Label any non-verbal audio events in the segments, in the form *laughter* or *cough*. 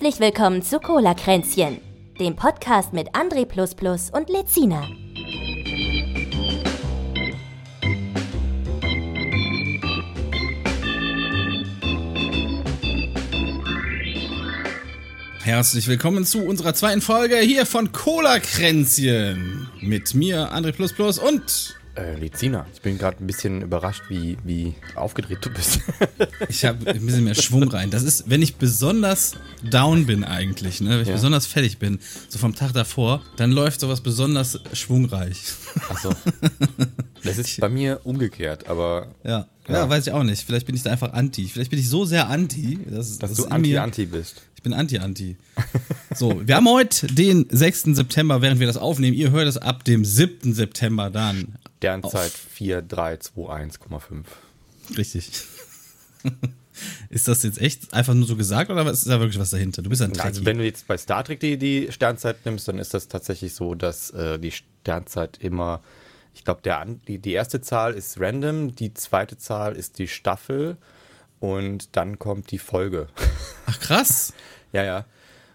Herzlich willkommen zu Cola Kränzchen, dem Podcast mit André und Lezina. Herzlich willkommen zu unserer zweiten Folge hier von Cola Kränzchen. Mit mir, André und äh, Lizina, ich bin gerade ein bisschen überrascht, wie, wie aufgedreht du bist. *laughs* ich habe ein bisschen mehr Schwung rein. Das ist, wenn ich besonders down bin eigentlich, ne? wenn ich ja. besonders fertig bin, so vom Tag davor, dann läuft sowas besonders schwungreich. Achso. *laughs* Das ist bei mir umgekehrt, aber. Ja. ja. ja, weiß ich auch nicht. Vielleicht bin ich da einfach anti. Vielleicht bin ich so sehr anti, dass, dass, dass du anti-anti bist. Ich bin anti-anti. So, wir haben heute den 6. September, während wir das aufnehmen. Ihr hört es ab dem 7. September dann. Sternzeit 4321,5. Richtig. *laughs* Ist das jetzt echt einfach nur so gesagt oder ist da wirklich was dahinter? Du bist ein Trekkie. Also wenn du jetzt bei Star Trek die, die Sternzeit nimmst, dann ist das tatsächlich so, dass äh, die Sternzeit immer, ich glaube, die, die erste Zahl ist random, die zweite Zahl ist die Staffel und dann kommt die Folge. Ach krass. *laughs* ja, ja.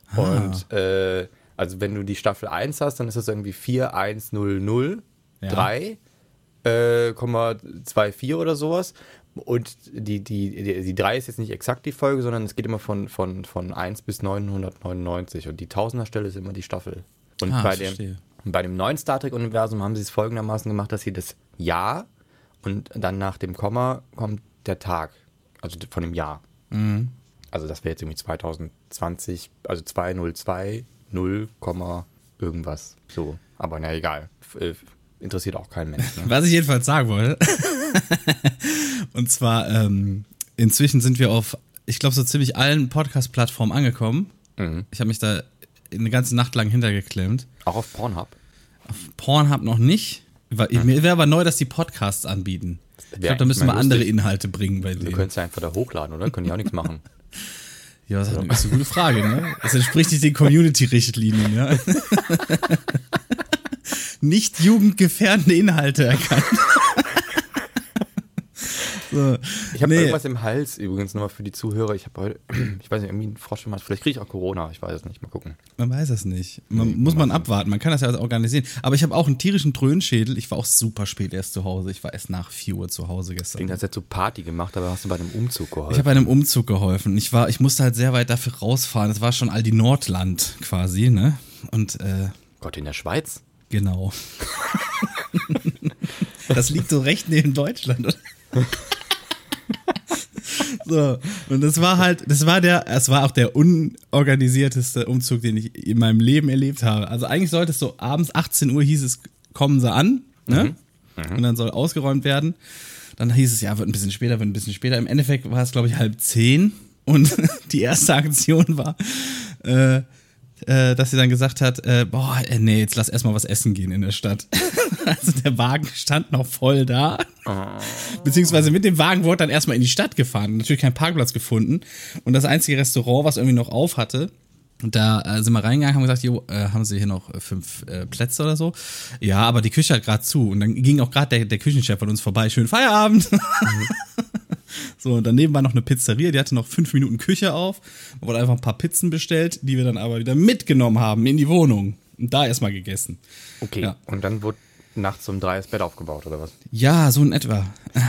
Ah. Und äh, also wenn du die Staffel 1 hast, dann ist das irgendwie 4100 ja. 3 äh, 24 oder sowas. Und die, die, die, die 3 ist jetzt nicht exakt die Folge, sondern es geht immer von, von, von 1 bis 999. Und die Tausenderstelle ist immer die Staffel. Und ah, bei, dem, bei dem neuen Star Trek-Universum haben sie es folgendermaßen gemacht, dass sie das Jahr und dann nach dem Komma kommt der Tag. Also von dem Jahr. Mhm. Also das wäre jetzt irgendwie 2020, also 202, 0, irgendwas. So. Aber na egal. Interessiert auch keinen Menschen. Ne? *laughs* Was ich jedenfalls sagen wollte. *laughs* und zwar, ähm, inzwischen sind wir auf, ich glaube, so ziemlich allen Podcast-Plattformen angekommen. Mhm. Ich habe mich da eine ganze Nacht lang hintergeklemmt. Auch auf Pornhub? Auf Pornhub noch nicht. Mhm. Mir wäre aber neu, dass die Podcasts anbieten. Ich glaube, da müssen wir andere Inhalte bringen bei denen. Du könntest ja einfach da hochladen, oder? Können die auch nichts machen. *laughs* Ja, das ist eine gute Frage, ne? Das entspricht nicht den Community-Richtlinien, ja. Nicht jugendgefährdende Inhalte erkannt. *laughs* so. Ich habe nee. irgendwas im Hals übrigens nochmal für die Zuhörer. Ich habe heute, *clears throat* ich weiß nicht, irgendwie einen Frosch gemacht. Vielleicht kriege ich auch Corona. Ich weiß es nicht. Mal gucken. Man weiß es nicht. Man nee, muss man abwarten. Man kann das ja also organisieren. Aber ich habe auch einen tierischen Dröhnschädel. Ich war auch super spät erst zu Hause. Ich war erst nach 4 Uhr zu Hause gestern. Klingt, als hättest du Party gemacht, aber hast du bei einem Umzug geholfen. Ich habe bei einem Umzug geholfen. Ich war, ich musste halt sehr weit dafür rausfahren. Es war schon all die Nordland quasi, ne? Und äh, Gott, in der Schweiz? Genau. *laughs* das liegt so recht neben Deutschland. Oder? *laughs* So, und das war halt, das war der, es war auch der unorganisierteste Umzug, den ich in meinem Leben erlebt habe. Also eigentlich sollte es so abends 18 Uhr hieß es, kommen sie an, ne? Mhm. Mhm. Und dann soll ausgeräumt werden. Dann hieß es, ja, wird ein bisschen später, wird ein bisschen später. Im Endeffekt war es, glaube ich, halb zehn. Und *laughs* die erste Aktion war, äh, äh, dass sie dann gesagt hat, äh, boah, äh, nee, jetzt lass erstmal was essen gehen in der Stadt. *laughs* also der Wagen stand noch voll da. Oh. Beziehungsweise mit dem Wagen wurde dann erstmal in die Stadt gefahren. Natürlich keinen Parkplatz gefunden. Und das einzige Restaurant, was irgendwie noch auf hatte, und da äh, sind wir reingegangen, haben gesagt, jo, äh, haben Sie hier noch äh, fünf äh, Plätze oder so? Ja, aber die Küche hat gerade zu. Und dann ging auch gerade der, der Küchenchef von uns vorbei. Schönen Feierabend. Mhm. *laughs* So, und daneben war noch eine Pizzeria, die hatte noch fünf Minuten Küche auf. Da wurde einfach ein paar Pizzen bestellt, die wir dann aber wieder mitgenommen haben in die Wohnung. Und da erstmal gegessen. Okay. Ja. Und dann wurde nachts um drei das Bett aufgebaut, oder was? Ja, so in etwa.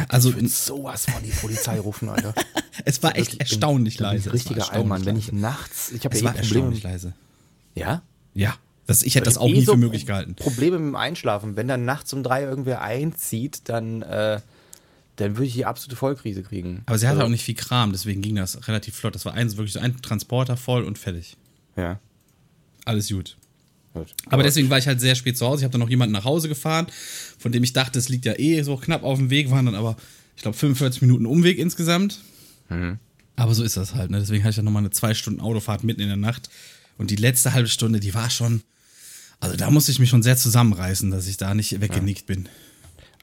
Also ich sowas von die Polizei rufen, Alter. *laughs* es war echt erstaunlich bin, leise. Richtiger Allmann, wenn ich nachts, ich habe ja eh Probleme. leise. Ja? Ja. Das, ich hätte das auch eh nie so für möglich gehalten. Probleme mit dem Einschlafen. Wenn dann nachts um drei irgendwer einzieht, dann äh, dann würde ich die absolute Vollkrise kriegen. Aber sie hatte also, auch nicht viel Kram, deswegen ging das relativ flott. Das war eins, wirklich so ein Transporter voll und fertig. Ja. Alles gut. gut. Aber deswegen war ich halt sehr spät zu Hause. Ich habe dann noch jemanden nach Hause gefahren, von dem ich dachte, es liegt ja eh so knapp auf dem Weg, waren dann aber, ich glaube, 45 Minuten Umweg insgesamt. Mhm. Aber so ist das halt. Ne? Deswegen hatte ich dann nochmal eine zwei Stunden Autofahrt mitten in der Nacht. Und die letzte halbe Stunde, die war schon. Also da musste ich mich schon sehr zusammenreißen, dass ich da nicht weggenickt ja. bin.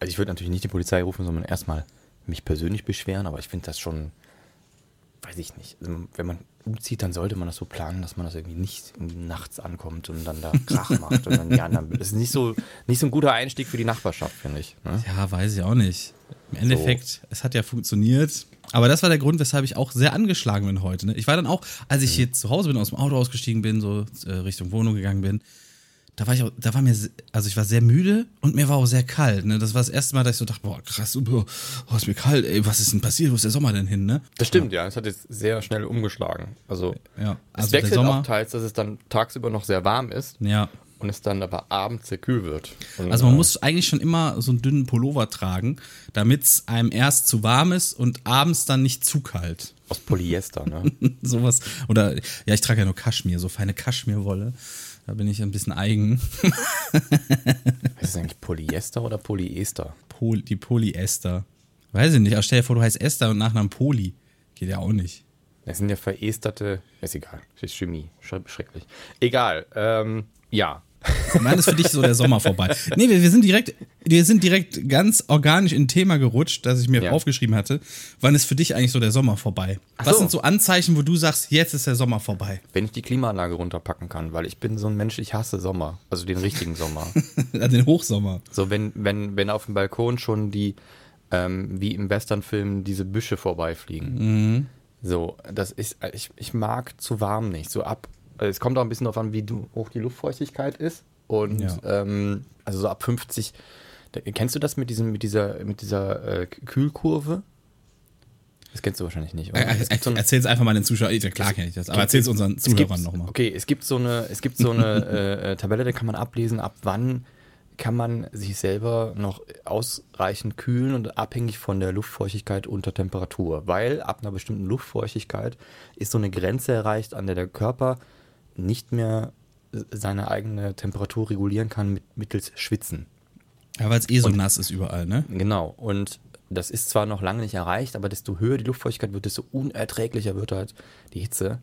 Also ich würde natürlich nicht die Polizei rufen, sondern erstmal mich persönlich beschweren, aber ich finde das schon, weiß ich nicht. Also wenn man umzieht, dann sollte man das so planen, dass man das irgendwie nicht nachts ankommt und dann da Krach *laughs* macht und dann die anderen. Das ist nicht so, nicht so ein guter Einstieg für die Nachbarschaft, finde ich. Ne? Ja, weiß ich auch nicht. Im Endeffekt, es hat ja funktioniert. Aber das war der Grund, weshalb ich auch sehr angeschlagen bin heute. Ne? Ich war dann auch, als ich jetzt zu Hause bin, aus dem Auto ausgestiegen bin, so äh, Richtung Wohnung gegangen bin, da war ich auch, da war mir, also ich war sehr müde und mir war auch sehr kalt. Ne? Das war das erste Mal, dass ich so dachte, boah, krass, oh, ist mir kalt, ey, was ist denn passiert? Wo ist der Sommer denn hin, ne? Das stimmt, ja. Es hat jetzt sehr schnell umgeschlagen. Also, Ja, es also der wechselt Sommer- auch teils, dass es dann tagsüber noch sehr warm ist Ja. und es dann aber abends sehr kühl wird. Und, Also man äh, muss eigentlich schon immer so einen dünnen Pullover tragen, damit es einem erst zu warm ist und abends dann nicht zu kalt. Aus Polyester, ne? *laughs* Sowas. Oder ja, ich trage ja nur Kaschmir, so feine Kaschmirwolle. Da bin ich ein bisschen eigen. *laughs* ist es eigentlich Polyester oder Polyester? Pol die Polyester. Weiß ich nicht, aber stell dir vor, du heißt Esther und Nachnamen Poli. Geht ja auch nicht. Das sind ja veresterte. Ist egal. Das ist Chemie. Schre- Schrecklich. Egal. Ähm, ja. Wann ist für dich so der Sommer vorbei? Nee, wir, wir sind direkt, wir sind direkt ganz organisch in ein Thema gerutscht, das ich mir Ja. aufgeschrieben hatte. Wann ist für dich eigentlich so der Sommer vorbei? Ach Was so. sind so Anzeichen, wo du sagst, jetzt ist der Sommer vorbei? Wenn ich die Klimaanlage runterpacken kann, weil ich bin so ein Mensch, ich hasse Sommer. Also den richtigen Sommer. *laughs* Den Hochsommer. So, wenn, wenn, wenn auf dem Balkon schon die, ähm, wie im Westernfilm, diese Büsche vorbeifliegen. So, das ist, ich, ich mag zu warm nicht. So ab, es kommt auch ein bisschen darauf an, wie hoch die Luftfeuchtigkeit ist. Und Ja. ähm, also so ab 50, da, kennst du das mit diesem, mit dieser, mit dieser äh, Kühlkurve? Das kennst du wahrscheinlich nicht. Oder? Gibt so Erzähl es einfach mal den Zuschauern. Ja, klar kenne ich das, aber erzähl es unseren Zuhörern nochmal. Okay, es gibt so eine, es gibt so eine *laughs* äh, äh, Tabelle, da kann man ablesen, ab wann kann man sich selber noch ausreichend kühlen und abhängig von der Luftfeuchtigkeit unter Temperatur. Weil ab einer bestimmten Luftfeuchtigkeit ist so eine Grenze erreicht, an der der Körper nicht mehr seine eigene Temperatur regulieren kann mit, mittels Schwitzen. Ja, weil es eh so nass ist überall, ne? Genau. Und das ist zwar noch lange nicht erreicht, aber desto höher die Luftfeuchtigkeit wird, desto unerträglicher wird halt die Hitze.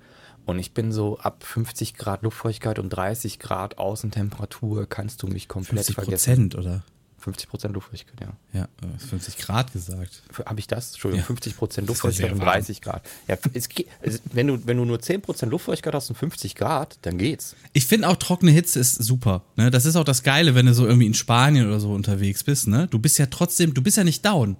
Und ich bin so ab 50 Grad Luftfeuchtigkeit und 30 Grad Außentemperatur kannst du mich komplett 50 vergessen. Prozent, oder? 50 Prozent Luftfeuchtigkeit, ja. Ja, äh, 50 Grad gesagt. Habe ich das? Entschuldigung, Ja. 50 Prozent Das ist ja Luftfeuchtigkeit und sehr warm. 30 Grad. Ja, es geht, also wenn, du, wenn du nur 10 Prozent Luftfeuchtigkeit hast und 50 Grad, dann geht's. Ich finde auch trockene Hitze ist super. Ne? Das ist auch das Geile, wenn du so irgendwie in Spanien oder so unterwegs bist. Ne? Du bist ja trotzdem, du bist ja nicht down.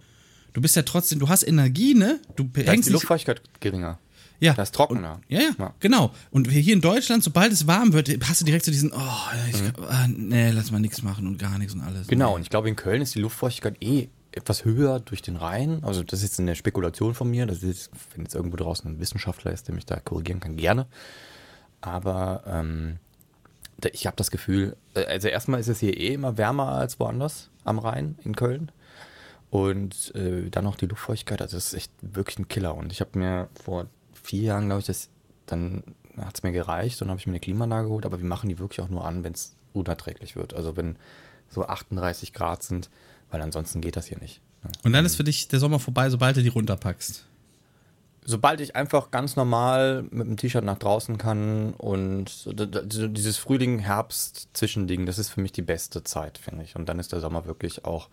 Du bist ja trotzdem, du hast Energie, ne? Du Da ist hängst die nicht, Luftfeuchtigkeit geringer. Ja. Das ist trockener. Ja, ja, genau. Und hier in Deutschland, sobald es warm wird, hast du direkt so diesen, oh, ich, ah, nee, lass mal nichts machen und gar nichts und alles. Mhm. Genau, und ich glaube, in Köln ist die Luftfeuchtigkeit eh etwas höher durch den Rhein. Also das ist jetzt eine Spekulation von mir. Das ist, wenn jetzt irgendwo draußen ein Wissenschaftler ist, der mich da korrigieren kann, gerne. Aber ähm, ich habe das Gefühl, äh, also erstmal ist es hier eh immer wärmer als woanders am Rhein in Köln. Und äh, dann noch die Luftfeuchtigkeit, also das ist echt wirklich ein Killer. Und ich habe mir vor vier Jahren, glaube ich, das, dann hat es mir gereicht und habe ich mir eine Klimaanlage geholt, aber wir machen die wirklich auch nur an, wenn es unerträglich wird. Also wenn so 38 Grad sind, weil ansonsten geht das hier nicht. ne? Und dann ist für dich der Sommer vorbei, sobald du die runterpackst. Sobald ich einfach ganz normal mit dem T-Shirt nach draußen kann und d- d- dieses Frühling-Herbst-Zwischending, das ist für mich die beste Zeit, finde ich. Und dann ist der Sommer wirklich auch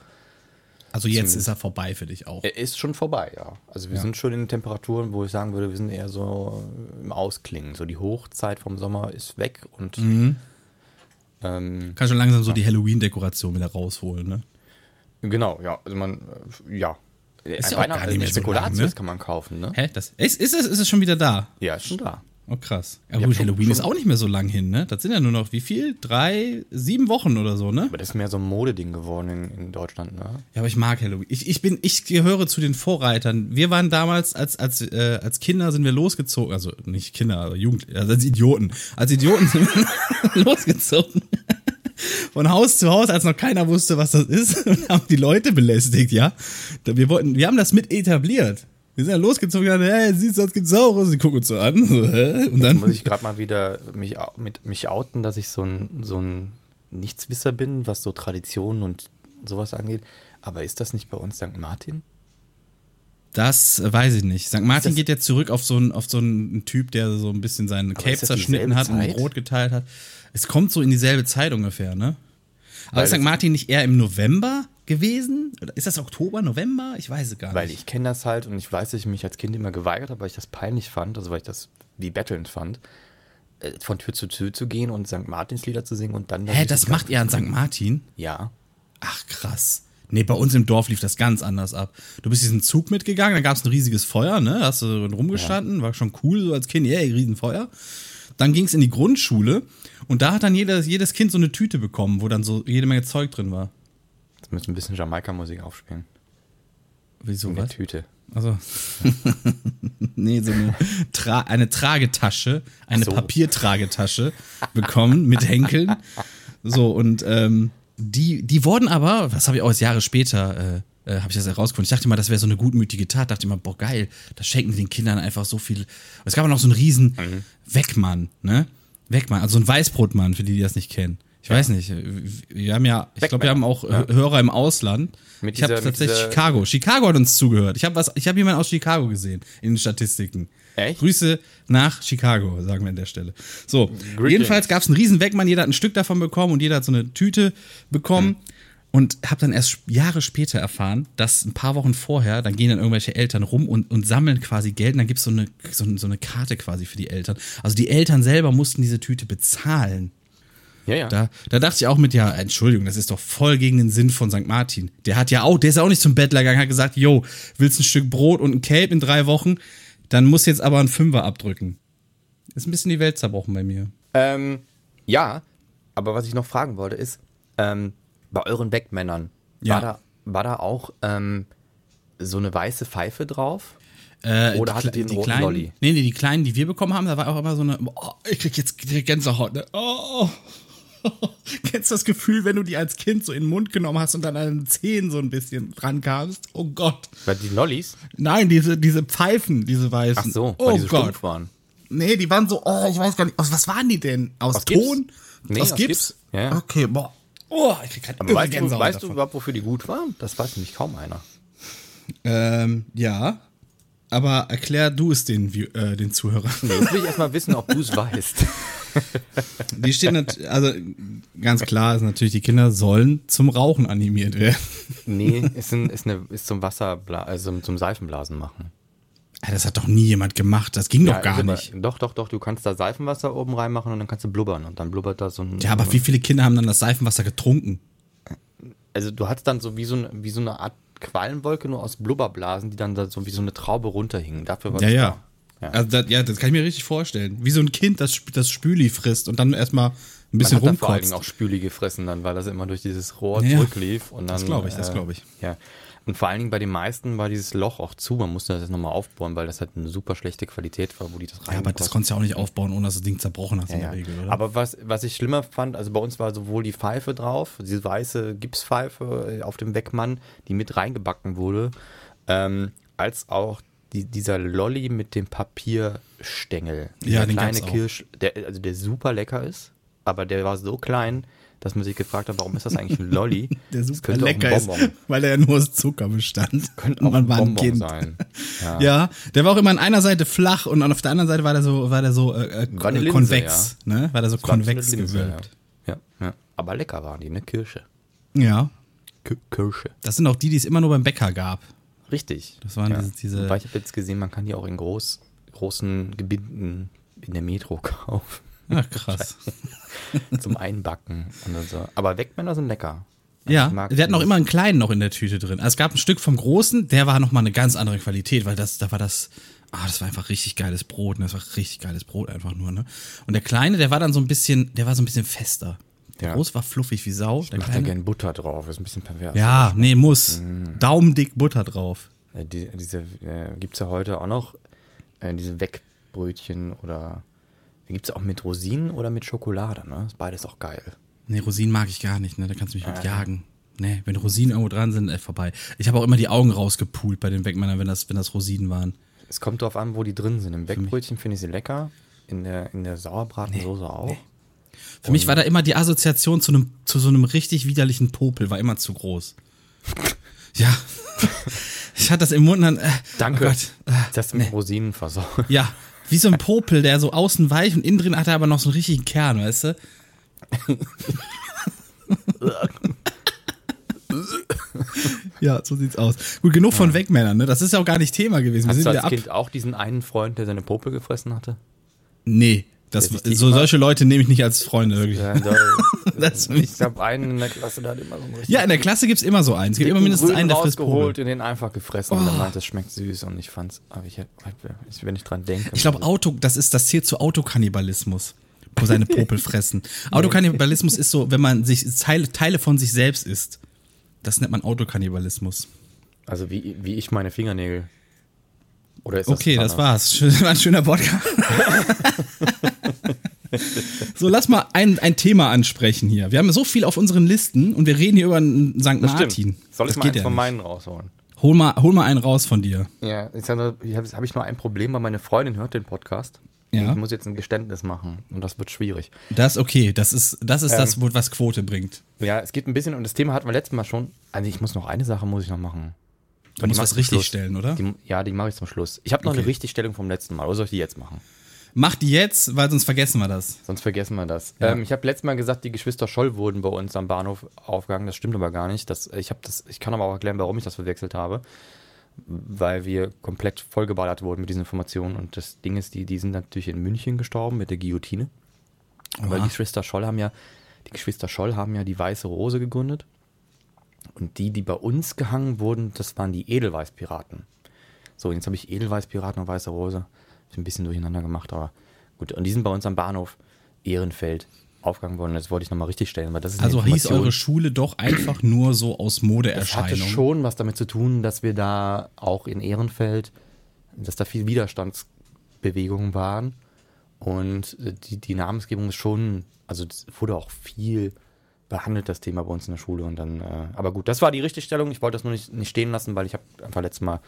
Also jetzt Zumindest. ist er vorbei für dich auch. Er ist schon vorbei, ja. Also wir Ja. sind schon in Temperaturen, wo ich sagen würde, wir sind eher so im Ausklingen. So die Hochzeit vom Sommer ist weg und Mhm. ähm, Kannst schon langsam so die Halloween-Dekoration wieder rausholen, ne? genau, ja. Also man, äh, ja. Ist ja auch gar nicht mehr so lang, ne? kann man kaufen, ne? Hä? Das, ist, ist, es, ist es schon wieder da? Ja, ist schon da. Oh, krass. Ja, hab gut, Halloween schon- ist auch nicht mehr so lang hin, ne? Das sind ja nur noch wie viel? Drei, sieben Wochen oder so, ne? Aber das ist mehr so ein Modeding geworden in, in Deutschland, ne? Ja, aber ich mag Halloween. Ich, ich bin, ich gehöre zu den Vorreitern. Wir waren damals, als, als, äh, als Kinder sind wir losgezogen, also nicht Kinder, aber Jugend, also als Idioten. Als Idioten sind wir *laughs* losgezogen. Von Haus zu Haus, als noch keiner wusste, was das ist, *laughs* und haben die Leute belästigt, ja. Wir wollten, wir haben das mit etabliert. Wir sind ja losgezogen, und, hey, siehst du, das gibt's auch. Und sie gucken uns so an. So, hä? Und dann, Muss ich gerade mal wieder mich, mit, mich outen, dass ich so ein, so ein Nichtswisser bin, was so Traditionen und sowas angeht. Aber ist das nicht bei uns St. Martin? Das weiß ich nicht. St. Martin geht jetzt zurück auf so einen, auf so einen Typ, der so ein bisschen seinen Cape zerschnitten hat und Zeit? rot geteilt hat. Es kommt so in dieselbe Zeit ungefähr, ne? Aber Weil ist St. Martin nicht eher im November gewesen? Oder ist das Oktober, November? Ich weiß es gar Weil nicht. ich kenne das halt und ich weiß, dass ich mich als Kind immer geweigert habe, weil ich das peinlich fand, also weil ich das wie bettelnd fand, äh, von Tür zu Tür zu gehen und St. Martins Lieder zu singen und dann. Hä, das macht ihr an St. Martin? Ja. Ach, krass. Nee, bei uns im Dorf lief das ganz anders ab. Du bist diesen Zug mitgegangen, da gab es ein riesiges Feuer, ne? Hast du rumgestanden, war schon cool so als Kind, yeah, Riesenfeuer. Dann ging es in die Grundschule und da hat dann jedes, jedes Kind so eine Tüte bekommen, wo dann so jede Menge Zeug drin war. Jetzt müssen wir ein bisschen Jamaika-Musik aufspielen. Wieso In der was? Tüte. Also *laughs* nee, so eine, Tra eine Tragetasche, eine so. Papiertragetasche bekommen mit Henkeln. So und ähm, die, die wurden aber, was habe ich auch jetzt Jahre später, äh, äh, habe ich das herausgefunden. Ich dachte mal, das wäre so eine gutmütige Tat. Dachte immer, boah geil, das schenken die den Kindern einfach so viel. Es gab auch noch so einen riesen Wegmann, ne? Wegmann, also ein Weißbrotmann, für die, die das nicht kennen. Ich weiß nicht, wir haben ja, ich glaube, wir haben auch Ja. Hörer im Ausland. Mit ich habe tatsächlich dieser- Chicago. Chicago hat uns zugehört. Ich habe was, ich habe jemanden aus Chicago gesehen in den Statistiken. Echt? Grüße nach Chicago, sagen wir an der Stelle. So, Greetings. jedenfalls gab es einen riesen Wegmann, jeder hat ein Stück davon bekommen und jeder hat so eine Tüte bekommen. Hm. Und habe dann erst Jahre später erfahren, dass ein paar Wochen vorher, dann gehen dann irgendwelche Eltern rum und, und sammeln quasi Geld und dann gibt so eine, so, so eine Karte quasi für die Eltern. Also die Eltern selber mussten diese Tüte bezahlen. Ja, ja. Da, da dachte ich auch mit, ja, Entschuldigung, das ist doch voll gegen den Sinn von St. Martin. Der hat ja auch, der ist auch nicht zum Bettler gegangen, hat gesagt, yo, willst ein Stück Brot und ein Cape in drei Wochen? Dann muss jetzt aber ein Fünfer abdrücken. Ist ein bisschen die Welt zerbrochen bei mir. Ähm, ja, aber was ich noch fragen wollte ist, ähm, bei euren Wegmännern, Ja. war, da, war da auch ähm, so eine weiße Pfeife drauf? Äh, Oder die hattet ihr einen die roten kleinen, Lolli? Nee, nee, die kleinen, die wir bekommen haben, da war auch immer so eine, oh, ich krieg jetzt Gänsehaut, ne? Oh. *laughs* Kennst du das Gefühl, wenn du die als Kind so in den Mund genommen hast und dann an den Zehen so ein bisschen dran kamst? Oh Gott. Weil die Lollis? Nein, diese, diese Pfeifen, diese weißen. Ach so, oh weil die so Gott. stumpf waren. Nee, die waren so, oh, ich weiß gar nicht, aus was waren die denn? Aus, Aus Gips? Ton? Nee, aus aus Gips? Gips. Ja. Okay, boah. Oh, ich krieg grad Aber weißt, du, weißt du überhaupt, wofür die gut waren? Das weiß nämlich kaum einer. Ähm, ja. Aber erklär du es den, äh, den Zuhörern. Jetzt will ich erstmal wissen, ob du es *laughs* weißt. *laughs* Die stehen, nat- also ganz klar ist natürlich, die Kinder sollen zum Rauchen animiert werden. Nee, *laughs* ist, ein, ist, eine, ist zum Wasserbla also zum Seifenblasen machen. Das hat doch nie jemand gemacht. Das ging doch Ja, gar ist aber- nicht. Doch, doch, doch. Du kannst da Seifenwasser oben reinmachen und dann kannst du blubbern und dann blubbert da so ein. Ja, aber wie viele Kinder haben dann das Seifenwasser getrunken? Also du hast dann so wie so, eine, wie so eine Art Quallenwolke nur aus Blubberblasen, die dann da so wie so eine Traube runterhingen. Dafür war Ja, das ja. da. Ja. Also das, ja, das kann ich mir richtig vorstellen. Wie so ein Kind, das, das Spüli frisst und dann erstmal ein bisschen da vor allen Dingen rumkotzt. auch Spüli gefressen dann, weil das immer durch dieses Rohr Ja, zurücklief. Und dann, das glaub ich, das äh, glaub ich. Ja. Und vor allen Dingen bei den meisten war dieses Loch auch zu. Man musste das jetzt nochmal aufbohren, weil das halt eine super schlechte Qualität war, wo die das rein Ja, aber das konntest du ja auch nicht aufbauen, ohne dass das Ding zerbrochen hast in Ja, der ja. Regel, oder? Aber was, was ich schlimmer fand, also bei uns war sowohl die Pfeife drauf, diese weiße Gipspfeife äh, auf dem Wegmann, die mit reingebacken wurde, ähm, als auch die, dieser Lolli mit dem Papierstängel. Ja, den kleine. Kirsch, der, also der super lecker ist, aber der war so klein, dass man sich gefragt hat, warum ist das eigentlich ein Lolli? *laughs* der Das super lecker ist, weil er ja nur aus Zucker bestand. Könnte auch man ein Bonbon Kind. sein. Ja. *laughs* Ja, der war auch immer an einer Seite flach und auf der anderen Seite war der so, war der so äh, äh, War Linse, konvex, ne? War der so Das konvex Linse, gewölbt. Ja. Ja, ja. Aber lecker waren die, ne? Kirsche. Ja. K Kirsche. Das sind auch die, die es immer nur beim Bäcker gab. Richtig. Das waren diese- diese- Wobei ich habe jetzt gesehen, man kann die auch in groß, großen Gebinden in der Metro *laughs* kaufen. Ach, krass. zum Einbacken und so. Aber Wegmänner sind lecker. Ja, Ich mag wir hatten auch immer einen kleinen noch in der Tüte drin. Also es gab ein Stück vom großen, der war nochmal eine ganz andere Qualität, weil das, da war das, ah, das war einfach richtig geiles Brot, ne? Das war richtig geiles Brot einfach nur, ne? Und der kleine, der war dann so ein bisschen, der war so ein bisschen fester. Der Ja. groß war fluffig wie Sau. Der Macht da gerne Butter drauf, ist ein bisschen pervers. ja, nee, muss. Mm. Daumendick Butter drauf. Äh, Die, diese äh, gibt es ja heute auch noch, äh, diese Wegbrötchen oder gibt es auch mit Rosinen oder mit Schokolade, ne? Ist beides auch geil. Nee, Rosinen mag ich gar nicht, ne? Da kannst du mich mit Ah. jagen. Nee, wenn Rosinen irgendwo dran sind, äh, vorbei. Ich habe auch immer die Augen rausgepult bei den Wegmännern, wenn das, wenn das Rosinen waren. Es kommt darauf an, wo die drin sind. Im Wegbrötchen finde ich sie lecker, in der, in der Sauerbratensoße auch. Für mich war da immer die Assoziation zu einem, zu so einem richtig widerlichen Popel, war immer zu groß. *laughs* Ja. Ich hatte das im Mund dann. Äh, Danke, Oh Gott. Äh, dass du mit Rosinen versorgt. ja. Wie so ein *laughs* Popel, der so außen weich und innen drin hat er aber noch so einen richtigen Kern, weißt du? *laughs* ja, so sieht's aus. Gut, genug von Wegmännern, ne? Das ist ja auch gar nicht Thema gewesen. Wir Hast du als. Kind auch diesen einen Freund, der seine Popel gefressen hatte? Nee. Das, so, solche Leute nehme ich nicht als Freunde, wirklich. Ja, da, *laughs* Das- ich habe einen in der Klasse, der hat immer so einen Ja, in der Klasse gibt's immer so einen. Es gibt immer mindestens einen, der frisst Popel. und den einfach gefressen und der meint, das schmeckt süß und ich fand's, aber ich, ich wenn ich dran denke. Ich glaube, Auto, das ist, das zählt zu Autokannibalismus. Wo seine Popel *laughs* fressen. Autokannibalismus ist so, wenn man sich Teile, Teile von sich selbst isst. Das nennt man Autokannibalismus. Also wie, wie ich meine Fingernägel. Oder ist das Okay, das war's. Schön- *laughs* War ein schöner Podcast. so, lass mal ein, ein Thema ansprechen hier. Wir haben so viel auf unseren Listen und wir reden hier über einen St. Das Martin. stimmt. Soll ich das mal geht eins ja von nicht. meinen rausholen? Hol mal, hol mal einen raus von dir. Ja, jetzt habe hab ich nur ein Problem, weil meine Freundin hört den Podcast. Ja. Ich muss jetzt ein Geständnis machen und das wird schwierig. Das ist okay. Das ist, das, ist Ähm. das, was Quote bringt. Ja, es geht ein bisschen und das Thema hatten wir letztes Mal schon. Also ich muss noch eine Sache muss ich noch machen. Du Und musst was richtig stellen, oder? Die, ja, die mache ich zum Schluss. Ich habe noch Okay. eine Richtigstellung vom letzten Mal. Oder soll ich die jetzt machen? Mach die jetzt, weil sonst vergessen wir das. Sonst vergessen wir das. Ja. Ähm, ich habe letztes Mal gesagt, die Geschwister Scholl wurden bei uns am Bahnhof aufgegangen. Das stimmt aber gar nicht. Das, ich, das, ich kann aber auch erklären, warum ich das verwechselt habe. Weil wir komplett vollgeballert wurden mit diesen Informationen. Und das Ding ist, die, die sind natürlich in München gestorben mit der Guillotine. Weil die Geschwister Scholl haben ja, die Geschwister Scholl haben ja die Weiße Rose gegründet. Und die, die bei uns gehangen wurden, das waren die Edelweißpiraten. So, jetzt habe ich Edelweißpiraten und Weiße Rose. Ist ein bisschen durcheinander gemacht, aber gut. Und die sind bei uns am Bahnhof Ehrenfeld aufgegangen worden. Das wollte ich nochmal richtig stellen, weil das ist Also hieß eure Schule doch einfach nur so aus Das hatte schon was damit zu tun, dass wir da auch in Ehrenfeld, dass da viel Widerstandsbewegungen waren. Und die, die Namensgebung ist schon, also es wurde auch viel behandelt, das Thema bei uns in der Schule. Und dann, äh, aber gut, das war die Richtigstellung. Ich wollte das nur nicht, nicht stehen lassen, weil ich habe einfach letztes Mal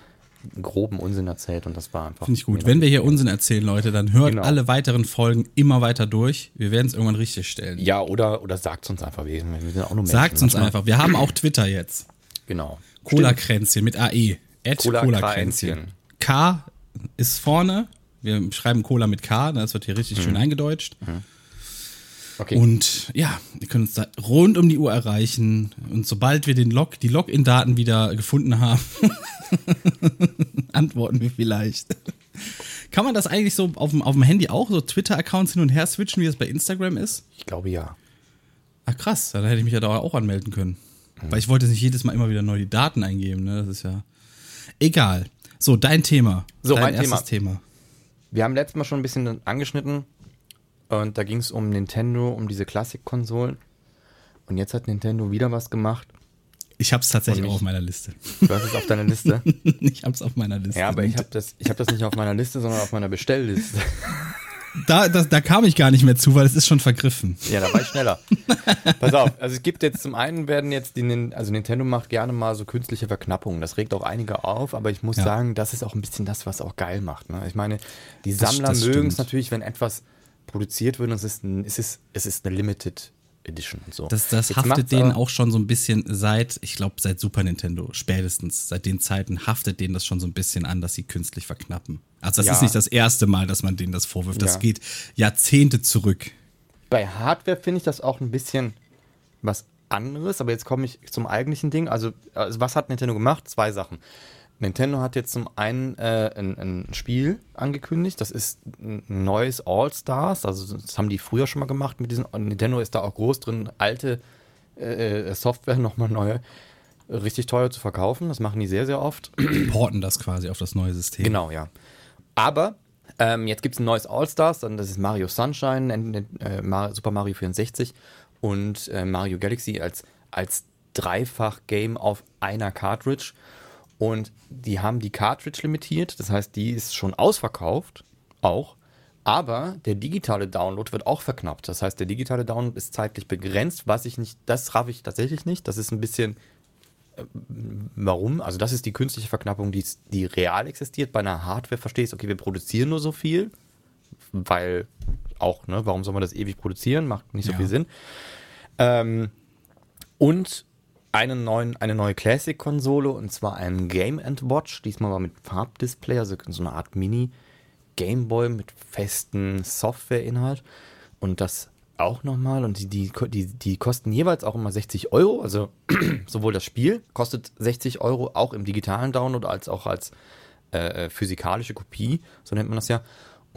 groben Unsinn erzählt und das war einfach. Finde ich gut. Wenn wir hier Unsinn erzählen, Leute, dann hört Genau. alle weiteren Folgen immer weiter durch. Wir werden es irgendwann richtig stellen. Ja, oder, oder sagt uns einfach, wir sind auch nur Menschen. Sagt uns einfach. Wir haben auch Twitter jetzt. Genau. Cola-Kränzchen mit AE. At Cola-Kränzchen. Kränzchen. K ist vorne. Wir schreiben Cola mit K. Das wird hier richtig Mhm. schön eingedeutscht. Okay. Und ja, wir können uns da rund um die Uhr erreichen. Und sobald wir den Log, die Login-Daten wieder gefunden haben, *laughs* antworten wir vielleicht. Kann man das eigentlich so auf dem, auf dem Handy auch, so Twitter-Accounts hin und her switchen, wie es bei Instagram ist? ich glaube ja. Ach krass, dann hätte ich mich ja da auch anmelden können. Mhm. Weil ich wollte nicht jedes Mal immer wieder neu die Daten eingeben, ne? Das ist ja. Egal. So, dein Thema. So, dein mein erstes Thema. Wir haben letztes Mal schon ein bisschen angeschnitten und da ging es um Nintendo, um diese Klassikkonsolen. Und jetzt hat Nintendo wieder was gemacht. Ich hab's tatsächlich Und auch ich- auf meiner Liste. Du hast es auf deiner Liste. *laughs* ich hab's auf meiner Liste. ja, aber ich habe das, ich hab das nicht auf meiner Liste, sondern auf meiner Bestellliste. da, das, da kam ich gar nicht mehr zu, weil es ist schon vergriffen. Ja, da war ich schneller. *laughs* Pass auf, also es gibt jetzt zum einen werden jetzt die, also Nintendo macht gerne mal so künstliche Verknappungen. Das regt auch einige auf, aber ich muss Ja. sagen, das ist auch ein bisschen das, was auch geil macht. Ne? Ich meine, die Sammler mögen es natürlich, wenn etwas produziert wird und es ist, ein, es ist, es ist eine Limited Edition und so. Das, das haftet denen auch schon so ein bisschen seit, ich glaube, seit Super Nintendo, spätestens, seit den Zeiten haftet denen das schon so ein bisschen an, dass sie künstlich verknappen. Also das Ja. ist nicht das erste Mal, dass man denen das vorwirft. Das Ja. geht Jahrzehnte zurück. Bei Hardware finde ich das auch ein bisschen was anderes, aber jetzt komme ich zum eigentlichen Ding. Also, also, was hat Nintendo gemacht? Zwei Sachen. Nintendo hat jetzt zum einen äh, ein, ein Spiel angekündigt, das ist ein neues All-Stars, also das haben die früher schon mal gemacht mit diesen, Nintendo ist da auch groß drin, alte äh, Software *laughs* nochmal neu richtig teuer zu verkaufen, das machen die sehr, sehr oft. Porten das quasi auf das neue System. Genau, ja. Aber ähm, jetzt gibt es ein neues All-Stars, dann das ist Mario Sunshine, äh, äh, Super Mario 64 und äh, Mario Galaxy als, als Dreifach-Game auf einer Cartridge. Und die haben die Cartridge limitiert, das heißt, die ist schon ausverkauft, auch. Aber der digitale Download wird auch verknappt. Das heißt, der digitale Download ist zeitlich begrenzt, was ich nicht, das raff ich tatsächlich nicht. Das ist ein bisschen, Warum? Also das ist die künstliche Verknappung, die, die real existiert. Bei einer Hardware verstehst okay, wir produzieren nur so viel, weil auch, ne, warum soll man das ewig produzieren? Macht nicht so Ja. viel Sinn. Ähm, und einen neuen, eine neue Classic-Konsole und zwar einen Game Watch, diesmal mal mit Farbdisplay, also so eine Art Mini-Gameboy mit festen Softwareinhalt. Und das auch nochmal. Und die, die, die, die kosten jeweils auch immer 60 Euro. Also *clears throat* sowohl das Spiel kostet 60 Euro, auch im digitalen Download, als auch als äh, physikalische Kopie, so nennt man das ja.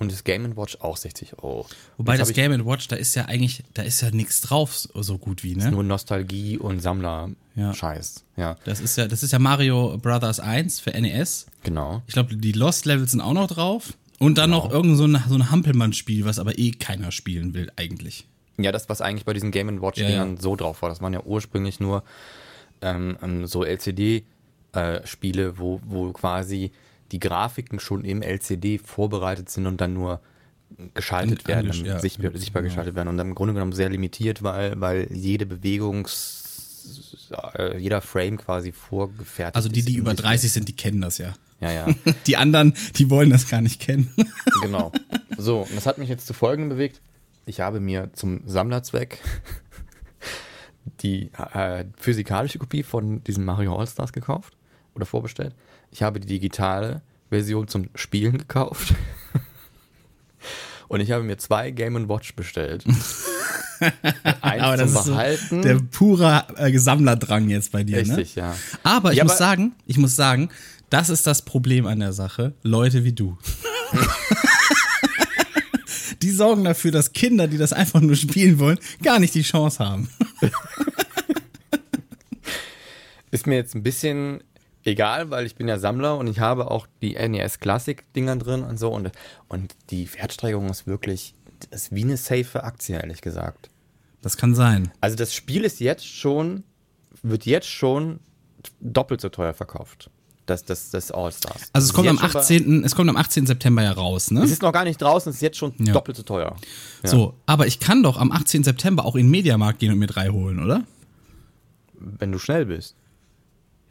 Und das Game Watch auch 60 Euro. Wobei das Game Watch, da ist ja eigentlich, da ist ja nichts drauf, so gut wie, ne? Nur Nostalgie und Sammler-Scheiß. Ja. Das ist ja, das ist ja Mario Brothers 1 für NES. genau. Ich glaube, die Lost Levels sind auch noch drauf. Und dann noch irgend so ein, so ein Hampelmann-Spiel, was aber eh keiner spielen will, eigentlich. Ja, das, was eigentlich bei diesen Game Watch-Dingern so drauf war, das waren ja ursprünglich nur ähm, ähm, so LCD-Spiele, wo, wo quasi die Grafiken schon im LCD vorbereitet sind und dann nur geschaltet werden, angesch- ja, sichtbar, sichtbar genau. geschaltet werden und dann im Grunde genommen sehr limitiert, weil, weil jede Bewegungs, äh, jeder Frame quasi vorgefertigt Also die, die über Display. 30 sind, die kennen das ja. Ja, ja. *laughs* Die anderen, die wollen das gar nicht kennen. *laughs* Genau. So, und das hat mich jetzt zu Folgendem bewegt. Ich habe mir zum Sammlerzweck die äh, physikalische Kopie von diesem Mario All-Stars gekauft oder vorbestellt. Ich habe die digitale Version zum Spielen gekauft. Und ich habe mir zwei Game Watch bestellt. *laughs* Eins Aber das zum ist so Behalten. der pure äh, Sammlerdrang jetzt bei dir, Richtig, ne? ja. Aber ich Ja, muss aber- sagen, ich muss sagen, das ist das Problem an der Sache. Leute wie du. *laughs* die sorgen dafür, dass Kinder, die das einfach nur spielen wollen, gar nicht die Chance haben. *laughs* Ist mir jetzt ein bisschen egal, weil ich bin ja Sammler und ich habe auch die NES Classic Dinger drin und so und, und die Wertsteigerung ist wirklich, das ist wie eine safe Aktie, ehrlich gesagt. Das kann sein. Also das Spiel ist jetzt schon, wird jetzt schon doppelt so teuer verkauft. Das, das, das All-Stars. Also es kommt am jetzt schon bei- 18. Es kommt am 18. September ja raus, ne? Es ist noch gar nicht draußen, es ist jetzt schon Ja. doppelt so teuer. Ja. So, aber ich kann doch am 18. September auch in den Mediamarkt gehen und mir drei holen, oder? Wenn du schnell bist.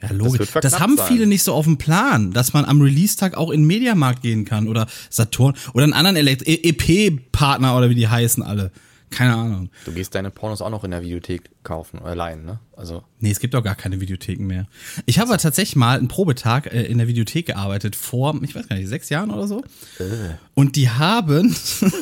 Ja, logisch. Das, verknappt haben sein. viele nicht so auf dem Plan, dass man am Release-Tag auch in den Mediamarkt gehen kann oder Saturn oder einen anderen EP-Partner oder wie die heißen alle. Keine Ahnung. Du gehst deine Pornos auch noch in der Videothek kaufen, oder leihen, ne? Also, Nee, es gibt doch gar keine Videotheken mehr. Ich habe aber tatsächlich mal einen Probetag äh, in der Videothek gearbeitet vor, ich weiß gar nicht, sechs Jahren oder so. Und die haben,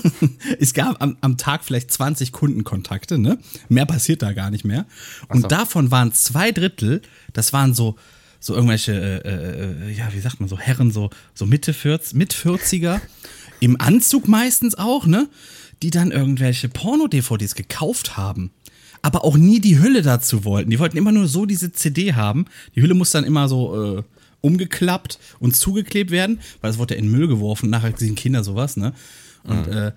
*laughs* es gab am, am Tag vielleicht 20 Kundenkontakte, ne? Mehr passiert da gar nicht mehr. Und so. davon waren zwei Drittel, das waren so, so irgendwelche, äh, äh, ja, wie sagt man, so Herren, so, so Mitte 40, mit 40er, *laughs* im Anzug meistens auch, ne? Die dann irgendwelche Porno-DVDs gekauft haben aber auch nie die Hülle dazu wollten. Die wollten immer nur so diese CD haben. Die Hülle muss dann immer so äh, umgeklappt und zugeklebt werden, weil es wurde ja in den Müll geworfen. Nachher sehen Kinder sowas, ne? Und äh, ga-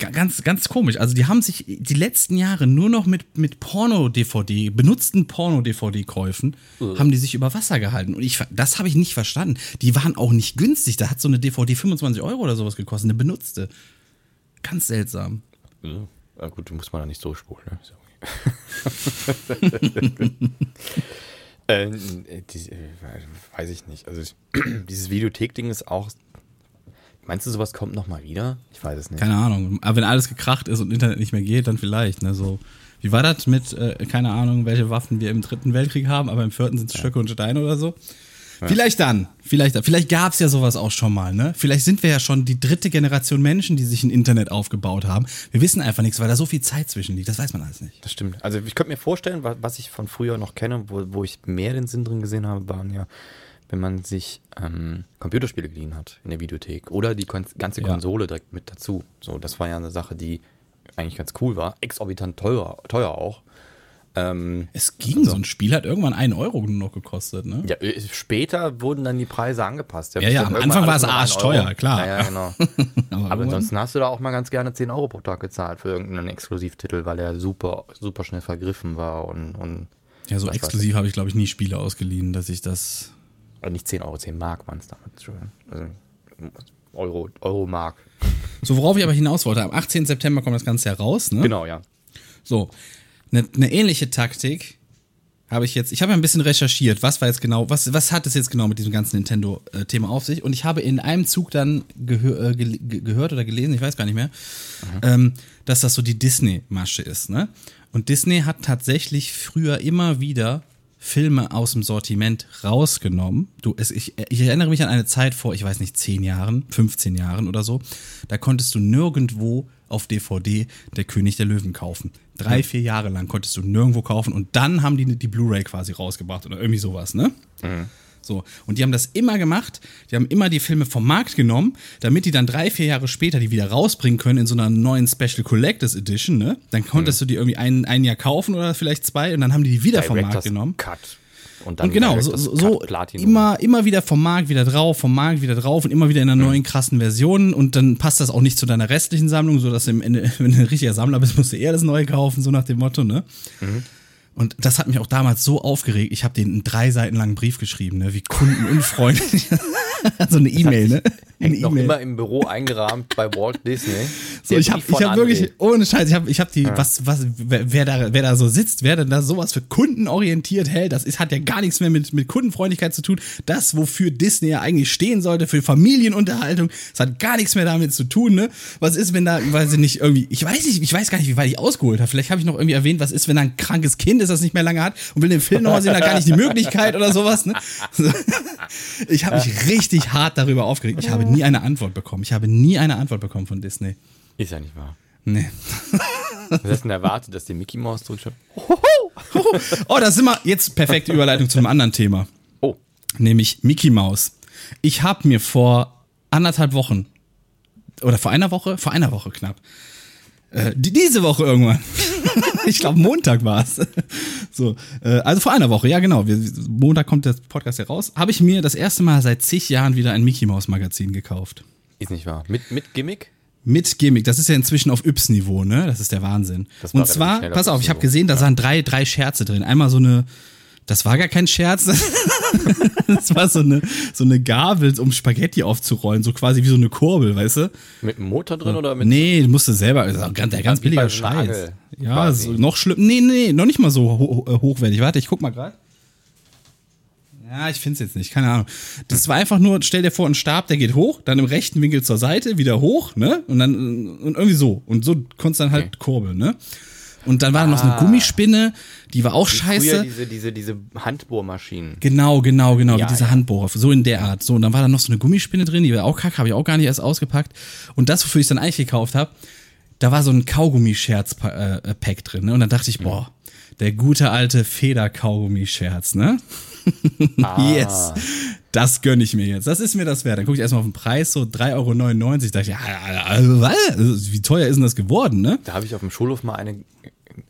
ganz, ganz komisch. Also die haben sich die letzten Jahre nur noch mit, mit Porno-DVD, benutzten Porno-DVD-Käufen, haben die sich über Wasser gehalten. Und ich, das habe ich nicht verstanden. Die waren auch nicht günstig. Da hat so eine DVD 25 Euro oder sowas gekostet, eine benutzte. Ganz seltsam. ja, gut, du musst mal da nicht so spulen, ne? Okay. *laughs* äh, die, äh, weiß ich nicht. Also, *clears throat* dieses Videothek-Ding ist auch. Meinst du, sowas kommt nochmal wieder? Ich weiß es nicht. Keine Ahnung. Aber wenn alles gekracht ist und Internet nicht mehr geht, dann vielleicht. Ne? So, wie war das mit, äh, keine Ahnung, welche Waffen wir im dritten Weltkrieg haben, aber im vierten sind es Stöcke und Steine oder so? Vielleicht dann. Vielleicht, dann. vielleicht gab es ja sowas auch schon mal. Ne? Vielleicht sind wir ja schon die dritte Generation Menschen, die sich ein Internet aufgebaut haben. Wir wissen einfach nichts, weil da so viel Zeit zwischen liegt. Das weiß man alles nicht. Das stimmt. Also ich könnte mir vorstellen, wa- was ich von früher noch kenne, wo, wo ich mehr den Sinn drin gesehen habe, waren ja, wenn man sich ähm, Computerspiele geliehen hat in der Videothek oder die kon ganze Ja. Konsole direkt mit dazu. So, das war ja eine Sache, die eigentlich ganz cool war. Exorbitant teuer, teuer auch. Ähm, Es ging, so ein Spiel hat irgendwann einen Euro nur noch gekostet. Ne? ja, äh, später wurden dann die Preise angepasst. Ja, ja, am Anfang war es arschteuer, klar. Ja, ja, genau. *laughs* Aber irgendwann- ansonsten hast du da auch mal ganz gerne 10 Euro pro Tag gezahlt für irgendeinen Exklusivtitel, weil er super, super schnell vergriffen war und, und Ja, so exklusiv habe ich, glaube ich, nie Spiele ausgeliehen, dass ich das. Oder nicht 10 Euro, 10 Mark waren es damals. Also Euro, Euro Mark. So, worauf ich aber hinaus wollte, am 18. September kommt das Ganze ja raus, ne? Genau, ja. So, eine ne ähnliche Taktik habe ich jetzt, ich habe ja ein bisschen recherchiert, was war jetzt genau, was, was hat es jetzt genau mit diesem ganzen Nintendo-Thema auf sich? Und ich habe in einem Zug dann gehör, äh, gel- ge gehört oder gelesen, ich weiß gar nicht mehr, ähm, dass das so die Disney-Masche ist, ne? Und Disney hat tatsächlich früher immer wieder Filme aus dem Sortiment rausgenommen. Du, es, ich, ich erinnere mich an eine Zeit vor, ich weiß nicht, 10 Jahren, 15 Jahren oder so. Da konntest du nirgendwo auf DVD der König der Löwen kaufen. Drei, vier Jahre lang konntest du nirgendwo kaufen und dann haben die die Blu-ray quasi rausgebracht oder irgendwie sowas, ne? So. Und die haben das immer gemacht. Die haben immer die Filme vom Markt genommen, damit die dann drei, vier Jahre später die wieder rausbringen können in so einer neuen Special Collectors Edition, ne? Dann konntest mhm. du die irgendwie ein, ein Jahr kaufen oder vielleicht zwei und dann haben die die wieder Directors vom Markt genommen. Cut. Und, dann und genau, so, so immer, immer wieder vom Markt wieder drauf, vom Markt wieder drauf und immer wieder in einer mhm. neuen krassen Version und dann passt das auch nicht zu deiner restlichen Sammlung, so dass du im Ende, *laughs* wenn du ein richtiger Sammler bist, musst du eher das Neue kaufen, so nach dem Motto, ne? Mhm. Und das hat mich auch damals so aufgeregt. Ich habe den einen drei Seiten langen Brief geschrieben, ne? wie kundenunfreundlich. *laughs* so eine E-Mail, ne? Hängt e noch immer im Büro eingerahmt bei Walt Disney. So, ich habe hab wirklich, ohne Scheiß, ich habe ich hab die, ja. was, was, wer da, wer da so sitzt, wer denn da sowas für kundenorientiert hält, das ist, hat ja gar nichts mehr mit, mit Kundenfreundlichkeit zu tun. Das, wofür Disney ja eigentlich stehen sollte, für Familienunterhaltung, das hat gar nichts mehr damit zu tun, ne? Was ist, wenn da, weiß ich nicht, irgendwie, ich weiß nicht, ich weiß gar nicht, wie weit ich ausgeholt habe. Vielleicht habe ich noch irgendwie erwähnt, was ist, wenn da ein krankes Kind ist, das nicht mehr lange hat und will den Film nochmal sehen, da gar nicht die Möglichkeit oder sowas, ne? *laughs* Ich habe mich richtig hart darüber aufgeregt. Ich habe nie eine Antwort bekommen. Ich habe nie eine Antwort bekommen von Disney. Ist ja nicht wahr. Nee. Was hast du denn erwartet, dass die Mickey Mouse zurückschaut? Oh, da sind wir jetzt perfekte Überleitung zu einem anderen Thema. Oh. Nämlich Mickey Mouse. Ich habe mir vor anderthalb Wochen oder vor einer Woche, vor einer Woche knapp, äh, diese Woche irgendwann. *laughs* ich glaube, Montag war es. *laughs* so, äh, also vor einer Woche, ja genau. Wir, Montag kommt der Podcast ja raus. Habe ich mir das erste Mal seit zig Jahren wieder ein Mickey Mouse Magazin gekauft. Ist nicht wahr. Mit, mit Gimmick? Mit Gimmick. Das ist ja inzwischen auf Yps-Niveau, ne? Das ist der Wahnsinn. Und zwar, pass auf, ich habe gesehen, da waren drei, drei Scherze drin. Einmal so eine das war gar kein Scherz. *laughs* das war so eine, so eine Gabel, um Spaghetti aufzurollen, so quasi wie so eine Kurbel, weißt du? Mit einem Motor drin oder mit? Nee, du musst selber, das ist ganz, der ganz billiger Scheiß. Ja, so, noch schlimm. Nee, nee, noch nicht mal so ho äh, hochwertig. Warte, ich guck mal gerade. Ja, ich finde es jetzt nicht, keine Ahnung. Das war einfach nur, stell dir vor, ein Stab, der geht hoch, dann im rechten Winkel zur Seite, wieder hoch, ne? Und dann und irgendwie so. Und so konntest du dann halt okay. kurbeln, ne? Und dann war ah. da noch so eine ah. Gummispinne, die war auch wie scheiße. diese, diese, diese Handbohrmaschinen. Genau, genau, genau, ja, wie diese ja. Handbohrer, so in der Art. So, und dann war da noch so eine Gummispinne drin, die war auch kacke, habe ich auch gar nicht erst ausgepackt. Und das, wofür ich dann eigentlich gekauft habe, da war so ein Kaugummi-Scherz-Pack äh, drin. Ne? Und dann dachte ich, boah, der gute alte Feder-Kaugummi-Scherz, ne? *laughs* Ah. yes. Das gönne ich mir jetzt. Das ist mir das wert. Dann gucke ich erstmal auf den Preis, so 3,99 Euro. Dachte ich, ja, also, wie teuer ist denn das geworden, ne? Da habe ich auf dem Schulhof mal eine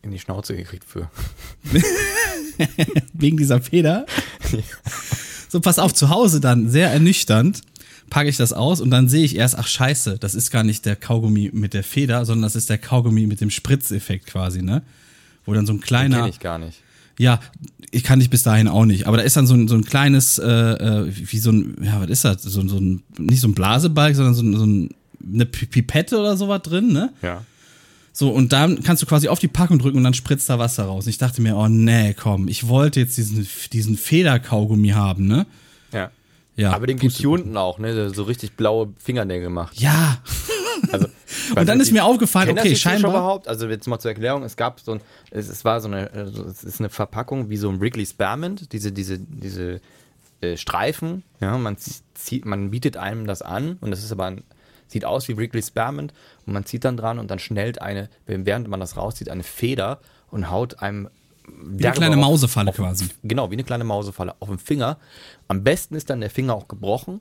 in die Schnauze gekriegt für. *laughs* Wegen dieser Feder? So, pass auf, zu Hause dann, sehr ernüchternd, packe ich das aus und dann sehe ich erst, ach scheiße, das ist gar nicht der Kaugummi mit der Feder, sondern das ist der Kaugummi mit dem Spritzeffekt quasi, ne? Wo dann so ein kleiner. Den kenn ich gar nicht. Ja, ich kann dich bis dahin auch nicht. Aber da ist dann so ein, so ein kleines, äh, äh wie so ein, ja, was ist das? So, so ein, nicht so ein Blasebalg, sondern so, ein, so ein, eine Pipette oder sowas drin, ne? Ja. So, und dann kannst du quasi auf die Packung drücken und dann spritzt da Wasser raus. Und ich dachte mir, oh nee, komm, ich wollte jetzt diesen, diesen Federkaugummi haben, ne? Ja. Ja. Aber den gibt's hier unten auch, ne? So richtig blaue Fingernägel gemacht. Ja. *laughs* Also, *laughs* und dann ist mir aufgefallen, okay, scheinbar. überhaupt, also jetzt mal zur Erklärung, es gab so ein, es, es war so eine, also es ist eine Verpackung wie so ein Wrigley Spearmint, diese, diese, diese äh, Streifen, ja, man zieht, man bietet einem das an und das ist aber ein, sieht aus wie Wrigley Spearmint. Und man zieht dann dran und dann schnellt eine, während man das rauszieht, eine Feder und haut einem wie eine kleine Mausefalle quasi. Genau, wie eine kleine Mausefalle auf dem Finger. Am besten ist dann der Finger auch gebrochen.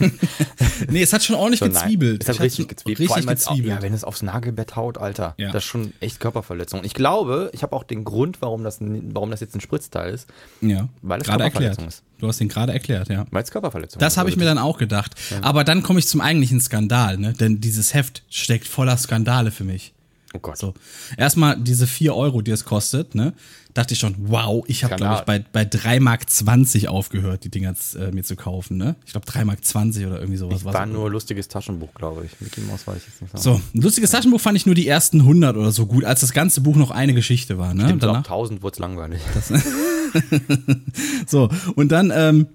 *laughs* nee, es hat schon ordentlich so, gezwiebelt. Es hat richtig gezwiebelt. Richtig gezwiebelt. Auch, ja, wenn es aufs Nagelbett haut, Alter. Ja. Das ist schon echt Körperverletzung. Ich glaube, ich habe auch den Grund, warum das, warum das jetzt ein Spritzteil ist. Ja. Weil es gerade erklärt. ist. Du hast den gerade erklärt, ja. Weil es Körperverletzung Das habe ich mir dann auch gedacht. Ja. Aber dann komme ich zum eigentlichen Skandal, ne? Denn dieses Heft steckt voller Skandale für mich. Oh Gott. So. Erstmal diese 4 Euro, die es kostet, ne? Dachte ich schon, wow, ich habe, glaube ich, bei, bei 3,20 Mark aufgehört, die Dinger äh, mir zu kaufen, ne? Ich glaube 3,20 Mark oder irgendwie sowas. Ich war nur ein lustiges Taschenbuch, glaube ich. Mickey Mouse weiß ich jetzt nicht. So, ein lustiges Taschenbuch fand ich nur die ersten 100 oder so gut, als das ganze Buch noch eine Geschichte war, ne? Stimmt, danach, 1000 wurde es langweilig. *laughs* so, und dann, ähm,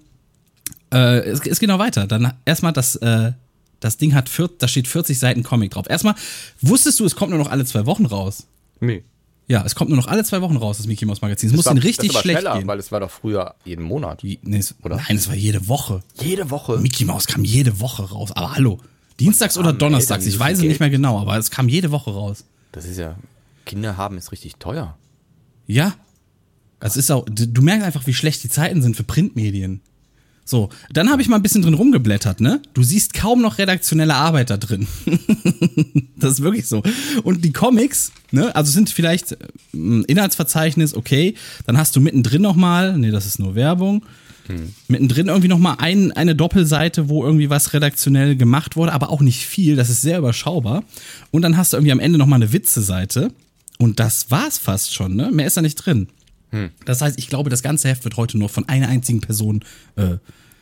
äh, es, es geht noch weiter. Dann erstmal das, äh, das Ding hat, vier, da steht 40 Seiten Comic drauf. Erstmal, wusstest du, es kommt nur noch alle zwei Wochen raus? Nee. Ja, es kommt nur noch alle zwei Wochen raus, das Mickey Mouse Magazin. Es muss ihnen richtig das schlecht schneller, gehen. Weil es war doch früher jeden Monat. nee, es, oder? Nein, es war jede Woche. Jede Woche? Mickey Mouse kam jede Woche raus. Aber hallo. Dienstags oder Donnerstags, ich weiß es nicht mehr genau, aber es kam jede Woche raus. Das ist ja, Kinder haben ist richtig teuer. Ja. Es ist auch, du merkst einfach, wie schlecht die Zeiten sind für Printmedien. So, dann habe ich mal ein bisschen drin rumgeblättert, ne? Du siehst kaum noch redaktionelle Arbeit da drin. *laughs* das ist wirklich so. Und die Comics, ne, also sind vielleicht ein äh, Inhaltsverzeichnis, okay, dann hast du mittendrin nochmal, nee, das ist nur Werbung. Hm. Mittendrin irgendwie nochmal ein, eine Doppelseite, wo irgendwie was redaktionell gemacht wurde, aber auch nicht viel, das ist sehr überschaubar. Und dann hast du irgendwie am Ende nochmal eine Witze-Seite. Und das war's fast schon, ne? Mehr ist da nicht drin. Hm. Das heißt, ich glaube, das ganze Heft wird heute nur von einer einzigen Person äh,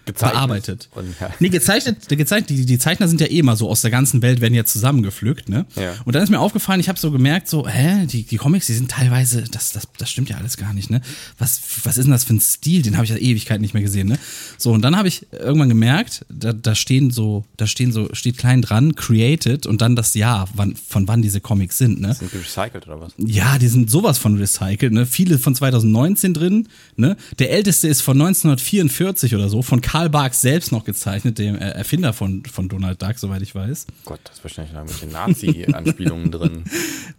gezeichnet. bearbeitet. Und, ja. Nee, gezeichnet, gezeichnet die, die Zeichner sind ja eh immer so aus der ganzen Welt, werden ja zusammengepflückt, ne? Ja. Und dann ist mir aufgefallen, ich habe so gemerkt, so, hä, die, die Comics, die sind teilweise, das, das, das stimmt ja alles gar nicht, ne? Was, was ist denn das für ein Stil? Den habe ich ja Ewigkeit nicht mehr gesehen, ne? So, und dann habe ich irgendwann gemerkt, da, da stehen so, da stehen so, steht klein dran, created und dann das Jahr, wann, von wann diese Comics sind, ne? Sind die recycelt oder was? Ja, die sind sowas von recycelt, ne? Viele von 2019 drin, ne? Der älteste ist von 1944 oder so, von Karl Barks selbst noch gezeichnet, dem Erfinder von, von Donald Duck, soweit ich weiß. Gott, das ist wahrscheinlich noch ein bisschen Nazi-Anspielungen *laughs* drin.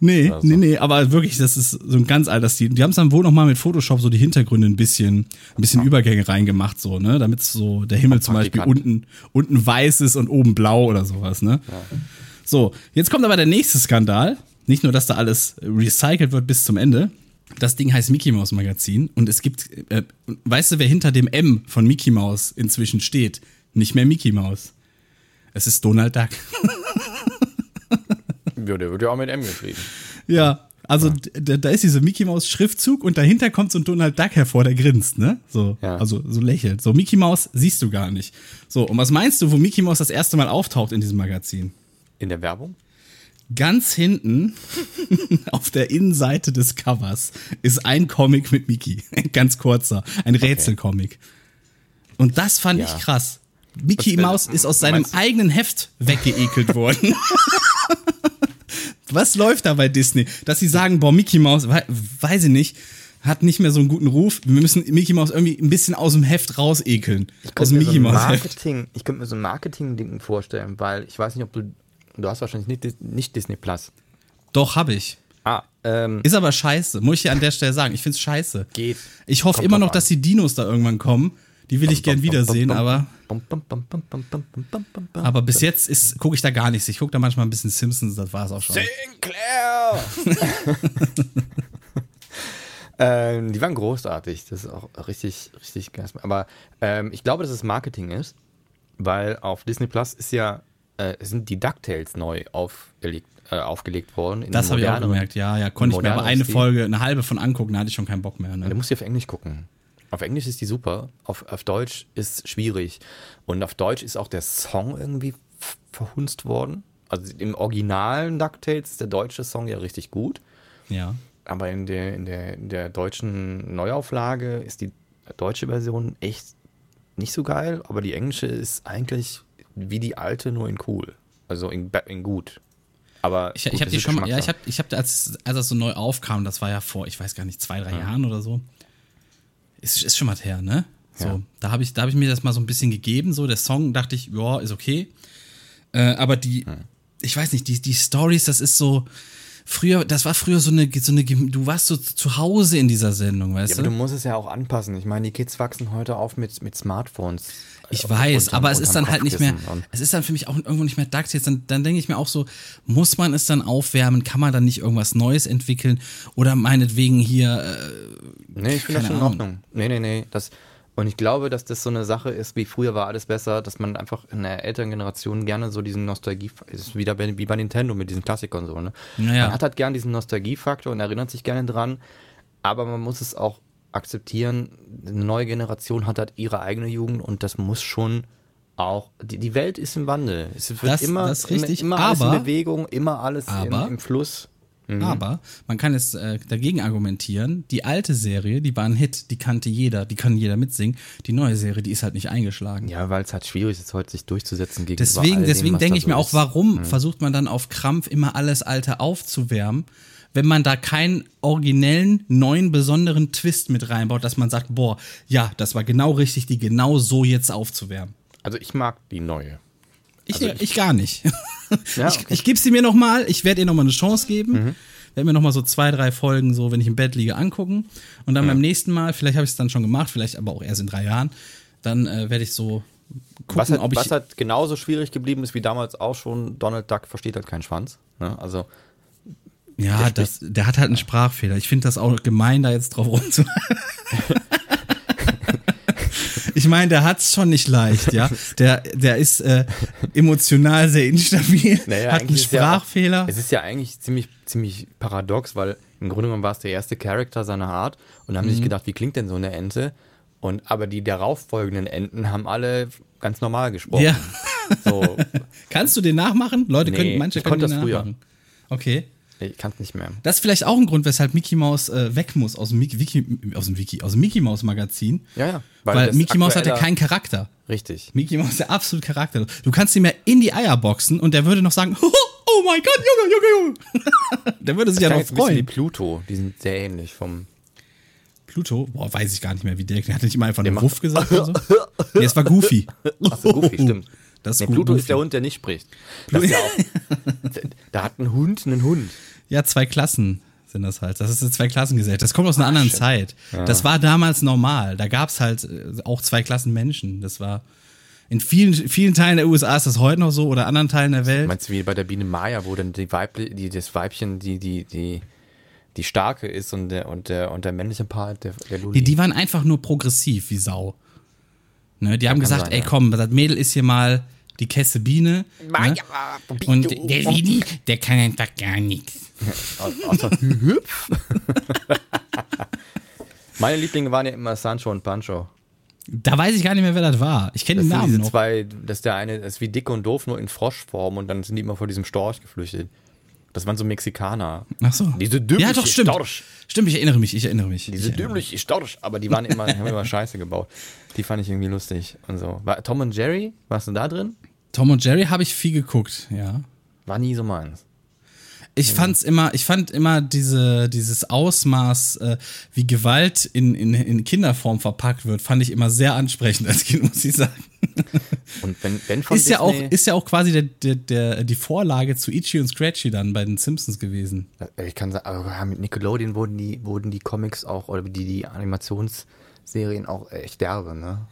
Nee, so. nee, nee, aber wirklich, das ist so ein ganz alter Stil. Die haben es dann wohl noch mal mit Photoshop so die Hintergründe ein bisschen, ein bisschen ja. Übergänge reingemacht, so, ne, damit so der Himmel zum Beispiel unten, unten weiß ist und oben blau oder sowas, ne. Ja. So, jetzt kommt aber der nächste Skandal. Nicht nur, dass da alles recycelt wird bis zum Ende, das Ding heißt Mickey Mouse Magazin und es gibt, äh, weißt du, wer hinter dem M von Mickey Mouse inzwischen steht? Nicht mehr Mickey Mouse. Es ist Donald Duck. ja, der wird ja auch mit M geschrieben. Ja, also ja. da ist dieser Mickey Mouse Schriftzug und dahinter kommt so ein Donald Duck hervor, der grinst, ne? So, ja. also so lächelt. So Mickey Mouse siehst du gar nicht. So, und was meinst du, wo Mickey Mouse das erste Mal auftaucht in diesem Magazin? In der Werbung? Ganz hinten *laughs* auf der Innenseite des Covers ist ein Comic mit Mickey. Ein *laughs* ganz kurzer, ein Rätselcomic. Und das fand ja. ich krass. Mickey Mouse ist aus seinem eigenen Heft weggeekelt worden. *laughs* Was läuft da bei Disney? Dass sie sagen, boah, Mickey Mouse, weiß ich nicht, hat nicht mehr so einen guten Ruf. Wir müssen Mickey Mouse irgendwie ein bisschen aus dem Heft rausekeln. aus dem Mickey so Mouse Ich könnte mir so ein Marketing-Ding vorstellen, weil ich weiß nicht, ob du Du hast wahrscheinlich nicht, nicht Disney Plus. Doch, habe ich. Ah, ähm, Ist aber scheiße, muss ich hier an der Stelle sagen. Ich finde es scheiße. Geht. Ich hoffe immer noch, dass die Dinos da irgendwann kommen. Die will ich gern wiedersehen, aber. Aber bis jetzt gucke ich da gar nichts. Ich gucke da manchmal ein bisschen Simpsons, das war es auch schon. Sinclair! *laughs* ähm, die waren großartig. Das ist auch richtig, richtig geil. Aber ähm, ich glaube, dass es Marketing ist, weil auf Disney Plus ist ja äh, sind die DuckTales neu aufgelegt, äh, aufgelegt worden. das habe ich auch gemerkt, ja, ja, konnte ich mir aber eine Stil. Folge, eine halbe von angucken, da hatte ich schon keinen Bock mehr. Ne? Du musst die auf Englisch gucken. Auf Englisch ist die super, auf, auf Deutsch ist schwierig. Und auf Deutsch ist auch der Song irgendwie verhunzt worden. Also im originalen DuckTales ist der deutsche Song ja richtig gut. Ja. Aber in der, in der, in der deutschen Neuauflage ist die deutsche Version echt nicht so geil, aber die englische ist eigentlich wie die alte, nur in cool. Also in, in gut. Aber ich, ich habe die schon mal, ja, ich habe, ich habe, als, als das so neu aufkam, das war ja vor, ich weiß gar nicht, zwei, drei ja. Jahren oder so. Ist, ist schon mal her, ne? So, ja. da habe ich, da habe ich mir das mal so ein bisschen gegeben. So, der Song dachte ich, ja, ist okay. Äh, aber die, ja. ich weiß nicht, die, die Stories, das ist so, früher, das war früher so eine, so eine, du warst so zu Hause in dieser Sendung, weißt ja, du? Aber du musst es ja auch anpassen. Ich meine, die Kids wachsen heute auf mit, mit Smartphones. Ich weiß, aber es ist dann halt nicht mehr, es ist dann für mich auch irgendwo nicht mehr DAX. Jetzt dann, dann denke ich mir auch so, muss man es dann aufwärmen? Kann man dann nicht irgendwas Neues entwickeln? Oder meinetwegen hier. Äh, nee, ich finde das schon in Ordnung. Nee, nee, nee. Das, und ich glaube, dass das so eine Sache ist, wie früher war alles besser, dass man einfach in der älteren Generation gerne so diesen Nostalgie, ist wieder wie bei Nintendo mit diesen Klassikern so, ne? Naja. Man hat halt gern diesen Nostalgiefaktor und erinnert sich gerne dran, aber man muss es auch akzeptieren, eine neue Generation hat halt ihre eigene Jugend und das muss schon auch, die, die Welt ist im Wandel. Es wird das, immer, das richtig, immer, alles aber, in Bewegung, immer alles aber, im, im Fluss. Mhm. Aber man kann jetzt äh, dagegen argumentieren, die alte Serie, die war ein Hit, die kannte jeder, die kann jeder mitsingen. Die neue Serie, die ist halt nicht eingeschlagen. Ja, weil es halt schwierig ist, heute sich durchzusetzen gegen Deswegen, deswegen denke ich so mir auch, warum mhm. versucht man dann auf Krampf immer alles Alte aufzuwärmen? wenn man da keinen originellen, neuen, besonderen Twist mit reinbaut, dass man sagt, boah, ja, das war genau richtig, die genau so jetzt aufzuwärmen. Also ich mag die neue. Ich, also ich, ich, gar nicht. Ja, *laughs* okay. Ich, ich gebe sie mir noch mal, ich werde ihr noch mal eine Chance geben. Mhm. Werde mir noch mal so zwei, drei Folgen, so wenn ich im Bett liege, angucken. Und dann mhm. beim nächsten Mal, vielleicht habe ich es dann schon gemacht, vielleicht aber auch erst in drei Jahren, dann äh, werde ich so gucken, was, halt, ob ich. was halt genauso schwierig geblieben ist wie damals auch schon, Donald Duck versteht halt keinen Schwanz. Ne? Also ja, der, das, der hat halt einen Sprachfehler. Ich finde das auch gemein, da jetzt drauf rumzu. *laughs* *laughs* ich meine, der hat's schon nicht leicht, ja. *laughs* Der, der ist äh, emotional sehr instabil, Naja, hat einen ja auch- Sprachfehler. es ist ja eigentlich ziemlich, ziemlich paradox, weil im Grunde genommen war es der erste Charakter seiner Art und haben Mhm. sich gedacht, wie klingt denn so eine Ente? Und aber die darauffolgenden Enten haben alle ganz normal gesprochen. ja. So, *laughs* Kannst du den nachmachen? Leute Nee, können, manche ich können konnte das früher. nachmachen. Okay. Ich kann es nicht mehr. Das ist vielleicht auch ein Grund, weshalb Mickey Mouse äh, weg muss aus dem Mickey, Wiki, aus dem Wiki, aus dem Mickey Mouse Magazin. Ja, ja. Weil, das Mickey Mouse hat ja keinen Charakter. Richtig. Mickey Mouse ist ja absolut charakterlos. Du kannst ihn ja in die Eier boxen und der würde noch sagen, *laughs* oh mein Gott, Junge, Junge, Junge. *laughs* der würde sich ja Klang noch jetzt ein wie freuen. Pluto, die sind sehr ähnlich vom. Pluto, boah, weiß ich gar nicht mehr, wie der, der hat nicht immer einfach macht- Wuff gesagt oder so. *laughs* Nee, es war Goofy. Achso, Goofy, stimmt. Das ist nee, Pluto Goofy. ist der Hund, der nicht spricht. Das ja auch, da hat ein Hund einen Hund. Ja, zwei Klassen sind das halt. Das ist eine Zwei-Klassen-Gesellschaft. Das kommt aus einer anderen shit. Zeit. Das war damals normal. Da gab's halt äh, auch zwei Klassen Menschen. Das war in vielen, vielen Teilen der USA ist das heute noch so oder anderen Teilen der Welt. Meinst du wie bei der Biene Maya, wo dann die Weibli die, das Weibchen, die, die, die, die starke ist und der, und der, und der männliche Part, der, der Luli. Die, die waren einfach nur progressiv wie Sau. Ne, die haben gesagt, sein, ey ja. komm, das Mädel ist hier mal die Kesse Biene. Ne? Und der Willi, der kann einfach gar nichts. Außer Hüpf. *laughs* Meine Lieblinge waren ja immer Sancho und Pancho. Da weiß ich gar nicht mehr, wer das war. Ich kenne den Namen diese noch. zwei, das ist der eine, das ist wie dick und doof, nur in Froschform und dann sind die immer vor diesem Storch geflüchtet. Das waren so Mexikaner. Ach so. Diese dümmliche Ja, doch, stimmt. Storch. Stimmt, ich erinnere mich, ich erinnere mich. Diese erinnere mich. dümmliche Storch. Aber die waren *laughs* immer, haben immer Scheiße gebaut. Die fand ich irgendwie lustig und so. War Tom und Jerry, warst du da drin? Tom und Jerry habe ich viel geguckt, ja. War nie so meins. Ich fand's immer, ich fand immer diese, dieses Ausmaß, äh, wie Gewalt in, in, in Kinderform verpackt wird, fand ich immer sehr ansprechend als Kind, *laughs* muss ich sagen. Und wenn, wenn von Ist ja, auch, Disney- ist ja auch quasi der, der, der, die Vorlage zu Itchy und Scratchy dann bei den Simpsons gewesen. Ich kann sagen, aber mit Nickelodeon wurden die, wurden die Comics auch, oder die, die Animationsserien auch echt derbe, ne?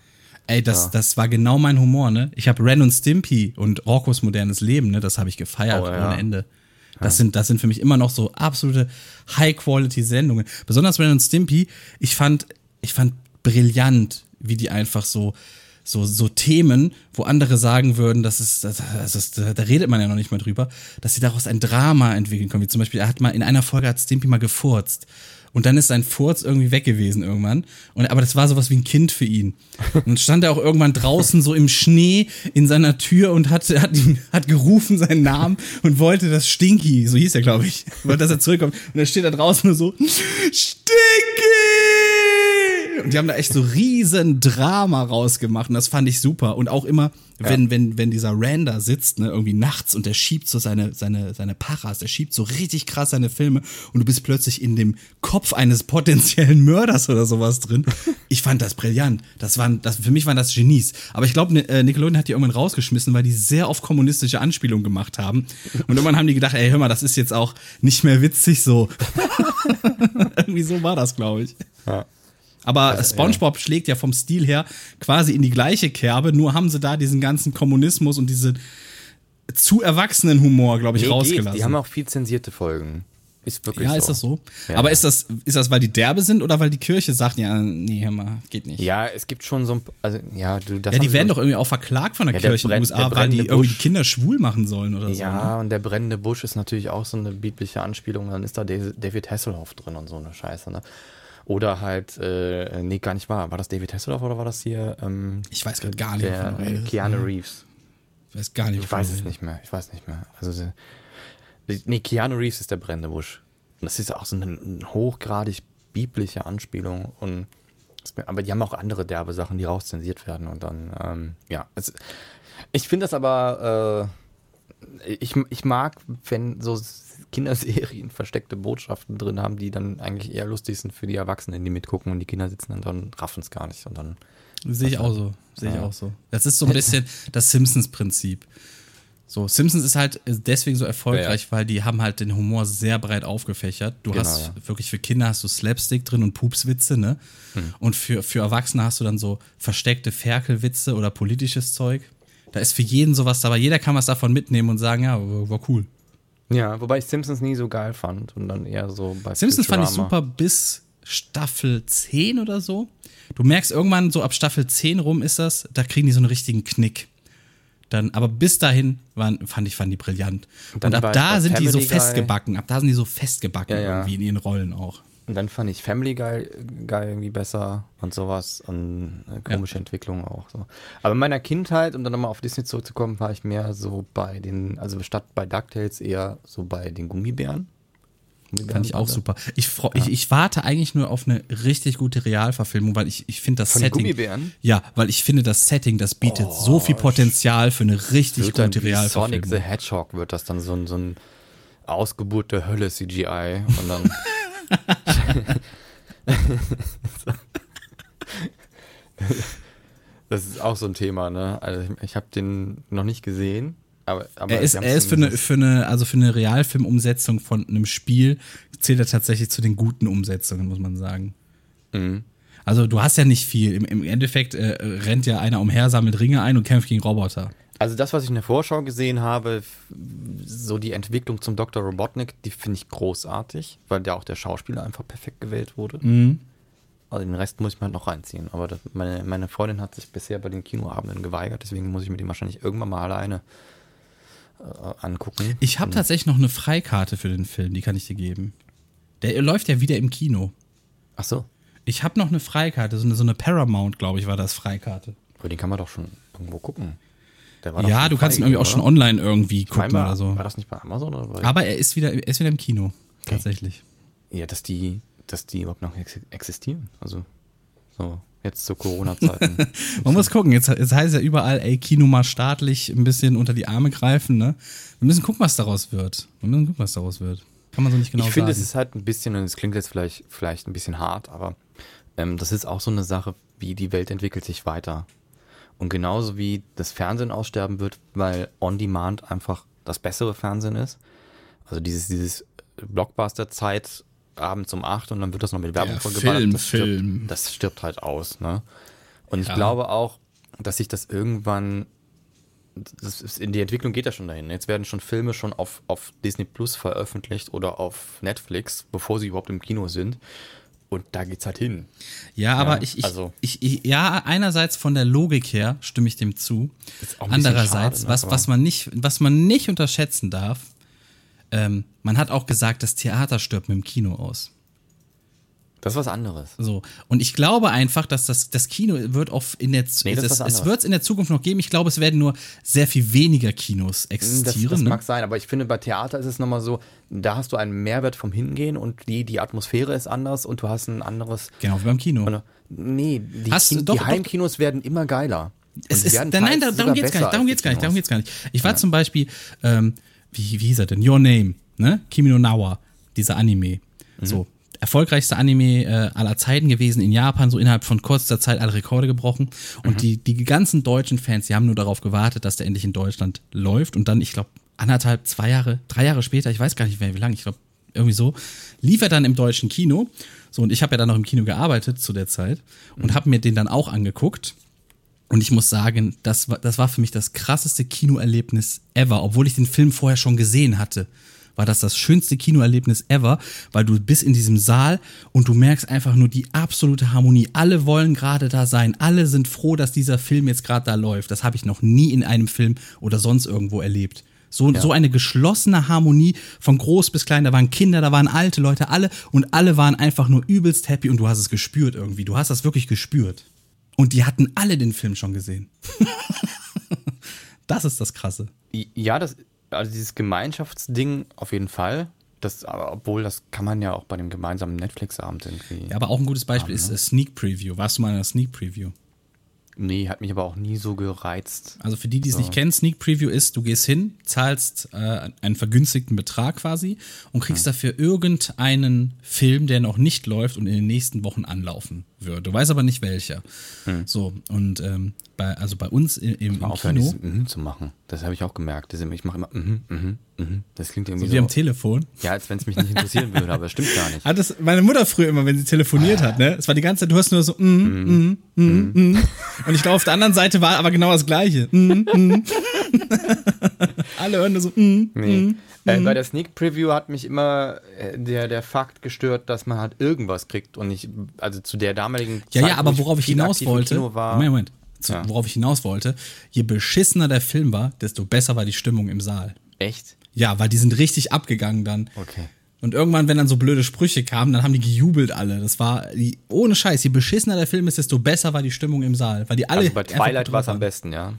Ey, das, Ja. das war genau mein Humor, ne? Ich habe Ren und Stimpy und Roccos modernes Leben, ne? Das habe ich gefeiert Oh, ja. ohne Ende. Das sind, das sind für mich immer noch so absolute High-Quality-Sendungen. Besonders Ren und Stimpy, ich fand, ich fand brillant, wie die einfach so, so, so Themen, wo andere sagen würden, das ist, das, das ist, da redet man ja noch nicht mal drüber, dass sie daraus ein Drama entwickeln können. Wie zum Beispiel, er hat mal, in einer Folge hat Stimpy mal gefurzt. Und dann ist sein Furz irgendwie weg gewesen irgendwann. Und, aber das war sowas wie ein Kind für ihn. Und dann stand er auch irgendwann draußen so im Schnee in seiner Tür und hat, hat, hat gerufen seinen Namen und wollte das Stinky, so hieß er, glaube ich, wollte, dass er zurückkommt. Und er steht da draußen nur so, Stinky! Und die haben da echt so riesen Drama rausgemacht und das fand ich super. Und auch immer, wenn, wenn, wenn dieser Randa sitzt, ne, irgendwie nachts und der schiebt so seine, seine, seine Paras, der schiebt so richtig krass seine Filme und du bist plötzlich in dem Kopf eines potenziellen Mörders oder sowas drin. Ich fand das brillant. Das waren, das, für mich waren das Genies. Aber ich glaube, Nickelodeon hat die irgendwann rausgeschmissen, weil die sehr auf kommunistische Anspielungen gemacht haben. Und irgendwann haben die gedacht, ey, hör mal, das ist jetzt auch nicht mehr witzig so. *laughs* Irgendwie so war das, glaube ich. Ja. Aber SpongeBob schlägt ja vom Stil her quasi in die gleiche Kerbe, nur haben sie da diesen ganzen Kommunismus und diese zu erwachsenen Humor, glaube ich, Nee, geht. rausgelassen. Die haben auch viel zensierte Folgen. Ist wirklich ja, so. ist das so? Ja. Aber ist das, ist das, weil die derbe sind oder weil die Kirche sagt, ja, nee, hör mal, geht nicht? Ja, es gibt schon so ein, also ja, du, das Ja, die werden doch irgendwie auch verklagt von der Ja, der Kirche in den USA, der weil die brennende irgendwie die Busch. Kinder schwul machen sollen oder so. Ja, Ne? und der brennende Busch ist natürlich auch so eine biblische Anspielung. Dann ist da David David Hasselhoff drin und so eine Scheiße, ne? Oder halt, äh, nee, gar nicht wahr. War das David Hasselhoff oder war das hier ähm, Ich weiß gerade gar nicht, der äh. Keanu. Reeves? Ich weiß gar nicht, Ich weiß es nicht mehr. Ich weiß nicht mehr. Also, äh, nee, Keanu Reeves ist der brennende Busch. Und das ist auch so eine, hochgradig biblische Anspielung. Und aber die haben auch andere derbe Sachen, die rauszensiert werden. Und dann, ähm, ja. Es, ich finde das aber, äh, ich, ich mag, wenn so Kinderserien versteckte Botschaften drin haben, die dann eigentlich eher lustig sind für die Erwachsenen, die mitgucken und die Kinder sitzen und dann raffen es gar nicht. Und dann Sehe ich auch so. Sehe ich Ja. auch so. Das ist so ein bisschen das Simpsons-Prinzip. So, Simpsons ist halt deswegen so erfolgreich, ja. weil die haben halt den Humor sehr breit aufgefächert. Du Genau, hast ja. wirklich für Kinder hast du Slapstick drin und Pupswitze, ne? Hm. Und für, für Erwachsene hast du dann so versteckte Ferkelwitze oder politisches Zeug. Da ist für jeden sowas dabei. Jeder kann was davon mitnehmen und sagen, ja, war, cool. Ja, wobei ich Simpsons nie so geil fand und dann eher so bei Simpsons fand ich Futurama. super bis Staffel 10 oder so. Du merkst irgendwann, so ab Staffel 10 rum ist das, da kriegen die so einen richtigen Knick. Dann, aber bis dahin waren, fand ich, fanden die brillant. Und, dann ab da sind die so Family Guy- festgebacken. Ab da sind die so festgebacken Ja, ja. irgendwie in ihren Rollen auch. Und dann fand ich Family Guy, Guy irgendwie besser und sowas und komische Entwicklung auch so. Aber in meiner Kindheit, um dann nochmal auf Disney zurückzukommen, war ich mehr so bei den, also statt bei DuckTales eher so bei den Gummibären. Fand ich auch super. Ich, freu, ich, ich warte eigentlich nur auf eine richtig gute Realverfilmung, weil ich, ich finde das Von Setting. Gummibären? Ja, weil ich finde, das Setting, das bietet so viel Potenzial für eine richtig Wird dann gute wie Sonic Realverfilmung. the Hedgehog wird das dann so ein, so ein Ausgeburt der Hölle CGI und dann *laughs* *laughs* Das ist auch so ein Thema, ne? Also ich, ich habe den noch nicht gesehen, aber, aber Er ist, er ist für eine, für eine, also für eine Realfilmumsetzung von einem Spiel zählt er tatsächlich zu den guten Umsetzungen, muss man sagen. Mhm. Also du hast ja nicht viel. Im, im Endeffekt äh, rennt ja einer umher, sammelt Ringe ein und kämpft gegen Roboter. Also das, was ich in der Vorschau gesehen habe, so die Entwicklung zum Dr. Robotnik, die finde ich großartig, weil der auch der Schauspieler einfach perfekt gewählt wurde. Mhm. Also den Rest muss ich mir halt noch reinziehen. Aber das, meine, meine Freundin hat sich bisher bei den Kinoabenden geweigert, deswegen muss ich mir den wahrscheinlich irgendwann mal alleine äh, angucken. Ich habe tatsächlich noch eine Freikarte für den Film, die kann ich dir geben. Der läuft ja wieder im Kino. Ach so. Ich habe noch eine Freikarte, so eine, so eine Paramount, glaube ich, war das Freikarte. Aber den kann man doch schon irgendwo gucken. Ja, du kannst ihn irgendwie auch schon online irgendwie? Ich gucken war, oder so. War das nicht bei Amazon oder bei Aber er ist wieder, er ist wieder im Kino. Tatsächlich. Ja, dass die, dass die überhaupt noch ex existieren. Also so jetzt zu Corona-Zeiten. *laughs* Man muss gucken, jetzt, jetzt heißt ja überall, ey, Kino mal staatlich ein bisschen unter die Arme greifen, ne? Wir müssen gucken, was daraus wird. Wir müssen gucken, was daraus wird. Kann man so nicht genau ich finde, sagen. es ist halt ein bisschen, und es klingt jetzt vielleicht, vielleicht ein bisschen hart, aber ähm, das ist auch so eine Sache, wie die Welt entwickelt sich weiter. Und genauso wie das Fernsehen aussterben wird, weil On-Demand einfach das bessere Fernsehen ist. Also dieses, dieses Blockbuster-Zeit abends um 8 und dann wird das noch mit Werbung Der vollgeballert. Film, das, stirbt, Film. das stirbt halt aus. Ne? Und ich Ja. glaube auch, dass sich das irgendwann das ist, in die Entwicklung geht ja schon dahin. Jetzt werden schon Filme schon auf, auf Disney Plus veröffentlicht oder auf Netflix, bevor sie überhaupt im Kino sind. Und da geht's halt hin. Ja, aber ich, ich, also- ich, ich, ja, einerseits von der Logik her stimme ich dem zu. Andererseits, schade, ne, was, was, man nicht, was man nicht unterschätzen darf, ähm, man hat auch gesagt, das Theater stirbt mit dem Kino aus. Das ist was anderes. So. Und ich glaube einfach, dass das, das Kino wird auch in der, Nee, das es, wird es in der Zukunft noch geben. Ich glaube, es werden nur sehr viel weniger Kinos Das, existieren. das ne? mag sein, aber ich finde, bei Theater ist es nochmal so, da hast du einen Mehrwert vom Hingehen und die, die Atmosphäre ist anders und du hast ein anderes. Genau wie beim Kino. Oder, nee, die, Hast Kin- doch, die doch. Heimkinos werden immer geiler. Es ist, nein, darum geht's gar nicht, darum geht's gar nicht, darum geht's gar nicht. Ich war zum Beispiel, ähm, wie, wie hieß er denn? Your Name, ne? Kimi no Nawa, dieser Anime. Mhm. So, erfolgreichste Anime äh, aller Zeiten gewesen in Japan, so innerhalb von kurzer Zeit alle Rekorde gebrochen. Und Mhm. die, die ganzen deutschen Fans, die haben nur darauf gewartet, dass der endlich in Deutschland läuft. Und dann, ich glaube, anderthalb, zwei Jahre, drei Jahre später, ich weiß gar nicht mehr, wie lange, ich glaube, irgendwie so, lief er dann im deutschen Kino. So, und ich habe ja dann noch im Kino gearbeitet zu der Zeit und Mhm. habe mir den dann auch angeguckt. Und ich muss sagen, das war, das war für mich das krasseste Kinoerlebnis ever. Obwohl ich den Film vorher schon gesehen hatte, war das das schönste Kinoerlebnis ever, weil du bist in diesem Saal und du merkst einfach nur die absolute Harmonie. Alle wollen gerade da sein. Alle sind froh, dass dieser Film jetzt gerade da läuft. Das habe ich noch nie in einem Film oder sonst irgendwo erlebt. So, so eine geschlossene Harmonie von groß bis klein. Da waren Kinder, da waren alte Leute, alle und alle waren einfach nur übelst happy und du hast es gespürt irgendwie. Du hast das wirklich gespürt. Und die hatten alle den Film schon gesehen. *laughs* das ist das Krasse. Ja, das, also dieses Gemeinschaftsding auf jeden Fall. Das, aber obwohl, das kann man ja auch bei dem gemeinsamen Netflix-Abend irgendwie. Ja, aber auch ein gutes Beispiel ist äh, Sneak Preview. Warst du mal in einer Sneak Preview? Nee, hat mich aber auch nie so gereizt. Also für die, die es nicht kennen, Sneak Preview ist, du gehst hin, zahlst äh, einen vergünstigten Betrag quasi und kriegst dafür irgendeinen Film, der noch nicht läuft und in den nächsten Wochen anlaufen wird. Du weißt aber nicht welcher. So, und ähm, bei, also bei uns im, im, im aufhören, Kino, dieses Mhm zu machen. Das habe ich auch gemerkt. Ich mache immer Mhm, Mhm, Mhm. Das klingt irgendwie so so. wie am Telefon. ja, als wenn es mich nicht interessieren würde, aber das stimmt gar nicht. *laughs* Hat das meine Mutter früher immer, wenn sie telefoniert hat, ne? Es war die ganze Zeit, du hast nur so, mm, mm, mm, mm. Und ich glaube, auf der anderen Seite war aber genau das Gleiche. Mm, mm. *laughs* Alle hören nur so, mm, Nee. mm. Äh, bei der Sneak Preview hat mich immer äh, der, der Fakt gestört, dass man halt irgendwas kriegt und ich, also zu der damaligen Ja, Zeit, ja, wo aber worauf ich viel hinaus wollte, war, Moment, Moment, Zu, Ja. worauf ich hinaus wollte, je beschissener der Film war, desto besser war die Stimmung im Saal. Echt? Ja, weil die sind richtig abgegangen dann. Okay. Und irgendwann, wenn dann so blöde Sprüche kamen, dann haben die gejubelt alle. Das war, die, ohne Scheiß, je beschissener der Film ist, desto besser war die Stimmung im Saal. Weil die alle Also bei Twilight war es am besten, ja.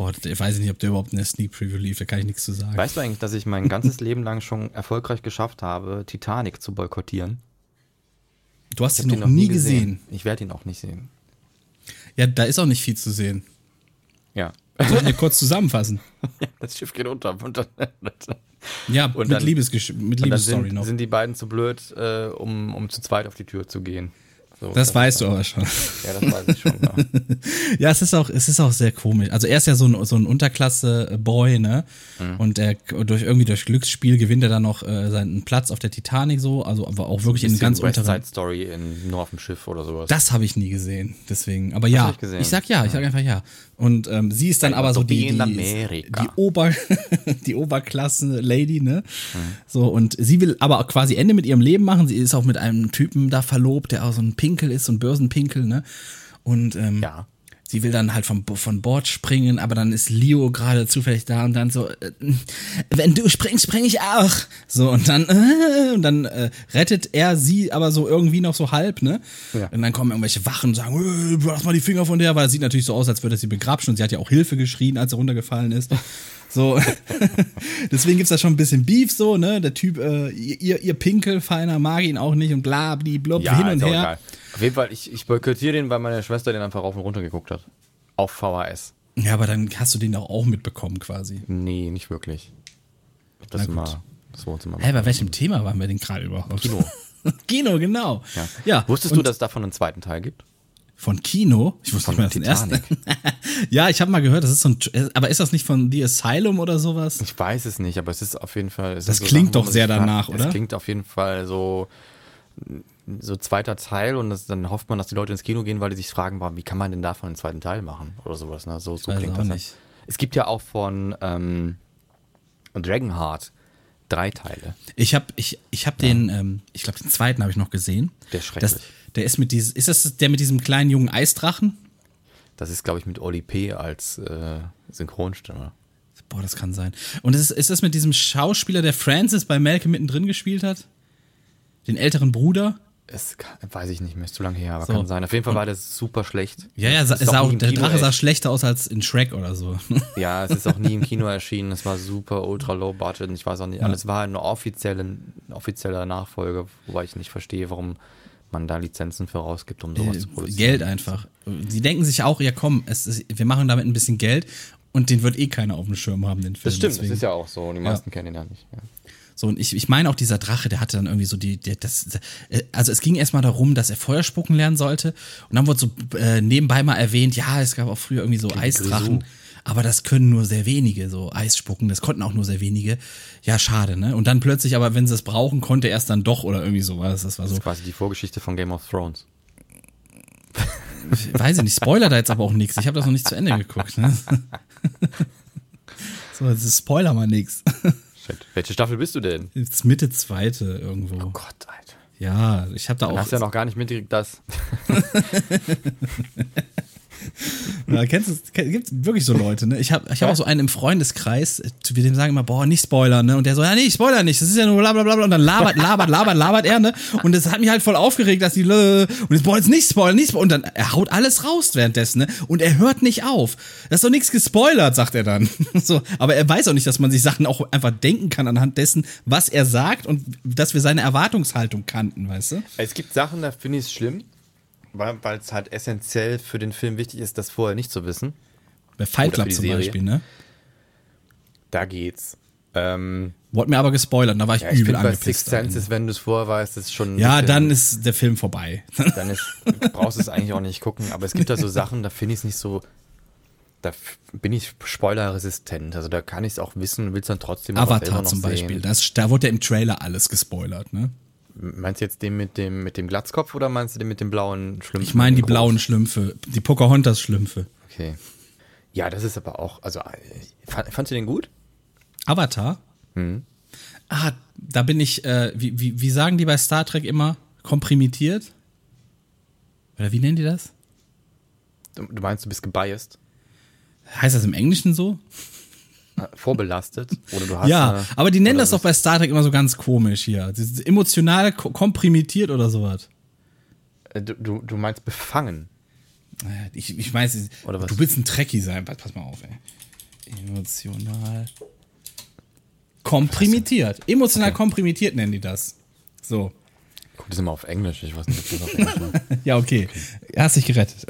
Boah, ich weiß nicht, ob der überhaupt in der Sneak Preview lief, da kann ich nichts zu sagen. Weißt du eigentlich, dass ich mein ganzes *laughs* Leben lang schon erfolgreich geschafft habe, Titanic zu boykottieren? du hast ihn hab noch, nie gesehen. Ich werde ihn auch nicht sehen. Ja, da ist auch nicht viel zu sehen. Ja. Sollten wir kurz zusammenfassen. *laughs* Das Schiff geht unter. Und dann, Ja, Und mit, dann- Liebesgesch mit Liebesstory sind, noch. sind die beiden zu blöd, äh, um, um zu zweit auf die Tür zu gehen. So, das weißt du aber schon. *laughs* Ja, das weiß ich schon. Ja. *laughs* Ja, es ist auch, es ist auch sehr komisch. Also er ist ja so ein, so ein Unterklasse-Boy, ne? Mhm. Und er durch irgendwie durch Glücksspiel gewinnt er dann noch äh, seinen Platz auf der Titanic so, also aber auch wirklich in ganz unteren. Side Story in, nur auf dem Schiff oder sowas. Das habe ich nie gesehen, deswegen. Aber ja, ich ich sag ja, ich sag einfach ja. Und ähm, sie ist dann Ein aber so die die, die Ober *laughs* die Oberklasse-Lady, ne? Mhm. So und sie will aber quasi Ende mit ihrem Leben machen. Sie ist auch mit einem Typen da verlobt, der auch so ein Pinkel ist, so ein Börsenpinkel, ne? Und ähm, Ja. Sie will dann halt vom, von Bord springen, aber dann ist Leo gerade zufällig da und dann so, äh, wenn du springst, spring ich auch. So, und dann, äh, und dann äh, rettet er sie aber so irgendwie noch so halb, ne? Ja. Und dann kommen irgendwelche Wachen und sagen, äh, lass mal die Finger von der, weil es sieht natürlich so aus, als würde sie begrapschen und sie hat ja auch Hilfe geschrien, als sie runtergefallen ist. So, *laughs* deswegen gibt's da schon ein bisschen Beef so, ne? Der Typ, äh, ihr, ihr Pinkel, feiner, mag ihn auch nicht und bla, bli, blub, hin und her. egal. Auf jeden Fall, ich, ich boykottiere den, weil meine Schwester den einfach rauf und runter geguckt hat. Auf VHS. Ja, aber dann hast du den doch auch mitbekommen quasi. Nee, nicht wirklich. Das immer das Wohnzimmer. Hä, bei welchem Thema waren wir denn gerade überhaupt? Kino. *laughs* Kino, genau. Ja. ja Wusstest und du, dass es davon einen zweiten Teil gibt? Von Kino? Ich wusste Von nicht mehr, dass den ersten. *laughs* ja, ich habe mal gehört, das ist so ein. Aber ist das nicht von The Asylum oder sowas? Ich weiß es nicht, aber es ist auf jeden Fall. Das sind klingt Sachen, doch sehr danach, oder? Es klingt auf jeden Fall so so zweiter Teil und das, dann hofft man, dass die Leute ins Kino gehen, weil die sich fragen, warum, wie kann man denn davon einen zweiten Teil machen oder sowas. Ne? So, so klingt das. nicht. Es gibt ja auch von ähm, Dragonheart drei Teile. Ich habe ich, ich hab den, ähm, ich glaube, den zweiten habe ich noch gesehen. Der schrecklich. Das, der ist mit diesem, ist das der mit diesem kleinen jungen Eisdrachen? Das ist, glaube ich, mit Oli P. als äh, Synchronstimme. Boah, das kann sein. Und ist, ist das mit diesem Schauspieler, der Francis bei Malcolm mittendrin gespielt hat? Den älteren Bruder? Es kann, weiß ich nicht mehr, ist zu lange her, aber So. kann sein. Auf jeden Fall war das super schlecht. Ja, ja, Es nie auch, der Kino Drache sah echt- schlechter aus als in Shrek oder so. *laughs* Ja, es ist auch nie im Kino erschienen. Es war super ultra low budget. Und ich weiß auch nicht. Und es war eine offizielle, ein offizieller Nachfolger, wobei ich nicht verstehe, warum man da Lizenzen für rausgibt, um sowas zu produzieren. Geld einfach. Sie denken sich auch, ja komm, es ist, wir machen damit ein bisschen Geld und den wird eh keiner auf dem Schirm haben, den Film. Das stimmt, Deswegen- das ist ja auch so. Die meisten kennen ihn ja nicht. Ja. So, und ich, ich meine auch, dieser Drache, der hatte dann irgendwie so die, der, das, äh, also es ging erstmal darum, dass er Feuer spucken lernen sollte. Und dann wurde so äh, nebenbei mal erwähnt, ja, es gab auch früher irgendwie so Eisdrachen. Aber das können nur sehr wenige, so Eis spucken, das konnten auch nur sehr wenige. Ja, schade, ne? Und dann plötzlich, aber wenn sie es brauchen, konnte er es dann doch oder irgendwie sowas. Das war Das so, ist quasi die Vorgeschichte von Game of Thrones. *laughs* weiß ich nicht, Spoiler da jetzt aber auch nichts. Ich habe das noch nicht zu Ende geguckt, ne? *laughs* So, jetzt ist Spoiler mal nix. Shit. Welche Staffel bist du denn? Jetzt Mitte zweite irgendwo. Gott, Alter. Ja, ich habe da Du auch. hast ja noch gar nicht mitgekriegt, dass. *laughs* *laughs* Ja, kennst du, gibt's wirklich so Leute, ne? Ich habe ich hab auch so einen im Freundeskreis, äh, zu dem sagen immer, boah, nicht spoilern, ne? Und der so, ja, nee, ich spoiler nicht, das ist ja nur bla bla bla bla. Und dann labert, labert, labert, labert er, ne? Und das hat mich halt voll aufgeregt, dass die, und jetzt, boah, jetzt nicht spoilern, nicht spoilern. Und dann, er haut alles raus währenddessen, ne? Und er hört nicht auf. Das ist doch nichts gespoilert, sagt er dann. *laughs* So, aber er weiß auch nicht, dass man sich Sachen auch einfach denken kann anhand dessen, was er sagt und dass wir seine Erwartungshaltung kannten, weißt du? Es gibt Sachen, da finde ich es schlimm. Weil es halt essentiell für den Film wichtig ist, das vorher nicht zu wissen. Bei Fight Club zum Serie. Beispiel, ne? Da geht's. Ähm, Wurde mir aber gespoilert, da war ich ja, ich übel bei angepisst. Sixth Ende. Senses, wenn du es vorher weißt, ist schon. ja, bisschen- dann ist der Film vorbei. *laughs* dann ist, brauchst du es eigentlich auch nicht gucken. Aber es gibt da so Sachen, da finde ich es nicht so. Da bin ich spoilerresistent. Also da kann ich es auch wissen, will es dann trotzdem Avatar zum Beispiel, das, da wurde ja im Trailer alles gespoilert, ne? Meinst du jetzt den mit dem, mit dem Glatzkopf oder meinst du den mit dem blauen Schlümpfen? Ich meine die Groß? blauen Schlümpfe, die Pocahontas-Schlümpfe. Okay. Ja, das ist aber auch. Also, äh, fand, fandst du den gut? Avatar? Mhm. Ah, da bin ich, äh, wie, wie, wie sagen die bei Star Trek immer? Komprimiert? Oder wie nennen die das? Du, du meinst, du bist gebiased? Heißt das im Englischen so? Vorbelastet? Oder du hast ja, eine- aber die nennen das doch bei Star Trek immer so ganz komisch hier. Emotional ko- komprimiert oder sowas. Äh, Du, du, du meinst befangen. Ich, ich weiß, Oder was? du willst ein Trekkie sein. Pass mal auf, ey. Emotional. Komprimiert. Emotional komprimiert nennen die das. So. Guck das immer auf Englisch. Ich weiß nicht, ob das auf Englisch war. *laughs* Ja, okay. Hast dich gerettet.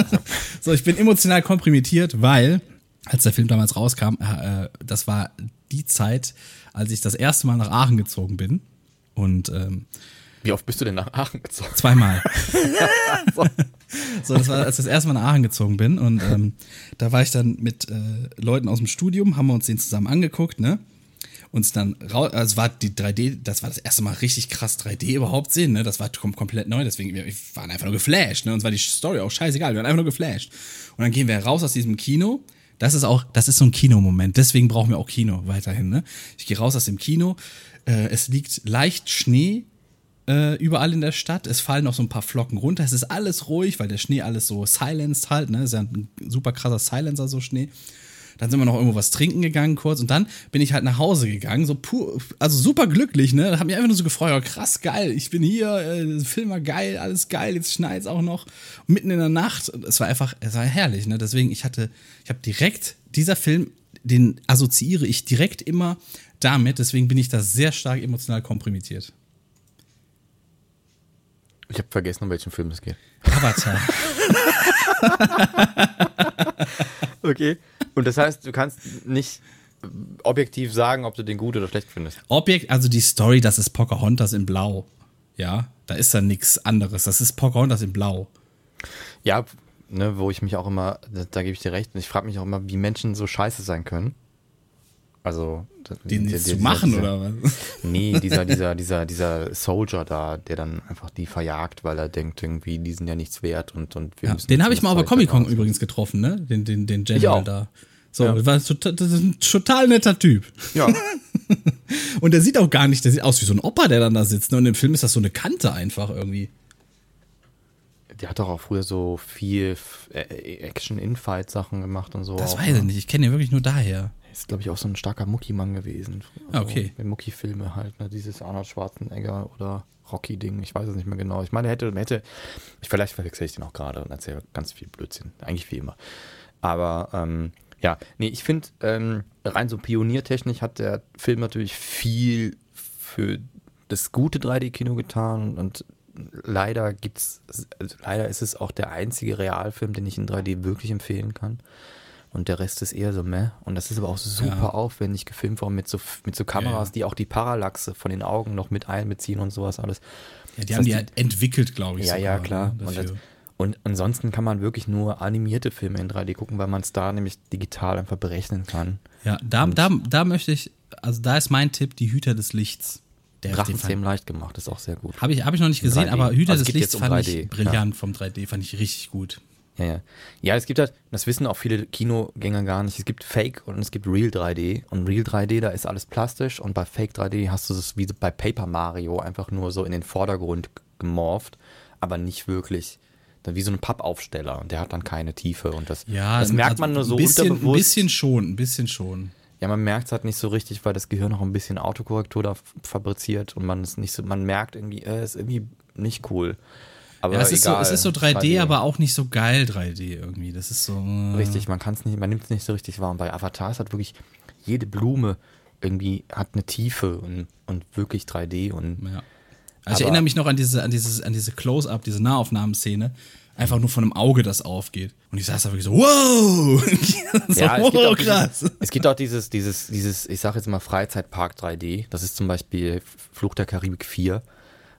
*laughs* so, ich bin emotional komprimiert, weil, als der Film damals rauskam, äh, das war die Zeit, als ich das erste Mal nach Aachen gezogen bin. Und ähm, Wie oft bist du denn nach Aachen gezogen? zweimal. *laughs* so, das war, als ich das erste Mal nach Aachen gezogen bin. Und ähm, da war ich dann mit äh, Leuten aus dem Studium, haben wir uns den zusammen angeguckt, ne? Uns dann raus, also war die 3D, das war das erste Mal richtig krass 3D überhaupt sehen, ne? Das war kom komplett neu, deswegen wir wir waren einfach nur geflasht, ne? Uns war die Story auch scheißegal, wir waren einfach nur geflasht. Und dann gehen wir raus aus diesem Kino. Das ist auch, das ist so ein Kinomoment. Deswegen brauchen wir auch Kino weiterhin, ne? Ich gehe raus aus dem Kino. Äh, es liegt leicht Schnee äh, überall in der Stadt. Es fallen noch so ein paar Flocken runter. Es ist alles ruhig, weil der Schnee alles so silenced halt. Ne? Ist ja ein super krasser Silencer, so Schnee. Dann sind wir noch irgendwo was trinken gegangen kurz und dann bin ich halt nach Hause gegangen, so pur, also super glücklich, ne? Hab mich einfach nur so gefreut, oh, krass geil, ich bin hier, äh, Film war geil, alles geil, jetzt schneit's auch noch mitten in der Nacht. Und Es war einfach, es war herrlich, ne? Deswegen, ich hatte, ich habe direkt, dieser Film, den assoziiere ich direkt immer damit, deswegen bin ich da sehr stark emotional komprimiert. Ich habe vergessen, um welchen Film es geht. Avatar. *laughs* Okay. Und das heißt, du kannst nicht objektiv sagen, ob du den gut oder schlecht findest. Objekt, also die Story, das ist Pocahontas in Blau. Ja, da ist da nichts anderes. Das ist Pocahontas in Blau. Ja, ne, wo ich mich auch immer, da, da gebe ich dir recht, und ich frage mich auch immer, wie Menschen so scheiße sein können. Also, Den der- zu machen, dieser, oder was? *laughs* Nee, dieser, dieser, *laughs* dieser, dieser Soldier da, der dann einfach die verjagt, weil er denkt, irgendwie, die sind ja nichts wert und, und wir Ja, müssen. den habe ich mal auf Comic-Con übrigens getroffen, ne? Den, den, den General da. So, Ja. war total, das ist ein total netter Typ. Ja, *laughs* Und der sieht auch gar nicht, der sieht aus wie so ein Opa, der dann da sitzt. Ne? Und im Film ist das so eine Kante einfach irgendwie. der hat doch auch früher so viel äh, Action-In-Fight-Sachen gemacht und so. Das auch, weiß ich ne? nicht. Ich kenne ihn wirklich nur daher. Ist, glaube ich, auch so ein starker Mucki-Mann gewesen. Ah, okay. Mucki-Filme halt, ne? Dieses Arnold Schwarzenegger oder Rocky-Ding, ich weiß es nicht mehr genau. Ich meine, er hätte, hätte ich, vielleicht verwechsel ich den auch gerade und erzähle ganz viel Blödsinn. Eigentlich wie immer. Aber, ähm, ja, nee, ich finde, ähm, rein so pioniertechnisch hat der Film natürlich viel für das gute 3D-Kino getan und leider gibt's, also leider ist es auch der einzige Realfilm, den ich in 3D wirklich empfehlen kann. Und der Rest ist eher so meh. Und das ist aber auch super Ja. aufwendig gefilmt worden mit so, mit so Kameras, Ja. die auch die Parallaxe von den Augen noch mit einbeziehen und sowas alles. Ja, die Das haben die halt entwickelt, glaube ich. ja, sogar, ja, klar. Ne, Und, das, und ansonsten kann man wirklich nur animierte Filme in 3D gucken, weil man es da nämlich digital einfach berechnen kann. ja, da, da, da möchte ich, also da ist mein Tipp, die Hüter des Lichts. Der Drachenzähmen leicht gemacht, ist auch sehr gut. Habe ich, hab ich noch nicht gesehen, 3D. aber Hüter Also es des Lichts um fand 3D, ich brillant vom 3D, fand ich richtig gut. Ja, ja. Ja, es gibt halt, das wissen auch viele Kinogänger gar nicht, es gibt Fake und es gibt Real 3D. Und Real 3D, da ist alles plastisch und bei Fake 3D hast du es wie bei Paper Mario einfach nur so in den Vordergrund gemorpht, aber nicht wirklich. Dann Wie so ein Pappaufsteller und der hat dann keine Tiefe und das, Ja, das merkt also man nur so ein bisschen, unterbewusst. Ein bisschen schon, ein bisschen schon. Ja, man merkt es halt nicht so richtig, weil das Gehirn noch ein bisschen Autokorrektur da fabriziert und man ist nicht so, man merkt irgendwie, äh, ist irgendwie nicht cool. Aber Ja, es ist, so, es ist so 3D, 3D. aber auch nicht so geil 3D irgendwie. Das ist so. äh, Richtig, man kann es nicht, man nimmt es nicht so richtig wahr. Und bei Avatar ist halt wirklich jede Blume irgendwie hat eine Tiefe und, und wirklich 3D und Ja. Also ich erinnere mich noch an diese, an dieses, an diese Close-Up, diese Nahaufnahmenszene. Einfach nur von einem Auge, das aufgeht. Und ich saß da wirklich so, wow! so, *laughs* Ja, es gibt, wow, auch krass. Dieses, es gibt auch dieses, dieses, dieses, ich sag jetzt mal Freizeitpark 3D. Das ist zum Beispiel Fluch der Karibik 4,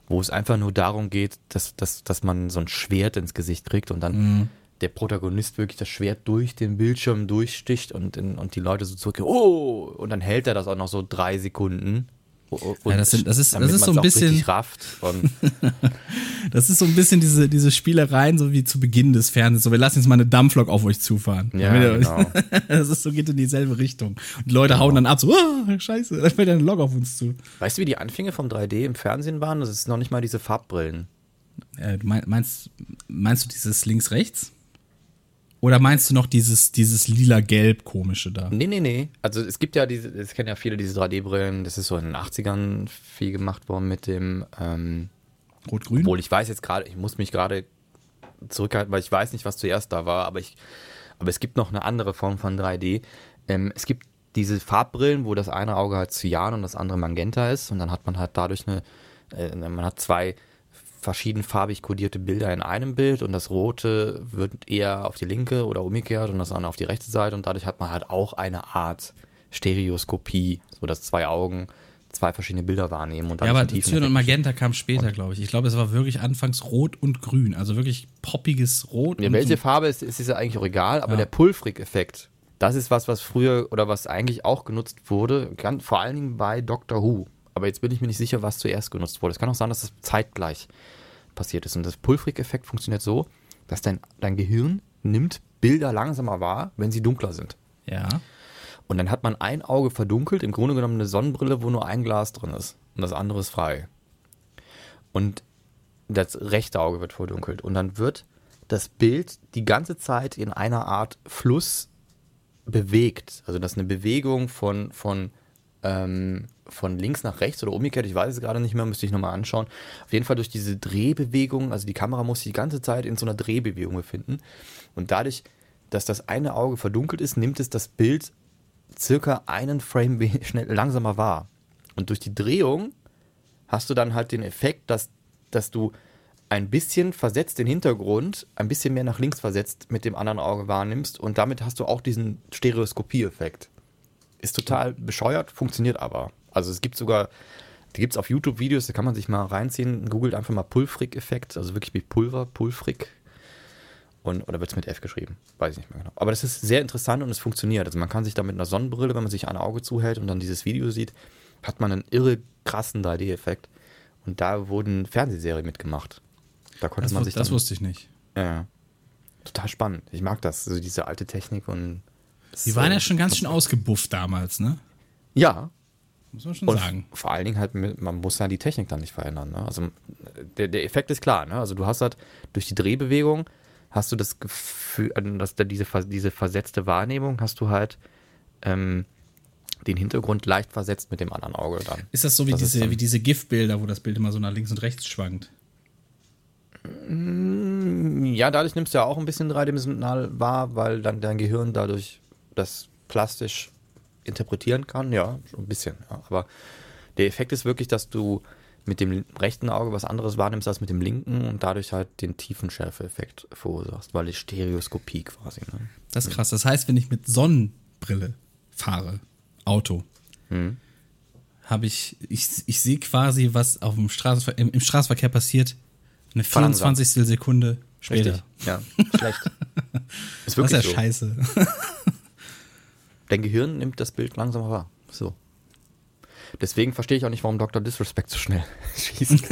wo es einfach nur darum geht, dass, dass, dass man so ein Schwert ins Gesicht kriegt und dann Mhm. der Protagonist wirklich das Schwert durch den Bildschirm durchsticht und, in, und die Leute so zurück, oh! Und dann hält er das auch noch so drei Sekunden. Ja, das sind- das ist- das ist so ein bisschen- *laughs* Das ist so ein bisschen diese, diese Spielereien, so wie zu Beginn des Fernsehens. So, wir lassen jetzt mal eine Dampflok auf euch zufahren. Ja, genau. *laughs* Das ist so, geht in dieselbe Richtung. Und die Leute hauen dann ab, so, ah, scheiße, da fällt eine Lok auf uns zu. weißt du, wie die Anfänge vom 3D im Fernsehen waren? Das ist noch nicht mal diese Farbbrillen. Äh, meinst, meinst du dieses links-rechts? Oder meinst du noch dieses, dieses lila-gelb komische da? Nee, nee, nee. Also es gibt ja diese, es kennen ja viele diese 3D-Brillen, das ist so in den 80ern viel gemacht worden mit dem, ähm, Rot-grün? obwohl ich weiß jetzt gerade, ich muss mich gerade zurückhalten, weil ich weiß nicht, was zuerst da war, aber ich, aber es gibt noch eine andere Form von 3D. Ähm, es gibt diese Farbbrillen, wo das eine Auge halt Cyan und das andere Magenta ist und dann hat man halt dadurch eine, äh, man hat zwei verschiedenfarbig kodierte Bilder in einem Bild und das rote wird eher auf die linke oder umgekehrt und das andere auf die rechte Seite und dadurch hat man halt auch eine Art Stereoskopie, so dass zwei Augen zwei verschiedene Bilder wahrnehmen und Ja, dadurch aber Cyan und Magenta kam später, glaube ich. Ich glaube, es war wirklich anfangs rot und grün. Also wirklich poppiges Rot. Ja, welche so- Farbe ist, ist, ist ja eigentlich auch egal, aber Ja. der Pulfrig-Effekt, das ist was, was früher oder was eigentlich auch genutzt wurde, vor allen Dingen bei Doctor Who. Aber jetzt bin ich mir nicht sicher, was zuerst genutzt wurde. Es kann auch sein, dass das zeitgleich passiert ist. Und das Pulfrig-Effekt funktioniert so, dass dein, dein Gehirn nimmt Bilder langsamer wahr, wenn sie dunkler sind. Ja. Und dann hat man ein Auge verdunkelt, im Grunde genommen eine Sonnenbrille, wo nur ein Glas drin ist und das andere ist frei. Und das rechte Auge wird verdunkelt und dann wird das Bild die ganze Zeit in einer Art Fluss bewegt. Also das ist eine Bewegung von, von, ähm, von links nach rechts oder umgekehrt, ich weiß es gerade nicht mehr, müsste ich nochmal anschauen. Auf jeden Fall durch diese Drehbewegung, also die Kamera muss sich die ganze Zeit in so einer Drehbewegung befinden. Und dadurch, dass das eine Auge verdunkelt ist, nimmt es das Bild circa einen Frame *laughs* schnell langsamer wahr. Und durch die Drehung hast du dann halt den Effekt, dass, dass du ein bisschen versetzt den Hintergrund, ein bisschen mehr nach links versetzt mit dem anderen Auge wahrnimmst und damit hast du auch diesen Stereoskopie-Effekt. Ist total bescheuert, funktioniert aber. Also es gibt sogar, die gibt es auf YouTube-Videos, da kann man sich mal reinziehen, googelt einfach mal Pulfrig-Effekt, also wirklich wie Pulver, Pulfrig. Und, oder wird es mit F geschrieben? Weiß ich nicht mehr genau. Aber das ist sehr interessant und es funktioniert. Also man kann sich da mit einer Sonnenbrille, wenn man sich ein Auge zuhält und dann dieses Video sieht, hat man einen irre krassen 3D-Effekt. Und da wurden Fernsehserien mitgemacht. Da konnte Das, man sich das dann, wusste ich nicht. ja, total spannend. Ich mag das, also diese alte Technik und Die waren ja schon ganz schön ausgebufft damals, ne? ja, Muss man schon Und sagen. vor allen Dingen halt, mit- man muss ja die Technik dann nicht verändern. Ne? Also der, der Effekt ist klar. Ne? Also du hast halt durch die Drehbewegung hast du das Gefühl, äh, dass da diese, diese versetzte Wahrnehmung hast du halt ähm, den Hintergrund leicht versetzt mit dem anderen Auge dann. Ist das so wie Das diese, wie diese GIF-Bilder, wo das Bild immer so nach links und rechts schwankt? Ja, dadurch nimmst du ja auch ein bisschen dreidimensional wahr, weil dann dein Gehirn dadurch das plastisch interpretieren kann. Ja, ein bisschen. Ja. Aber der Effekt ist wirklich, dass du mit dem rechten Auge was anderes wahrnimmst als mit dem linken und dadurch halt den Tiefenschärfe-Effekt verursachst, weil die Stereoskopie quasi. Ne? Das ist krass. Das heißt, wenn ich mit Sonnenbrille fahre, Auto, Hm. habe ich, ich, ich sehe quasi, was auf dem Straßenver im, im Straßenverkehr passiert, eine Verlangsamt. 24. Sekunde später. Richtig. Ja, schlecht. Ist Das *laughs* ist wirklich ja so. scheiße. Dein Gehirn nimmt das Bild langsamer wahr. So. Deswegen verstehe ich auch nicht, warum Dr. Disrespect so schnell *laughs* schießt.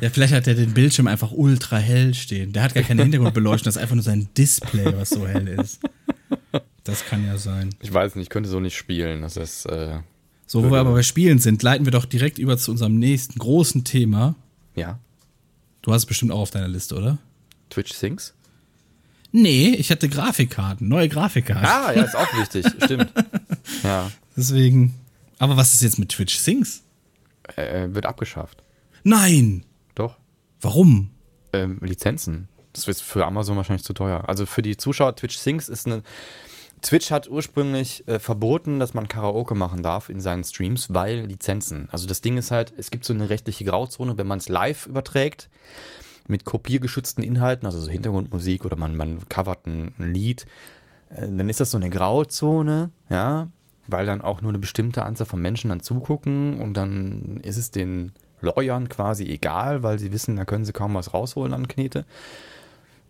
Ja, vielleicht hat er den Bildschirm einfach ultra hell stehen. Der hat gar keine Hintergrundbeleuchtung, das ist einfach nur sein Display, was so hell ist. Das kann ja sein. Ich weiß nicht, ich könnte so nicht spielen. Das ist. Äh, So, wo wir aber bei Spielen sind, leiten wir doch direkt über zu unserem nächsten großen Thema. ja. Du hast es bestimmt auch auf deiner Liste, oder? Twitch Sings? Nee, ich hatte Grafikkarten, neue Grafikkarten. Ah, ja, ist auch wichtig. *laughs* Stimmt. Ja. Deswegen. Aber was ist jetzt mit Twitch Sings? Äh, wird abgeschafft. Nein! Doch. Warum? Ähm, Lizenzen. Das ist für Amazon wahrscheinlich zu teuer. Also für die Zuschauer, Twitch Sings ist eine. Twitch hat ursprünglich äh, verboten, dass man Karaoke machen darf in seinen Streams, weil Lizenzen. Also das Ding ist halt, es gibt so eine rechtliche Grauzone, wenn man es live überträgt mit kopiergeschützten Inhalten, also so Hintergrundmusik oder man, man covert ein, ein Lied, äh, dann ist das so eine Grauzone, ja, weil dann auch nur eine bestimmte Anzahl von Menschen dann zugucken und dann ist es den Lawyern quasi egal, weil sie wissen, da können sie kaum was rausholen an Knete.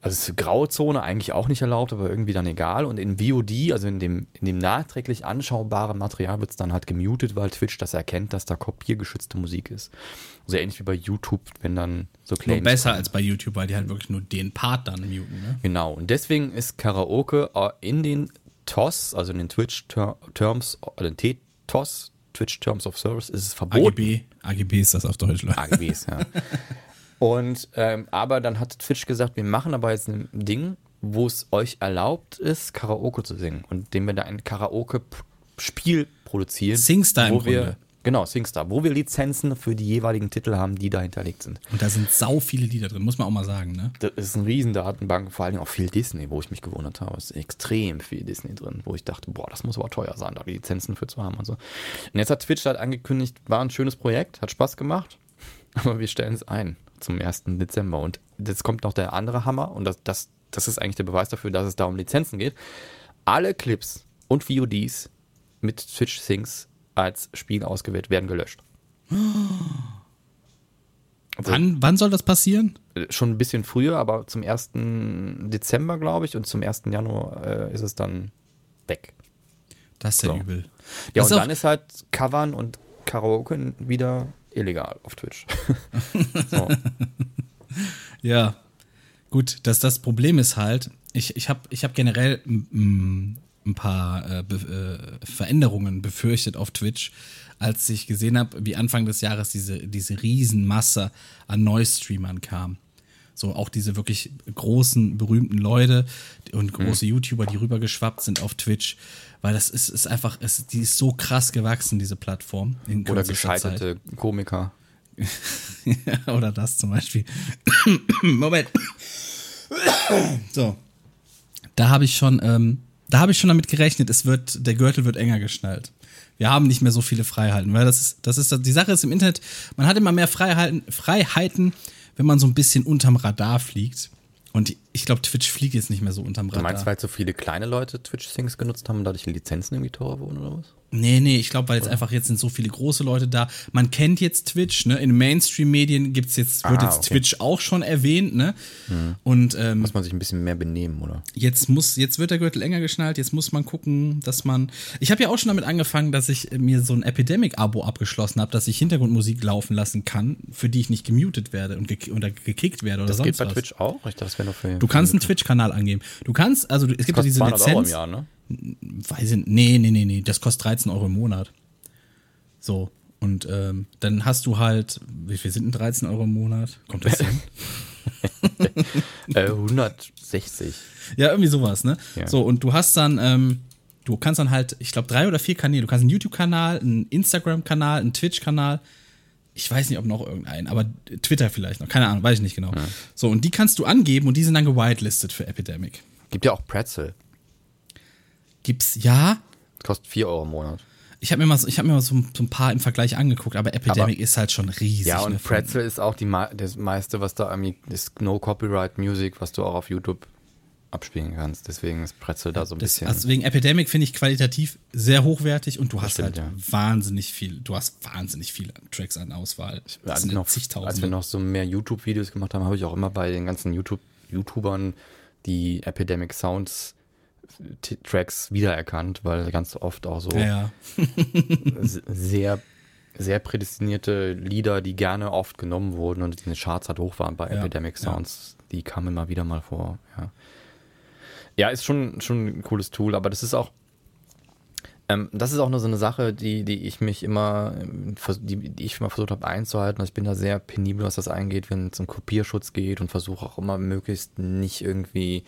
Also ist Grauzone eigentlich auch nicht erlaubt, aber irgendwie dann egal. Und in VOD, also in dem, in dem nachträglich anschaubaren Material, wird es dann halt gemutet, weil Twitch das erkennt, dass da kopiergeschützte Musik ist. So ähnlich wie bei YouTube, wenn dann so Claims. Nur besser kommen. als bei YouTube, weil die halt wirklich nur den Part dann muten. Ne? Genau. Und deswegen ist Karaoke äh, in den TOS, also in den Twitch-Terms, den T-TOS, Twitch Terms of Service, ist es verboten. AGB, AGB ist das auf Deutsch. AGBs, ja. *laughs* Und ähm, aber dann hat Twitch gesagt, wir machen aber jetzt ein Ding, wo es euch erlaubt ist, Karaoke zu singen. Und indem wir da ein Karaoke-Spiel produzieren. Singstar im wir, Grunde. Genau, Singstar, wo wir Lizenzen für die jeweiligen Titel haben, die da hinterlegt sind. Und da sind sau viele Lieder drin, muss man auch mal sagen, ne? Das ist eine riesen Datenbank, vor allem auch viel Disney, wo ich mich gewundert habe. Es ist extrem viel Disney drin, wo ich dachte, boah, das muss aber teuer sein, da die Lizenzen für zu haben und so. Und jetzt hat Twitch halt angekündigt, war ein schönes Projekt, hat Spaß gemacht, *laughs* aber wir stellen es ein zum 1. Dezember. Und jetzt kommt noch der andere Hammer und das, das, das ist eigentlich der Beweis dafür, dass es da um Lizenzen geht. Alle Clips und VODs mit Twitch Things als Spiel ausgewählt, werden gelöscht. Also, *gasps* wann, wann soll das passieren? Äh, schon ein bisschen früher, aber zum 1. Dezember, glaube ich, und zum 1. Januar äh, ist es dann weg. Das ist ja so. übel. Ja, das und dann ist halt Covern und Karaoke wieder illegal auf Twitch. *laughs* so. Ja, gut, das, das Problem ist halt, ich, ich habe ich hab generell ein paar äh, Be äh, Veränderungen befürchtet auf Twitch, als ich gesehen habe, wie Anfang des Jahres diese, diese Riesenmasse an Neustreamern kam. So auch diese wirklich großen, berühmten Leute und große mhm. YouTuber, die rübergeschwappt sind auf Twitch, weil das ist, ist einfach, es, die ist so krass gewachsen, diese Plattform. Oder gescheiterte Zeit. Komiker. *laughs* oder das zum Beispiel. *coughs* Moment. *coughs* so. Da habe ich schon ähm, da habe ich schon damit gerechnet, es wird, der Gürtel wird enger geschnallt. Wir haben nicht mehr so viele Freiheiten, weil das ist, das ist, die Sache ist im Internet, man hat immer mehr Freiheiten, Freiheiten, wenn man so ein bisschen unterm Radar fliegt. Und ich glaube, Twitch fliegt jetzt nicht mehr so unterm Radar. Du meinst, weil so viele kleine Leute Twitch-Things genutzt haben und dadurch die Lizenzen irgendwie teurer wurden oder was? Nee, nee, ich glaube, weil jetzt einfach jetzt sind so viele große Leute da. Man kennt jetzt Twitch, ne? In Mainstream-Medien gibt's jetzt, wird ah, jetzt okay. Twitch auch schon erwähnt, ne? Mhm. Und ähm, muss man sich ein bisschen mehr benehmen, oder? Jetzt muss, jetzt wird der Gürtel enger geschnallt, jetzt muss man gucken, dass man. Ich habe ja auch schon damit angefangen, dass ich mir so ein Epidemic-Abo abgeschlossen habe, dass ich Hintergrundmusik laufen lassen kann, für die ich nicht gemutet werde und ge oder gekickt werde oder das sonst geht bei was. Twitch auch? Ich dachte, das wäre nur für. Du kannst einen Twitch-Kanal angeben. Du kannst, also es gibt ja diese Lizenz. Euro im Jahr, ne? Weiß ich, nee, nee, nee, nee, das kostet 13 Euro im Monat. So. Und ähm, dann hast du halt, wie viel sind denn 13 Euro im Monat? Kommt das hin? *laughs* äh, 160. Ja, irgendwie sowas, ne? Ja. So, und du hast dann, ähm, du kannst dann halt, ich glaube, drei oder vier Kanäle. Du kannst einen YouTube-Kanal, einen Instagram-Kanal, einen Twitch-Kanal. Ich weiß nicht, ob noch irgendeinen, aber Twitter vielleicht noch. Keine Ahnung, weiß ich nicht genau. Ja. So, und die kannst du angeben und die sind dann gewitelistet für Epidemic. Gibt ja auch Pretzel. Gibt's, ja? Kostet 4 Euro im Monat. Ich habe mir mal, so, ich hab mir mal so, so, ein paar im Vergleich angeguckt, aber Epidemic aber, ist halt schon riesig. Ja, und ne, Pretzel ist auch die, das meiste, was da ist No Copyright Music, was du auch auf YouTube abspielen kannst. Deswegen ist Pretzel da so ein das, bisschen. Also wegen Epidemic finde ich qualitativ sehr hochwertig und du hast stimmt, halt ja. wahnsinnig viel, du hast wahnsinnig viele Tracks an Auswahl. Das als, noch, als wir noch so mehr YouTube-Videos gemacht haben, habe ich auch immer bei den ganzen YouTube YouTubern die Epidemic Sounds Tracks wiedererkannt, weil ganz oft auch so ja. *laughs* sehr, sehr prädestinierte Lieder, die gerne oft genommen wurden und in den Charts halt hoch waren bei ja. Epidemic Sounds, ja. die kamen immer wieder mal vor. Ja, ja ist schon, schon ein cooles Tool, aber das ist auch, ähm, das ist auch nur so eine Sache, die, die ich mich immer, die, die ich immer versucht habe einzuhalten. Ich bin da sehr penibel, was das angeht, wenn es um Kopierschutz geht und versuche auch immer möglichst nicht irgendwie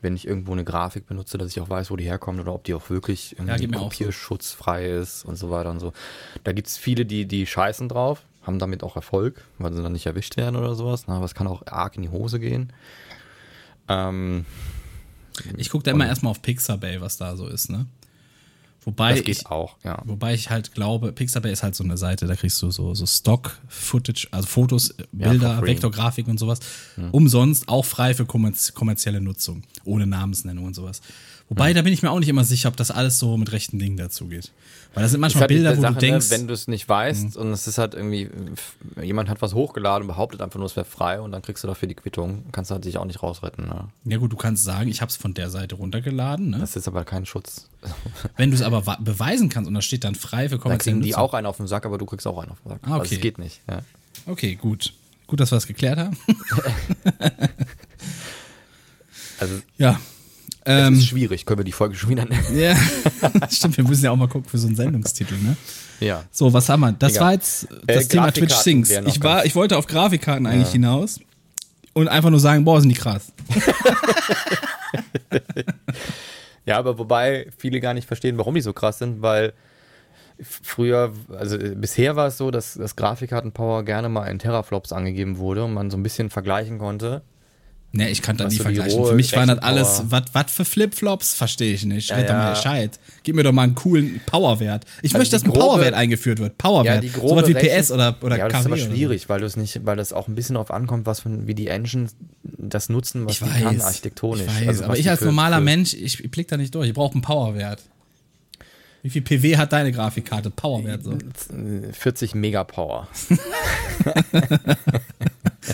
wenn ich irgendwo eine Grafik benutze, dass ich auch weiß, wo die herkommt oder ob die auch wirklich ja, kopierschutzfrei so. ist und so weiter und so. Da gibt es viele, die, die scheißen drauf, haben damit auch Erfolg, weil sie dann nicht erwischt werden oder sowas. Aber es kann auch arg in die Hose gehen. Ähm, Ich gucke da immer erstmal auf Pixabay, was da so ist, ne? Wobei Das geht ich, auch, ja. Wobei ich halt glaube, Pixabay ist halt so eine Seite, da kriegst du so, so Stock-Footage, also Fotos, Bilder, for free. Vektorgrafik und sowas, umsonst, auch frei für kommerz kommerzielle Nutzung, ohne Namensnennung und sowas. Wobei, da bin ich mir auch nicht immer sicher, ob das alles so mit rechten Dingen dazugeht. Weil da sind manchmal halt Bilder, wo Sache, du denkst, Mhm. ne, wenn du es nicht weißt und es ist halt irgendwie, jemand hat was hochgeladen und behauptet einfach nur, es wäre frei und dann kriegst du dafür die Quittung, kannst du halt dich auch nicht rausretten. Ne? ja gut, du kannst sagen, ich habe es von der Seite runtergeladen, ne? Das ist aber kein Schutz. Wenn du es aber beweisen kannst und da steht dann frei für Dann kommerzielle kriegen die Nutzung. auch einen auf den Sack, aber du kriegst auch einen auf den Sack. Ah, Also okay. es geht nicht. Ja. Okay, gut. Gut, dass wir das geklärt haben. *laughs* Also ja. Ähm, ist schwierig, können wir die Folge schon wieder nennen. *laughs* ja, *laughs* stimmt, wir müssen ja auch mal gucken für so einen Sendungstitel, ne? ja. So, was haben wir? Das Egal. war jetzt das Äh, Thema Twitch Sings. Ich, war, ich wollte auf Grafikkarten eigentlich hinaus und einfach nur sagen, boah, sind die krass. Ja, aber wobei viele gar nicht verstehen, warum die so krass sind, weil früher, also äh, bisher war es so, dass das Grafikkartenpower gerne mal in Teraflops angegeben wurde und man so ein bisschen vergleichen konnte. Ne, ich kann da nie vergleichen. Für mich waren das alles, was für Flipflops, verstehe ich nicht. Red Ja, doch mal ja. Bescheid. Gib mir doch mal einen coolen Powerwert. Ich Also möchte, dass ein grobe- Powerwert eingeführt wird. Powerwert. die so was wie Rechen- PS oder, oder Ja, das ist aber so. schwierig, weil du es nicht, weil das auch ein bisschen darauf ankommt, was für, wie die Engines das nutzen, was Ich die kann weiß, architektonisch. ich weiß Also aber ich als für- normaler für- Mensch, ich, ich blick da nicht durch. Ich brauche einen Powerwert. Wie viel PW hat deine Grafikkarte? Powerwert so. 40 Megapower. *laughs*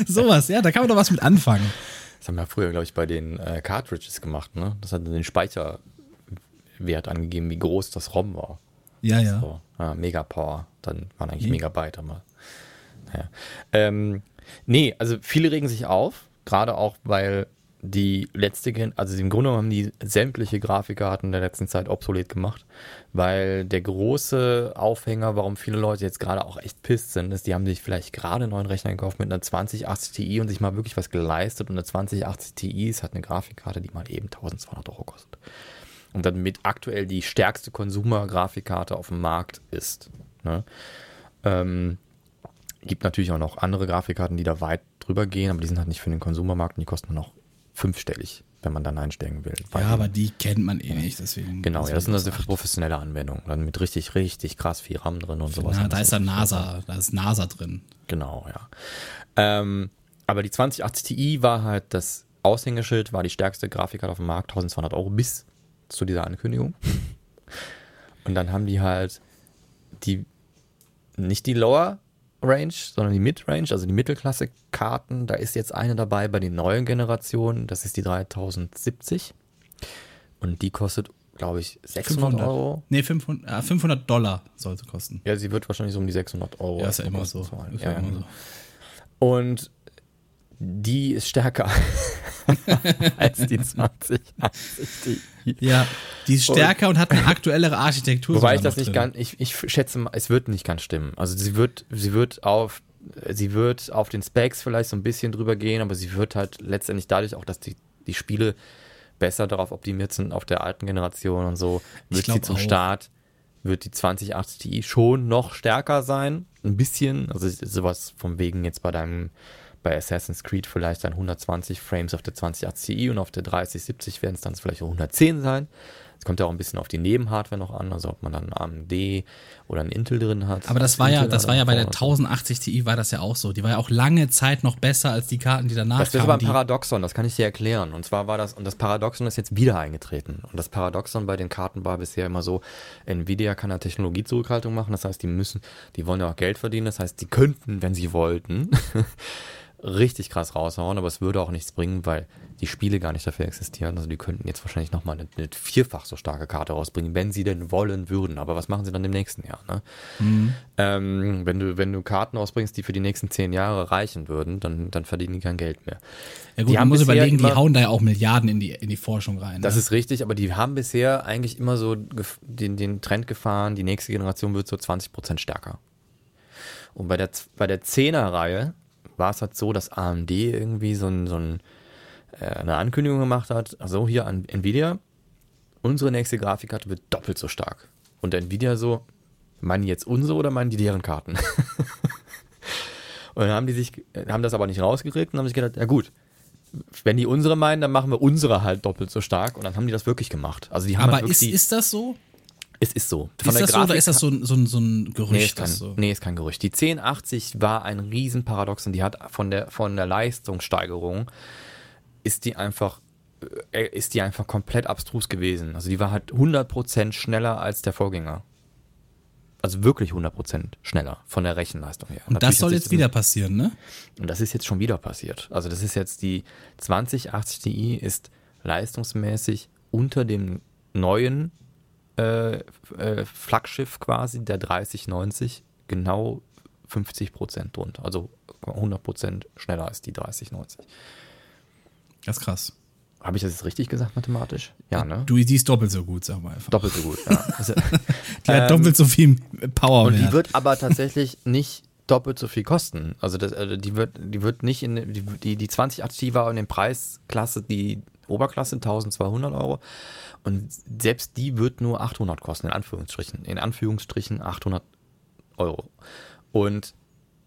Sowas, ja, da kann man doch was mit anfangen. Das haben wir früher, glaube ich, bei den äh, Cartridges gemacht, ne? Das hat den Speicherwert angegeben, wie groß das ROM war. Ja, ja. So, ja, Megapower, dann waren eigentlich Megabyte, aber naja. Ähm, nee, also viele regen sich auf, gerade auch, weil die letzte, also im Grunde genommen haben die sämtliche Grafikkarten der letzten Zeit obsolet gemacht, weil der große Aufhänger, warum viele Leute jetzt gerade auch echt pisst sind, ist, die haben sich vielleicht gerade einen neuen Rechner gekauft mit einer 2080 Ti und sich mal wirklich was geleistet und eine 2080 Ti ist halt eine Grafikkarte, die mal eben 1200 Euro kostet und damit aktuell die stärkste Consumer-Grafikkarte auf dem Markt ist. Ne? Ähm, gibt natürlich auch noch andere Grafikkarten, die da weit drüber gehen, aber die sind halt nicht für den Konsumermarkt und die kosten noch fünfstellig, wenn man dann einsteigen will. Ja, aber die kennt man eh nicht, deswegen. genau, ja, das sind also für professionelle Anwendungen, dann mit richtig, richtig krass viel RAM drin und sowas. Na, da ist dann NASA, da ist NASA drin. Genau, ja. Ähm, aber die 2080 Ti war halt das Aushängeschild, war die stärkste Grafikkarte auf dem Markt, 1200 Euro bis zu dieser Ankündigung. *laughs* Und dann haben die halt die, nicht die Lower Range, sondern die Mid-Range, also die Mittelklasse-Karten. Da ist jetzt eine dabei bei den neuen Generationen, das ist die 3070. Und die kostet, glaube ich, 600 Euro. Nee, 500, äh, 500 Dollar sollte kosten. Ja, sie wird wahrscheinlich so um die 600 Euro. Ja, ist ja immer so. Ist ja ja, immer so. Und die ist stärker *laughs* *laughs* als die 2080 Ti. Ja, die ist stärker und, hat eine aktuellere Architektur. Wobei ich das nicht ganz, ich, ich schätze mal, es wird nicht ganz stimmen. Also sie wird, sie wird auf, sie wird auf den Specs vielleicht so ein bisschen drüber gehen, aber sie wird halt letztendlich dadurch auch, dass die, die Spiele besser darauf optimiert sind auf der alten Generation und so, wird sie zum auch. Start, wird die 2080 Ti schon noch stärker sein. Ein bisschen, also sowas vom wegen jetzt bei deinem, bei Assassin's Creed vielleicht dann 120 Frames auf der 2080 Ti und auf der 3070 werden es dann vielleicht 110 sein. Es kommt ja auch ein bisschen auf die Nebenhardware noch an, also ob man dann AMD oder einen Intel drin hat. Aber das war ja, Intel das war ja bei der oder so. 1080 Ti war das ja auch so. Die war ja auch lange Zeit noch besser als die Karten, die danach Das ist aber kamen. ein Paradoxon, das kann ich dir erklären. Und zwar war das, und das Paradoxon ist jetzt wieder eingetreten. Und das Paradoxon bei den Karten war bisher immer so, Nvidia kann ja Technologiezurückhaltung machen, das heißt, die müssen, die wollen ja auch Geld verdienen, das heißt, die könnten, wenn sie wollten, *laughs* richtig krass raushauen, aber es würde auch nichts bringen, weil die Spiele gar nicht dafür existieren. Also die könnten jetzt wahrscheinlich nochmal eine, eine vierfach so starke Karte rausbringen, wenn sie denn wollen würden. Aber was machen sie dann im nächsten Jahr? Ne? Ähm, wenn, du, wenn du Karten rausbringst, die für die nächsten zehn Jahre reichen würden, dann, dann verdienen die kein Geld mehr. ja gut, die man muss überlegen, die immer- hauen da ja auch Milliarden in die, in die Forschung rein. Das ne? ist richtig, aber die haben bisher eigentlich immer so den, den Trend gefahren, die nächste Generation wird so 20% stärker. Und bei der, bei der 10er-Reihe war es halt so, dass AMD irgendwie so, ein, so ein, äh, eine Ankündigung gemacht hat, also hier an Nvidia, unsere nächste Grafikkarte wird doppelt so stark. Und Nvidia so, meinen die jetzt unsere oder meinen die deren Karten? *laughs* und dann haben die sich, haben das aber nicht rausgekriegt und haben sich gedacht, ja gut, wenn die unsere meinen, dann machen wir unsere halt doppelt so stark und dann haben die das wirklich gemacht. Also die haben Aber halt ist, ist das so? Es ist so. ist das so oder ist das so, ein- so, ein- so ein Gerücht? Nee ist, kein, das so? nee, ist kein Gerücht. Die 1080 war ein Riesenparadoxon. Die hat von der, von der Leistungssteigerung ist die einfach äh, ist die einfach komplett abstrus gewesen. Also die war halt 100% schneller als der Vorgänger. Also wirklich 100% schneller von der Rechenleistung her. Und das Natürlich soll hat jetzt wieder passieren, ne? Und das ist jetzt schon wieder passiert. Also das ist jetzt die 2080 Ti ist leistungsmäßig unter dem neuen äh, äh, Flaggschiff quasi, der 3090, genau 50 Prozent drunter. Also 100 Prozent schneller als die 3090. Das ist krass. Habe ich das jetzt richtig gesagt mathematisch? Ja, ne? Du, die ist doppelt so gut, sag mal einfach. Doppelt so gut. Ja. *laughs* Also, Die hat ähm, doppelt so viel Power. Und die wird aber tatsächlich nicht doppelt so viel kosten. Also das, also die wird, die wird nicht in die die, die 2080 war in den Preisklasse die Oberklasse 1200 Euro und selbst die wird nur 800 kosten in Anführungsstrichen in Anführungsstrichen 800 Euro. Und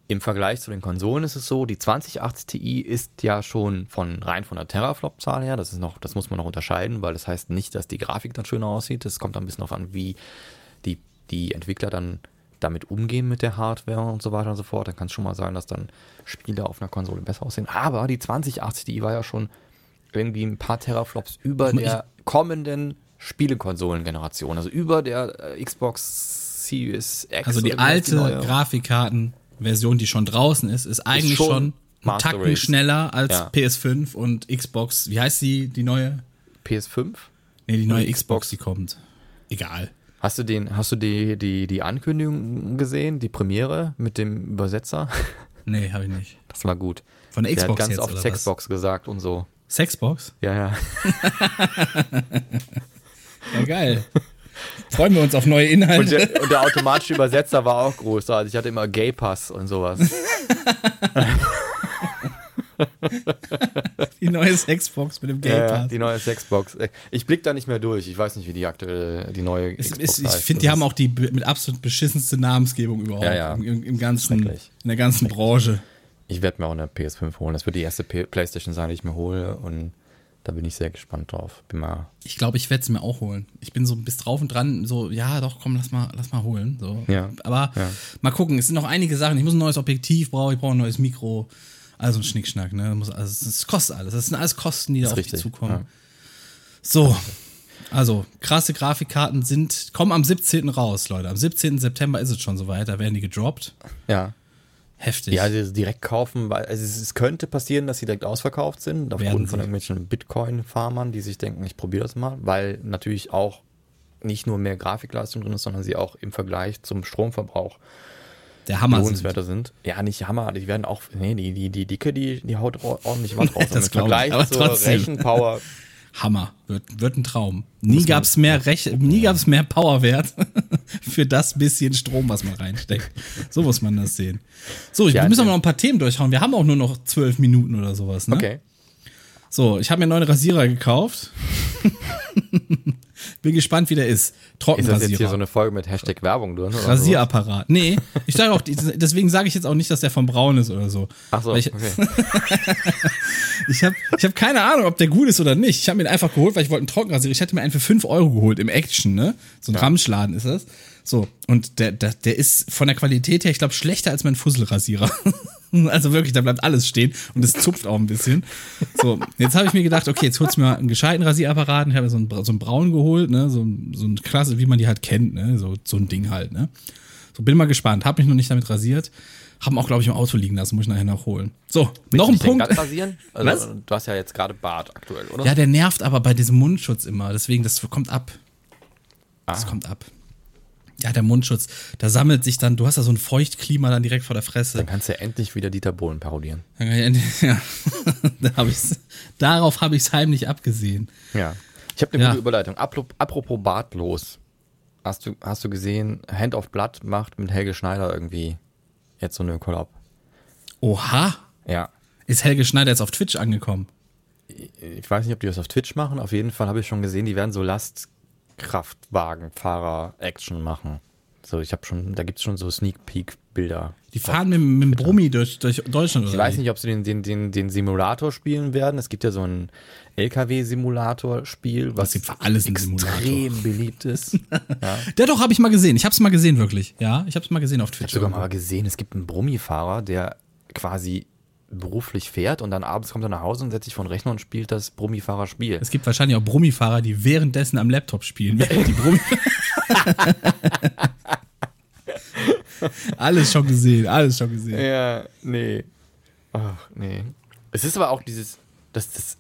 im Vergleich zu den Konsolen ist es so, die 2080 Ti ist ja schon von rein von der Teraflop-Zahl her, das ist noch, das muss man noch unterscheiden, weil das heißt nicht, dass die Grafik dann schöner aussieht. Das kommt dann ein bisschen darauf an, wie die, die Entwickler dann damit umgehen mit der Hardware und so weiter und so fort. Dann kann es schon mal sein, dass dann Spiele auf einer Konsole besser aussehen. Aber die 2080 Ti war ja schon irgendwie ein paar Teraflops über der kommenden Spielekonsolengeneration, also über der äh, Xbox Series X. Also die alte? Grafikkartenversion, die schon draußen ist, ist eigentlich schon schon, einen Master Tacken Race. schneller als Ja. PS5 und Xbox. Wie heißt die, die neue? PS5. Nee, die neue Xbox, Xbox. die kommt. Egal. Hast du den, hast du die, die, die Ankündigung gesehen, die Premiere mit dem Übersetzer? *laughs* Nee, habe ich nicht. Das war gut. Von der Der hat Xbox ganz jetzt, oft Sexbox gesagt und so. Sexbox? Ja, ja. *laughs* Ja, geil. Freuen wir uns auf neue Und Inhalte. der, und der automatische Übersetzer war auch groß. Also ich hatte immer Gay Pass und sowas. *laughs* Die neue Sexbox mit dem Ja, Pass. die neue Sexbox. Ich blick da nicht mehr durch. Ich weiß nicht, wie die aktuelle, die neue Es Xbox ist, ich finde, die haben auch die mit absolut beschissenste Namensgebung überhaupt Ja, ja. Im, im, ganzen, in der ganzen Branche. Ich werde mir auch eine PS5 holen. Das wird die erste P Playstation sein, die ich mir hole. Und da bin ich sehr gespannt drauf. Bin mal. Ich glaube, ich werde es mir auch holen. Ich bin so bis drauf und dran, so, ja, doch, komm, lass mal, lass mal holen. So. Ja. Aber Ja. mal gucken, es sind noch einige Sachen. Ich muss ein neues Objektiv brauchen, ich brauche ein neues Mikro. Also ein Schnickschnack, ne? Muss, also, es kostet alles. Das sind alles Kosten, die da auf dich zukommen. ja. So. Also, krasse Grafikkarten sind, kommen am 17. raus, Leute. Am 17. September ist es schon soweit, da werden die gedroppt. Ja. Heftig. Ja, also direkt kaufen, weil also es, es könnte passieren, dass sie direkt ausverkauft sind, Werden aufgrund von irgendwelchen Bitcoin-Farmern, die sich denken, ich probiere das mal, weil natürlich auch nicht nur mehr Grafikleistung drin ist, sondern sie auch im Vergleich zum Stromverbrauch der Hammer sind. lohnenswerter sind. Ja, nicht Hammer, die werden auch, nee, die, die, die Dicke, die, die haut ordentlich was *laughs* raus. Das Im ich, Vergleich aber zur trotzdem. Rechenpower, Hammer. Wird, wird ein Traum. Nie gab's mehr Rech nie gab's mehr Powerwert *laughs* für das bisschen Strom, was man reinsteckt. So muss man das sehen. So, ich, Ja, wir müssen aber noch ein paar Themen durchhauen. Wir haben auch nur noch zwölf Minuten oder sowas. Ne? okay. So, ich habe mir einen neuen Rasierer gekauft. *laughs* Bin gespannt, wie der ist. Ist das jetzt Trockenrasierer. hier so eine Folge mit Hashtag Werbung drin? Oder Rasierapparat. Nee, ich sage auch, *laughs* deswegen sage ich jetzt auch nicht, dass der von Braun ist oder so. Ach so, ich, okay. *laughs* Ich habe ich hab keine Ahnung, ob der gut ist oder nicht. Ich habe mir den einfach geholt, weil ich wollte einen Trockenrasierer. Ich hätte mir einen für 5 Euro geholt im Action, ne? So ein Ramschladen ist das. So, und der, der, der ist von der Qualität her, ich glaube, schlechter als mein Fusselrasierer. *laughs* *laughs* also wirklich, da bleibt alles stehen und es zupft auch ein bisschen. So, jetzt habe ich mir gedacht, okay, jetzt holst du mir einen gescheiten Rasierapparat. Ich habe so einen, so einen braun geholt, ne? So, ein- so ein klasse, wie man die halt kennt, ne? So, so ein Ding halt, ne? So, bin mal gespannt. Hab mich noch nicht damit rasiert. Haben auch, glaube ich, im Auto liegen lassen, muss ich nachher noch holen. So, noch ein Punkt. rasieren? *laughs* Also, Was? Du hast ja jetzt gerade Bart aktuell, oder? Ja, der nervt aber bei diesem Mundschutz immer. Deswegen, das kommt ab. Das Ah. kommt ab. Ja, der Mundschutz, da sammelt sich dann, du hast da so ein Feuchtklima dann direkt vor der Fresse. Dann kannst du ja endlich wieder Dieter Bohlen parodieren. Dann kann ich endlich- *laughs* Ja, da hab ich's, darauf habe ich es heimlich abgesehen. Ja. Ich habe eine Ja. gute Überleitung. Apro- Apropos bartlos. Hast du, hast du gesehen, Hand of Blood macht mit Helge Schneider irgendwie jetzt so eine Collab. Oha, Ja. ist Helge Schneider jetzt auf Twitch angekommen? Ich weiß nicht, ob die das auf Twitch machen. Auf jeden Fall habe ich schon gesehen, die werden so Lastkraftwagenfahrer-Action machen. So, ich habe schon, da gibt es schon so Sneak Bilder. Die fahren mit, mit dem Brummi durch, durch Deutschland Ich oder weiß wie? nicht, ob sie den, den, den, den Simulator spielen werden. Es gibt ja so ein LKW-Simulator-Spiel, was gibt für alles einen Simulator. extrem beliebt ist. *laughs* ja. Der doch, habe ich mal gesehen. Ich habe es mal gesehen, wirklich. Ja, ich habe es mal gesehen auf Ich Twitch. habe sogar mal gesehen, es gibt einen Brummifahrer, der quasi beruflich fährt und dann abends kommt er nach Hause und setzt sich vor den Rechner und spielt das Brummifahrer-Spiel. Es gibt wahrscheinlich auch Brummifahrer, die währenddessen am Laptop spielen. *laughs* die Brummi *laughs* alles schon gesehen, alles schon gesehen. Ja, nee. Ach, nee. Es ist aber auch dieses, das, das,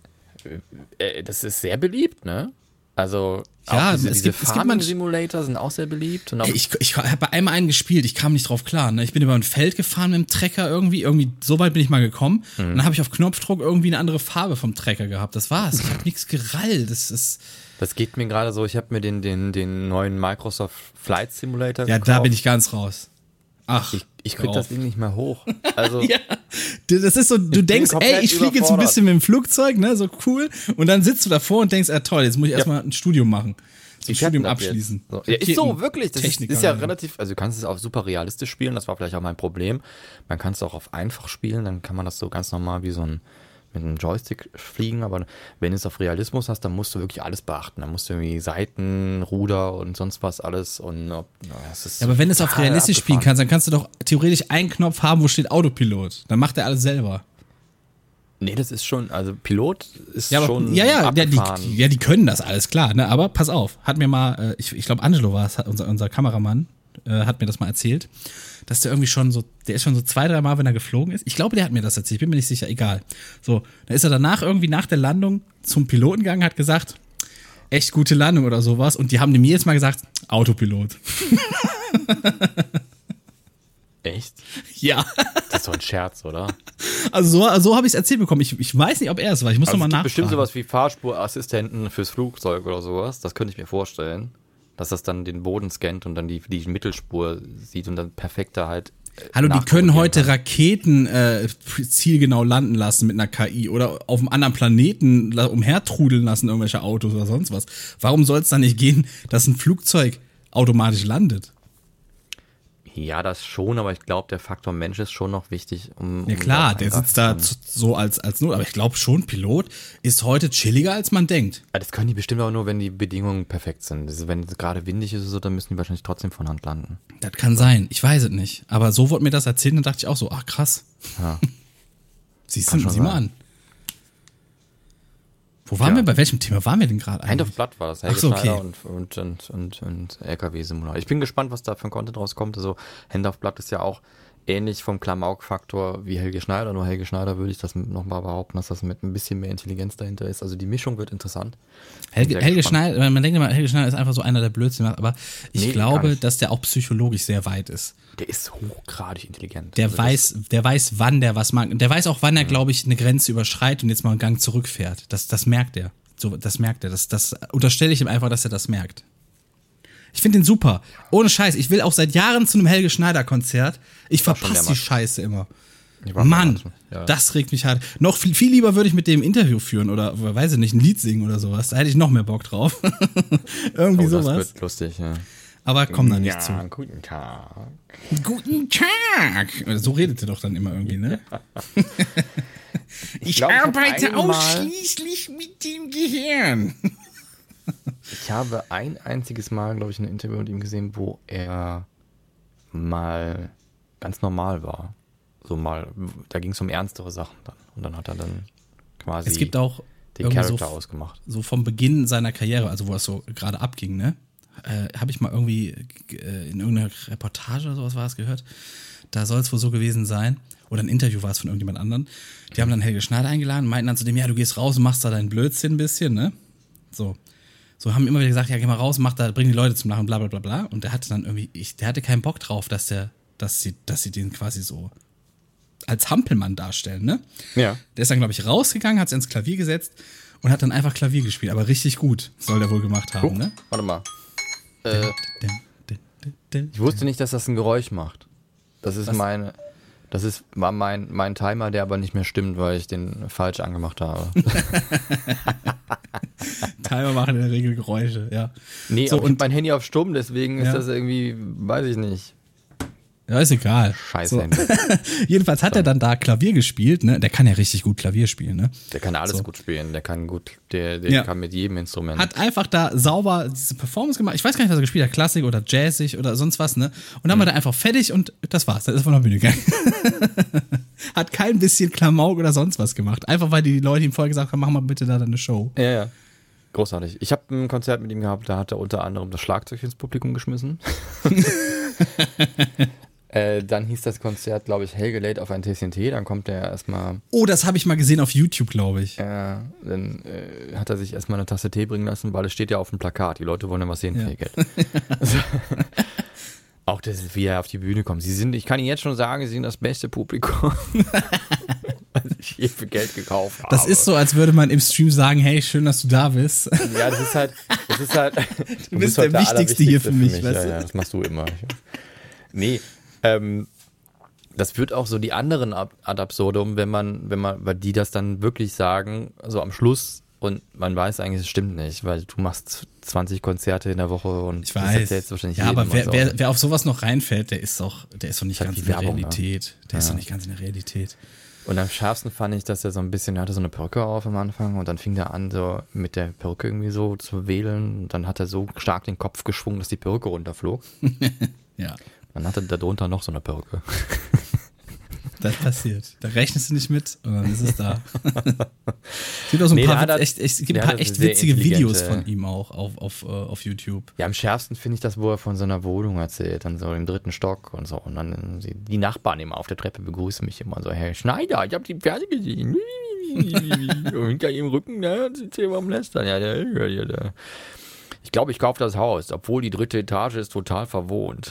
äh, das ist sehr beliebt, ne? Also, Ja, diese, es diese gibt- es gibt Farming-Simulator sind auch sehr beliebt. Auch, Ich, ich habe bei einmal einen gespielt, ich kam nicht drauf klar. Ne? Ich bin über ein Feld gefahren mit dem Trecker irgendwie, irgendwie so weit bin ich mal gekommen. Mhm. Und dann habe ich auf Knopfdruck irgendwie eine andere Farbe vom Trecker gehabt. Das war's. Ich habe nichts gerallt. Das ist das geht mir gerade so, ich habe mir den, den, den neuen Microsoft Flight Simulator ja, gekauft. da bin ich ganz raus. Ach, Ich, ich krieg das. Ding nicht mehr hoch. *laughs* Also, Ja, das ist so, du denkst, ey, ich fliege jetzt ein bisschen mit dem Flugzeug, ne, so cool. Und dann sitzt du davor und denkst, ah toll, jetzt muss ich erstmal ein Studium machen. So ein Studium abschließen. So. Ja, ist so, wirklich. Das ist, ist ja relativ, also du kannst es auch super realistisch spielen, das war vielleicht auch mein Problem. Man kann es auch auf einfach spielen, dann kann man das so ganz normal wie so ein mit einem Joystick fliegen, aber wenn du es auf Realismus hast, dann musst du wirklich alles beachten. Dann musst du irgendwie Seiten, Ruder und sonst was alles und ob- na, es ist Ja, aber wenn du es auf realistisch spielen kannst, dann kannst du doch theoretisch einen Knopf haben, wo steht Autopilot. Dann macht er alles selber. Nee, das ist schon, also Pilot ist Ja, aber, schon ja, ja, ja, die, ja, die können das alles, klar. Ne? Aber pass auf, hat mir mal, äh, ich, ich glaube, Angelo war es, unser, unser Kameramann, äh, hat mir das mal erzählt, dass der irgendwie schon so, der ist schon so zwei, drei Mal, wenn er geflogen ist. Ich glaube, der hat mir das erzählt, ich bin mir nicht sicher, egal. So, dann ist er danach irgendwie nach der Landung zum Piloten gegangen, hat gesagt, echt gute Landung oder sowas. Und die haben mir jetzt mal gesagt, Autopilot. *laughs* Echt? Ja. Das ist doch ein Scherz, oder? Also so, so habe ich es erzählt bekommen. Ich, ich weiß nicht, ob er es war. Ich muss Also noch es mal gibt bestimmt nachfragen. sowas wie Fahrspurassistenten fürs Flugzeug oder sowas. Das könnte ich mir vorstellen. Dass das dann den Boden scannt und dann die, die Mittelspur sieht und dann perfekter halt. äh, Hallo, die können heute kann. Raketen äh, zielgenau landen lassen mit einer KI oder auf einem anderen Planeten la- umhertrudeln lassen, irgendwelche Autos oder sonst was. Warum soll es dann nicht gehen, dass ein Flugzeug automatisch landet? Ja, das schon, aber ich glaube, der Faktor Mensch ist schon noch wichtig, um. Ja klar, der sitzt da so als, als Not, aber ich glaube schon, Pilot ist heute chilliger, als man denkt. können. Das können die bestimmt auch nur, wenn die Bedingungen perfekt sind. Ist, wenn es gerade windig ist oder so, dann müssen die wahrscheinlich trotzdem von Hand landen. Das kann sein, ich weiß es nicht. Aber so wurde mir das erzählt und dann dachte ich auch so, ach krass. Ja. *laughs* Siehst du, sieh mal an. Wo waren Ja. wir? Bei welchem Thema waren wir denn gerade Hand eigentlich? of Blood war das, Ach Helge so, Schneider okay. und, und, und, und, und LKW-Simulator. Ich bin gespannt, was da für ein Content rauskommt. Also Hand of Blood ist ja auch ähnlich vom Klamauk-Faktor wie Helge Schneider. Nur Helge Schneider würde ich das nochmal behaupten, dass das mit ein bisschen mehr Intelligenz dahinter ist. Also die Mischung wird interessant. Helge, Helge. Schneider, man denkt immer, Helge Schneider ist einfach so einer, der Blödsinn macht, aber ich Nee, glaube, dass der auch psychologisch sehr weit ist. Der ist hochgradig intelligent. Der Also weiß, der weiß, wann der was mag. Der weiß auch, wann er, glaube ich, eine Grenze überschreitet und jetzt mal einen Gang zurückfährt. Das, das merkt er. So, das merkt er. Das, das unterstelle ich ihm einfach, dass er das merkt. Ich finde den super. Ohne Scheiß. Ich will auch seit Jahren zu einem Helge Schneider Konzert. Ich verpasse die. Scheiße immer. Ich Mann, ja. das regt mich hart. Noch viel, viel lieber würde ich mit dem Interview führen oder, weiß ich nicht, ein Lied singen oder sowas. Da hätte ich noch mehr Bock drauf. *laughs* Irgendwie oh, das sowas. wird lustig, ja. Aber komm da nicht ja, zu. guten Tag. Guten Tag. So redet er doch dann immer irgendwie, ne? *laughs* ich glaub, ich hab arbeite einmal- ausschließlich mit dem Gehirn. Ich habe ein einziges Mal, glaube ich, ein Interview mit ihm gesehen, wo er mal ganz normal war. So mal, da ging es um ernstere Sachen dann. Und dann hat er dann quasi Es gibt auch den Charakter so, ausgemacht. so vom Beginn seiner Karriere, also wo es so gerade abging, ne? Äh, habe ich mal irgendwie äh, in irgendeiner Reportage oder sowas war es gehört. Da soll es wohl so gewesen sein. Oder ein Interview war es von irgendjemand anderen. Die haben dann Helge Schneider eingeladen meinten dann zu dem, ja, du gehst raus und machst da deinen Blödsinn ein bisschen, ne? So. So haben immer wieder gesagt, ja, geh mal raus, mach da, bring die Leute zum Lachen, bla bla bla bla. Und der hatte dann irgendwie, ich, der hatte keinen Bock drauf, dass der, dass sie, dass sie den quasi so als Hampelmann darstellen, ne? Ja. Der ist dann, glaube ich, rausgegangen, hat sich ins Klavier gesetzt und hat dann einfach Klavier gespielt. Aber richtig gut soll der wohl gemacht haben, Guck, ne? warte mal. Äh, ich wusste nicht, dass das ein Geräusch macht. Das ist meine. Das ist, war mein, mein Timer, der aber nicht mehr stimmt, weil ich den falsch angemacht habe. *laughs* Timer machen in der Regel Geräusche, ja. Nee, So, und- mein Handy auf Stumm, deswegen Ja. ist das irgendwie, weiß ich nicht. Ja, ist egal. Scheiße. So. *laughs* Jedenfalls hat er dann da Klavier gespielt, ne? Der kann ja richtig gut Klavier spielen, ne? Der kann alles So. gut spielen. Der kann gut, der, der Ja. kann mit jedem Instrument. Hat einfach da sauber diese Performance gemacht. Ich weiß gar nicht, was er gespielt hat, Klassik oder Jazzig oder sonst was, ne? Und dann war Mhm. der einfach fertig und das war's. Dann ist er von der Bühne gegangen. *laughs* hat kein bisschen Klamauk oder sonst was gemacht. Einfach weil die Leute ihm vorher gesagt haben, mach mal bitte da deine Show. ja, ja. Großartig. Ich habe ein Konzert mit ihm gehabt, da hat er unter anderem das Schlagzeug ins Publikum geschmissen. *laughs* äh, dann hieß das Konzert, glaube ich, Helge lädt auf ein Tässchen Tee. Dann kommt er erstmal, Oh, das habe ich mal gesehen auf YouTube, glaube ich. äh, dann äh, hat er sich erstmal eine Tasse Tee bringen lassen, weil es steht ja auf dem Plakat. Die Leute wollen ja was sehen für Ja. ihr Geld. Also, *laughs* auch das, wie er auf die Bühne kommt. Sie sind, ich kann Ihnen jetzt schon sagen, Sie sind das beste Publikum, *laughs* was ich je für Geld gekauft habe. Das ist so, als würde man im Stream sagen, hey, schön, dass du da bist. Ja, das ist halt, das ist halt. Du, bist der Wichtigste hier für mich, weißt ja, du? ja, das machst du immer. Nee, ähm, das wird auch so die anderen ab, ad absurdum, wenn man, wenn man, weil die das dann wirklich sagen, so am Schluss und man weiß eigentlich, es stimmt nicht, weil du machst 20 Konzerte in der Woche und Ich weiß. erzählst wahrscheinlich Ja, aber wer, wer, wer auf sowas noch reinfällt, der ist doch, der ist doch nicht ganz in der Werbung, ne? Realität. Der ist Ja. doch nicht ganz in der Realität. Und am schärfsten fand ich, dass er so ein bisschen, er hatte so eine Perücke auf am Anfang und dann fing er an, so mit der Perücke irgendwie so zu wählen. Und dann hat er so stark den Kopf geschwungen, dass die Perücke runterflog. *laughs* Ja, Dann hatte er darunter noch so eine Perücke. *laughs* das passiert. Da rechnest du nicht mit und dann ist es da. *laughs* es gibt auch so ein Nee, paar, hat echt, echt, gibt ein paar echt witzige Videos von ihm auch auf, auf, äh, auf YouTube. Ja, am schärfsten finde ich das, wo er von seiner Wohnung erzählt, dann so im dritten Stock und so. Und dann die, Nachbarn immer auf der Treppe begrüßen mich immer so, Herr Schneider, ich habe die Pferde gesehen. *laughs* und hinter ihrem Rücken, da sind sie immer am Lästern. Ja, der, der, der. Ich glaube, ich kaufe das Haus, obwohl die dritte Etage ist total verwohnt.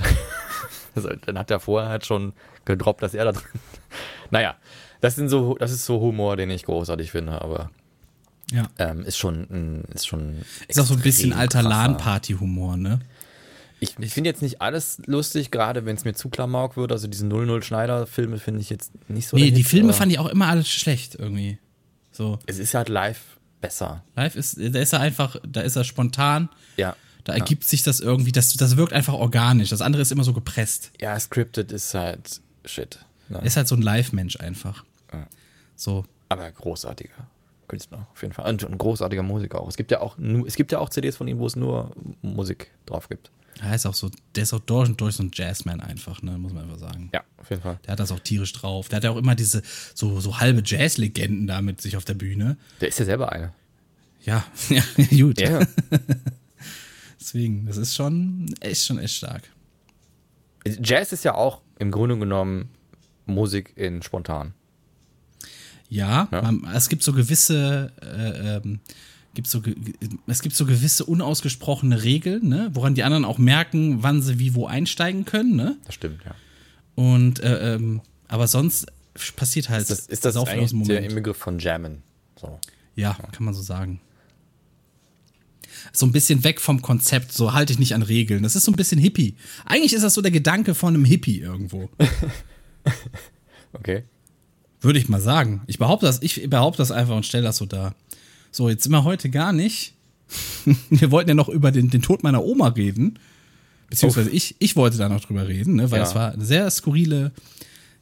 *laughs* also, dann hat er vorher halt schon gedroppt, dass er da drin. *laughs* Naja, das sind so, das ist so Humor, den ich großartig finde, aber Ja. ähm, ist schon, ist schon. Ist auch so ein bisschen alter. LAN-Party-Humor, ne? Ich, ich finde jetzt nicht alles lustig, gerade wenn es mir zu Klamauk wird. Also diese 00 Schneider-Filme finde ich jetzt nicht so. Nee, die Filme fand ich auch immer alles schlecht irgendwie. So, Es ist halt live besser. live ist, da ist er einfach, da ist er spontan, Ja. da ergibt sich das irgendwie, das, das wirkt einfach organisch. Das andere ist immer so gepresst. Ja, scripted ist halt shit. Ne? Ist halt so ein Live-Mensch einfach. Ja. So. Aber großartiger Künstler, auf jeden Fall. Und ein großartiger Musiker auch. Es gibt ja auch, es gibt ja auch CDs von ihm, wo es nur Musik drauf gibt. Er ist auch so, der ist auch durch und durch so ein Jazzman einfach, ne, muss man einfach sagen. Ja, auf jeden Fall. Der hat das auch tierisch drauf. Der hat ja auch immer diese so, so halbe Jazz-Legenden da mit sich auf der Bühne. Der ist ja selber eine. Ja, *laughs* ja, gut. Ja. *laughs* Deswegen, das ist schon echt, schon echt stark. Jazz ist ja auch im Grunde genommen Musik in spontan. Ja, Ja. Man, es gibt so gewisse, äh, ähm, gibt so, es gibt so gewisse unausgesprochene Regeln, ne, woran die anderen auch merken, wann sie wie wo einsteigen können, ne? Das stimmt, ja. Und äh, ähm, aber sonst passiert halt Ist das, ist das eigentlich dem der Moment. Inbegriff von Jammen? So. Ja, kann man so sagen. So ein bisschen weg vom Konzept, so halte ich nicht an Regeln. Das ist so ein bisschen Hippie. Eigentlich ist das so der Gedanke von einem Hippie irgendwo. *laughs* Okay. Würde ich mal sagen. Ich behaupte das, ich behaupte das einfach und stelle das so dar. So, jetzt sind wir heute gar nicht. *laughs* wir wollten ja noch über den, den Tod meiner Oma reden. Beziehungsweise ich, ich wollte da noch drüber reden, ne? weil Ja. das war eine sehr skurrile,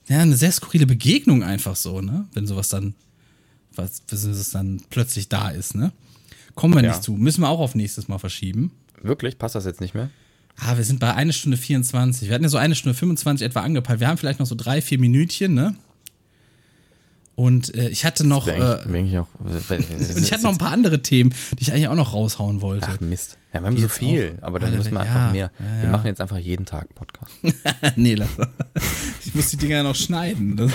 ja, eine sehr skurrile Begegnung einfach so, ne? Wenn sowas dann, was, wenn es dann plötzlich da ist, ne? Kommen wir Ja. nicht zu. Müssen wir auch auf nächstes Mal verschieben. Wirklich? Passt das jetzt nicht mehr? Ah, wir sind bei eine Stunde 24. Wir hatten ja so eine Stunde 25 etwa angepeilt. Wir haben vielleicht noch so drei, vier Minütchen, ne? Und äh, ich hatte noch, äh, Eigentlich auch. *laughs* und ich hatte noch ein paar andere Themen, die ich eigentlich auch noch raushauen wollte. Ach Mist. Ja, wir haben Die so viel, auch- aber dann müssen wir ja, einfach mehr. ja, Wir machen jetzt einfach jeden Tag einen Podcast. *laughs* nee, lass. Ich muss die Dinger ja noch schneiden. *laughs*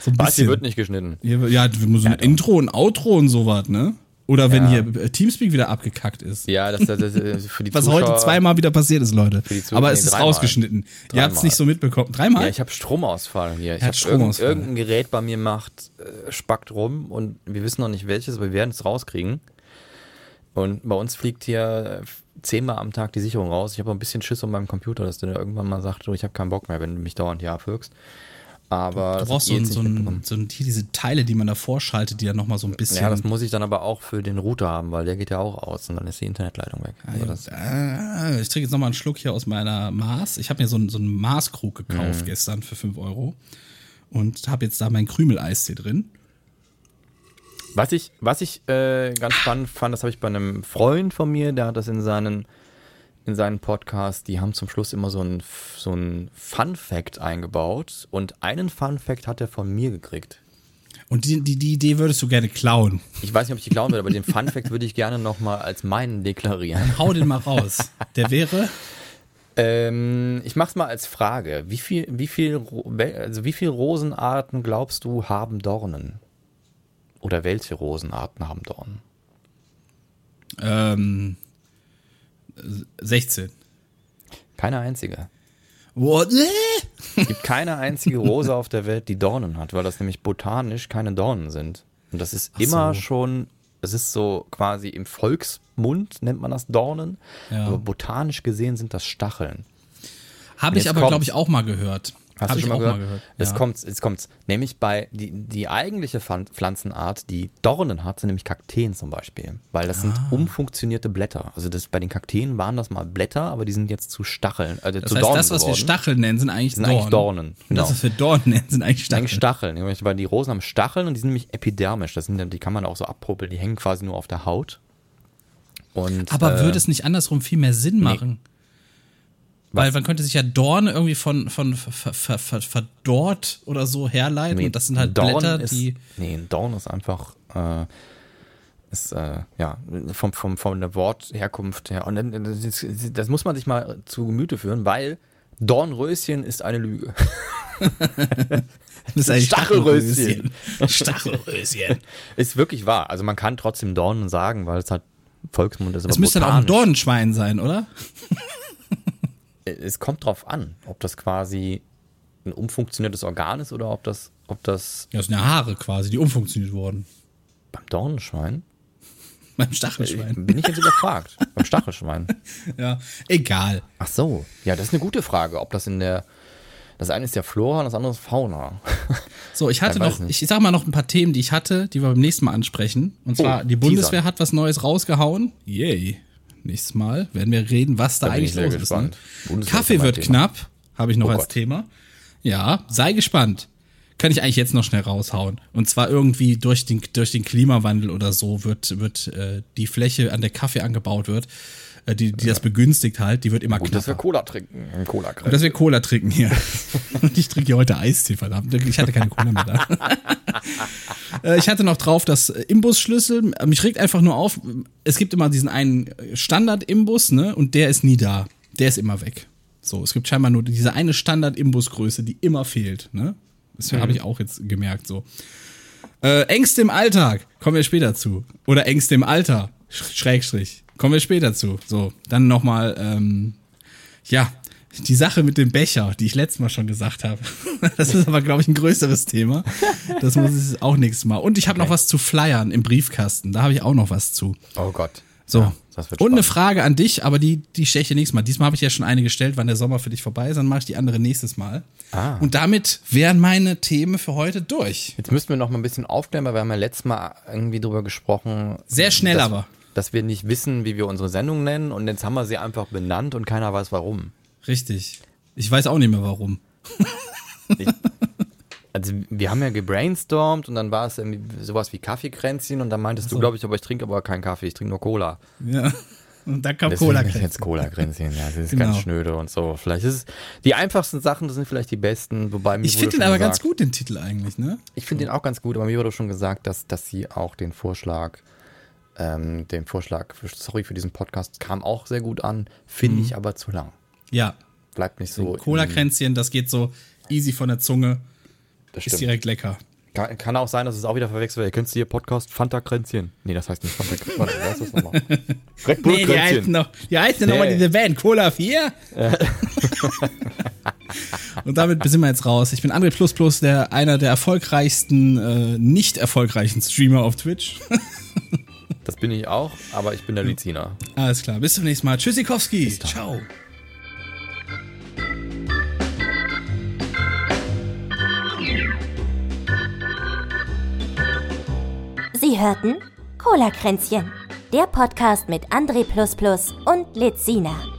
So ein Was, hier bisschen. wird nicht geschnitten. Ja, wir müssen ein Intro, ein Outro und sowas, ne? Oder wenn Ja. hier äh, Teamspeak wieder abgekackt ist. Ja, das, das, das für die *laughs* Was Zuschauer, heute zweimal wieder passiert ist, Leute. Zuschauer- Aber nee, es ist dreimal. rausgeschnitten. Ihr habt es nicht so mitbekommen. Dreimal? Ja, ich habe Stromausfall hier. Ich habe Stromausfall. irgendein Gerät bei mir macht, äh, spackt rum und wir wissen noch nicht welches, aber wir werden es rauskriegen. Und bei uns fliegt hier äh, zehnmal am Tag die Sicherung raus. Ich habe ein bisschen Schiss um meinen Computer, dass der irgendwann mal sagt, oh, ich habe keinen Bock mehr, wenn du mich dauernd hier abwirkst. Aber Du brauchst so, so, ein, so ein, hier diese Teile, die man da vorschaltet, die dann nochmal so ein bisschen. Ja, das muss ich dann aber auch für den Router haben, weil der geht ja auch aus und dann ist die Internetleitung weg. Also das, Ah, ich trinke jetzt nochmal einen Schluck hier aus meiner Maß. Ich habe mir so einen, so einen Maßkrug Mhm. gekauft gestern für 5 Euro und habe jetzt da mein Krümel-Eistee drin. Was ich, was ich äh, ganz spannend fand, das habe ich bei einem Freund von mir, der hat das in seinen, in seinen Podcast, die haben zum Schluss immer so ein, so ein Fun-Fact eingebaut und einen Fun-Fact hat er von mir gekriegt. Und die, die, die Idee würdest du gerne klauen. Ich weiß nicht, ob ich die glauben will, aber den Fun-Fact würde ich gerne nochmal als meinen deklarieren. Hau den mal raus. Der wäre. Ähm, ich mach's mal als Frage. Wie viel, wie viel, also wie viel Rosenarten glaubst du haben Dornen? Oder welche Rosenarten haben Dornen? Ähm, 16. Keine einzige. What? Es gibt keine einzige Rose auf der Welt, die Dornen hat, weil das nämlich botanisch keine Dornen sind. Und das ist Ach immer so. schon, es ist so quasi im Volksmund nennt man das Dornen, Ja. aber botanisch gesehen sind das Stacheln. Habe ich aber, glaube ich, auch mal gehört. Hast Hab du schon mal auch gehört? mal gehört. Jetzt ja. kommt's, jetzt kommt's. Nämlich bei die, die eigentliche Pflan- Pflanzenart, die Dornen hat, sind nämlich Kakteen zum Beispiel. Weil das sind Ah. umfunktionierte Blätter. Also das, bei den Kakteen waren das mal Blätter, aber die sind jetzt zu Stacheln, also Das zu heißt, Dornen das, was wir geworden. Stacheln nennen, sind eigentlich sind Dornen. eigentlich Dornen. Genau. das, was wir Dornen nennen, sind eigentlich Stacheln. Eigentlich Stacheln, weil die Rosen haben Stacheln und die sind nämlich epidermisch. Das sind, die kann man auch so abpopeln, die hängen quasi nur auf der Haut. Und, Aber äh, würde es nicht andersrum viel mehr Sinn machen? Weil man könnte sich ja Dorn irgendwie von, von ver, ver, ver, verdorrt oder so herleiten. nee, und das sind halt Dorn Blätter, ist, die. Nee, ein Dorn ist einfach, äh, ist, äh, ja, vom, vom, von der Wortherkunft her. Und das, das muss man sich mal zu Gemüte führen, weil Dornröschen ist eine Lüge. *laughs* Das ist eigentlich Stachelröschen. Stachelröschen. *laughs* Ist wirklich wahr. Also man kann trotzdem Dornen sagen, weil es halt Volksmund ist. Das aber müsste dann auch ein Dornenschwein sein, oder? Es kommt drauf an, ob das quasi ein umfunktioniertes Organ ist oder ob das, ob das Ja, das sind ja Haare quasi, die umfunktioniert wurden. beim Dornenschwein. *laughs* Beim Stachelschwein. Bin ich jetzt überfragt. *laughs* beim Stachelschwein. Ja, egal. Ach so. Ja, das ist eine gute Frage, ob das in der. Das eine ist ja Flora und das andere ist Fauna. *laughs* So, ich hatte noch, ich sag mal noch ein paar Themen, die ich hatte, die wir beim nächsten Mal ansprechen. Und zwar, Oh, die Bundeswehr teasern. hat was Neues rausgehauen. Yay. Nächstes Mal werden wir reden, was da, Da eigentlich los ist. Ne? Kaffee wird Thema. knapp, habe ich noch Oh als Gott. Thema. Ja, sei gespannt. Kann ich eigentlich jetzt noch schnell raushauen. Und zwar irgendwie durch den, durch den Klimawandel oder so wird, wird äh, die Fläche, an der Kaffee angebaut wird, äh, die, die das begünstigt halt, die wird immer Gut, knapper. dass wir Cola trinken. Cola Und dass wir Cola trinken hier. *laughs* Und ich trinke hier heute Eistee, verdammt. Ich hatte keine Cola mehr da. *laughs* Äh, ich hatte noch drauf das Imbusschlüssel. Mich regt einfach nur auf, es gibt immer diesen einen Standard-Imbus, ne? Und der ist nie da. Der ist immer weg. So, es gibt scheinbar nur diese eine Standard-Imbusgröße, die immer fehlt, ne? Das habe ich auch jetzt gemerkt, so. Äh, Ängste im Alltag, kommen wir später zu. Oder Ängste im Alter, Sch- Schrägstrich, kommen wir später zu. So, dann nochmal, ähm, ja, die Sache mit dem Becher, die ich letztes Mal schon gesagt habe. *laughs* Das ist aber, glaube ich, ein größeres Thema. Das muss ich auch nächstes Mal. Und ich habe noch was zu Flyern im Briefkasten. Da habe ich auch noch was zu. Oh Gott. So. Ja, Und eine. Frage an dich, aber die, die stelle ich dir nächstes Mal. Diesmal habe ich ja schon eine gestellt, wann der Sommer für dich vorbei ist. Dann mache ich die andere nächstes Mal. Ah. Und damit wären meine Themen für heute durch. Jetzt müssten wir noch mal ein bisschen aufklären, weil wir haben ja letztes Mal irgendwie drüber gesprochen. Sehr schnell aber. Dass wir nicht wissen, wie wir unsere Sendung nennen und jetzt haben wir sie einfach benannt und keiner weiß warum. Richtig. Ich weiß auch nicht mehr warum. Also wir haben ja gebrainstormt und dann war es irgendwie sowas wie Kaffeekränzchen und dann meintest du, glaube ich, aber ich trinke aber keinen Kaffee, ich trinke nur Cola. Ja. Und dann kam Deswegen Cola. ist jetzt Cola-Kränzchen, ja, das ist Genau. ganz schnöde und so. Vielleicht ist es, die einfachsten Sachen, das sind vielleicht die besten, wobei mir Ich finde den aber gesagt, ganz gut, den Titel eigentlich, ne? Ich finde den auch ganz gut, aber mir wurde schon gesagt, dass, dass sie auch den Vorschlag, ähm, den Vorschlag, für, sorry für diesen Podcast, kam auch sehr gut an, finde ich aber zu lang. Ja. Bleibt nicht so. Cola-Kränzchen, das geht so easy von der Zunge. Das Ist stimmt. direkt lecker. Kann, kann auch sein, dass es auch wieder verwechselt wird. Ihr kennst du hier Podcast Fanta-Kränzchen? Nee, das heißt nicht Fanta. Warte, wie heißt das nochmal? *laughs* Red Nee, die heißen noch, die heißen Nee. nochmal diese Band, Cola 4. Und damit sind wir jetzt raus. Ich bin André Plus Plus, der einer der erfolgreichsten, äh, nicht erfolgreichen Streamer auf Twitch. *laughs* Das bin ich auch, aber ich bin der Lizina. Alles klar, bis zum nächsten Mal. Tschüssikowski. Ciao. Sie hörten Cola Kränzchen, der Podcast mit André und Lizina.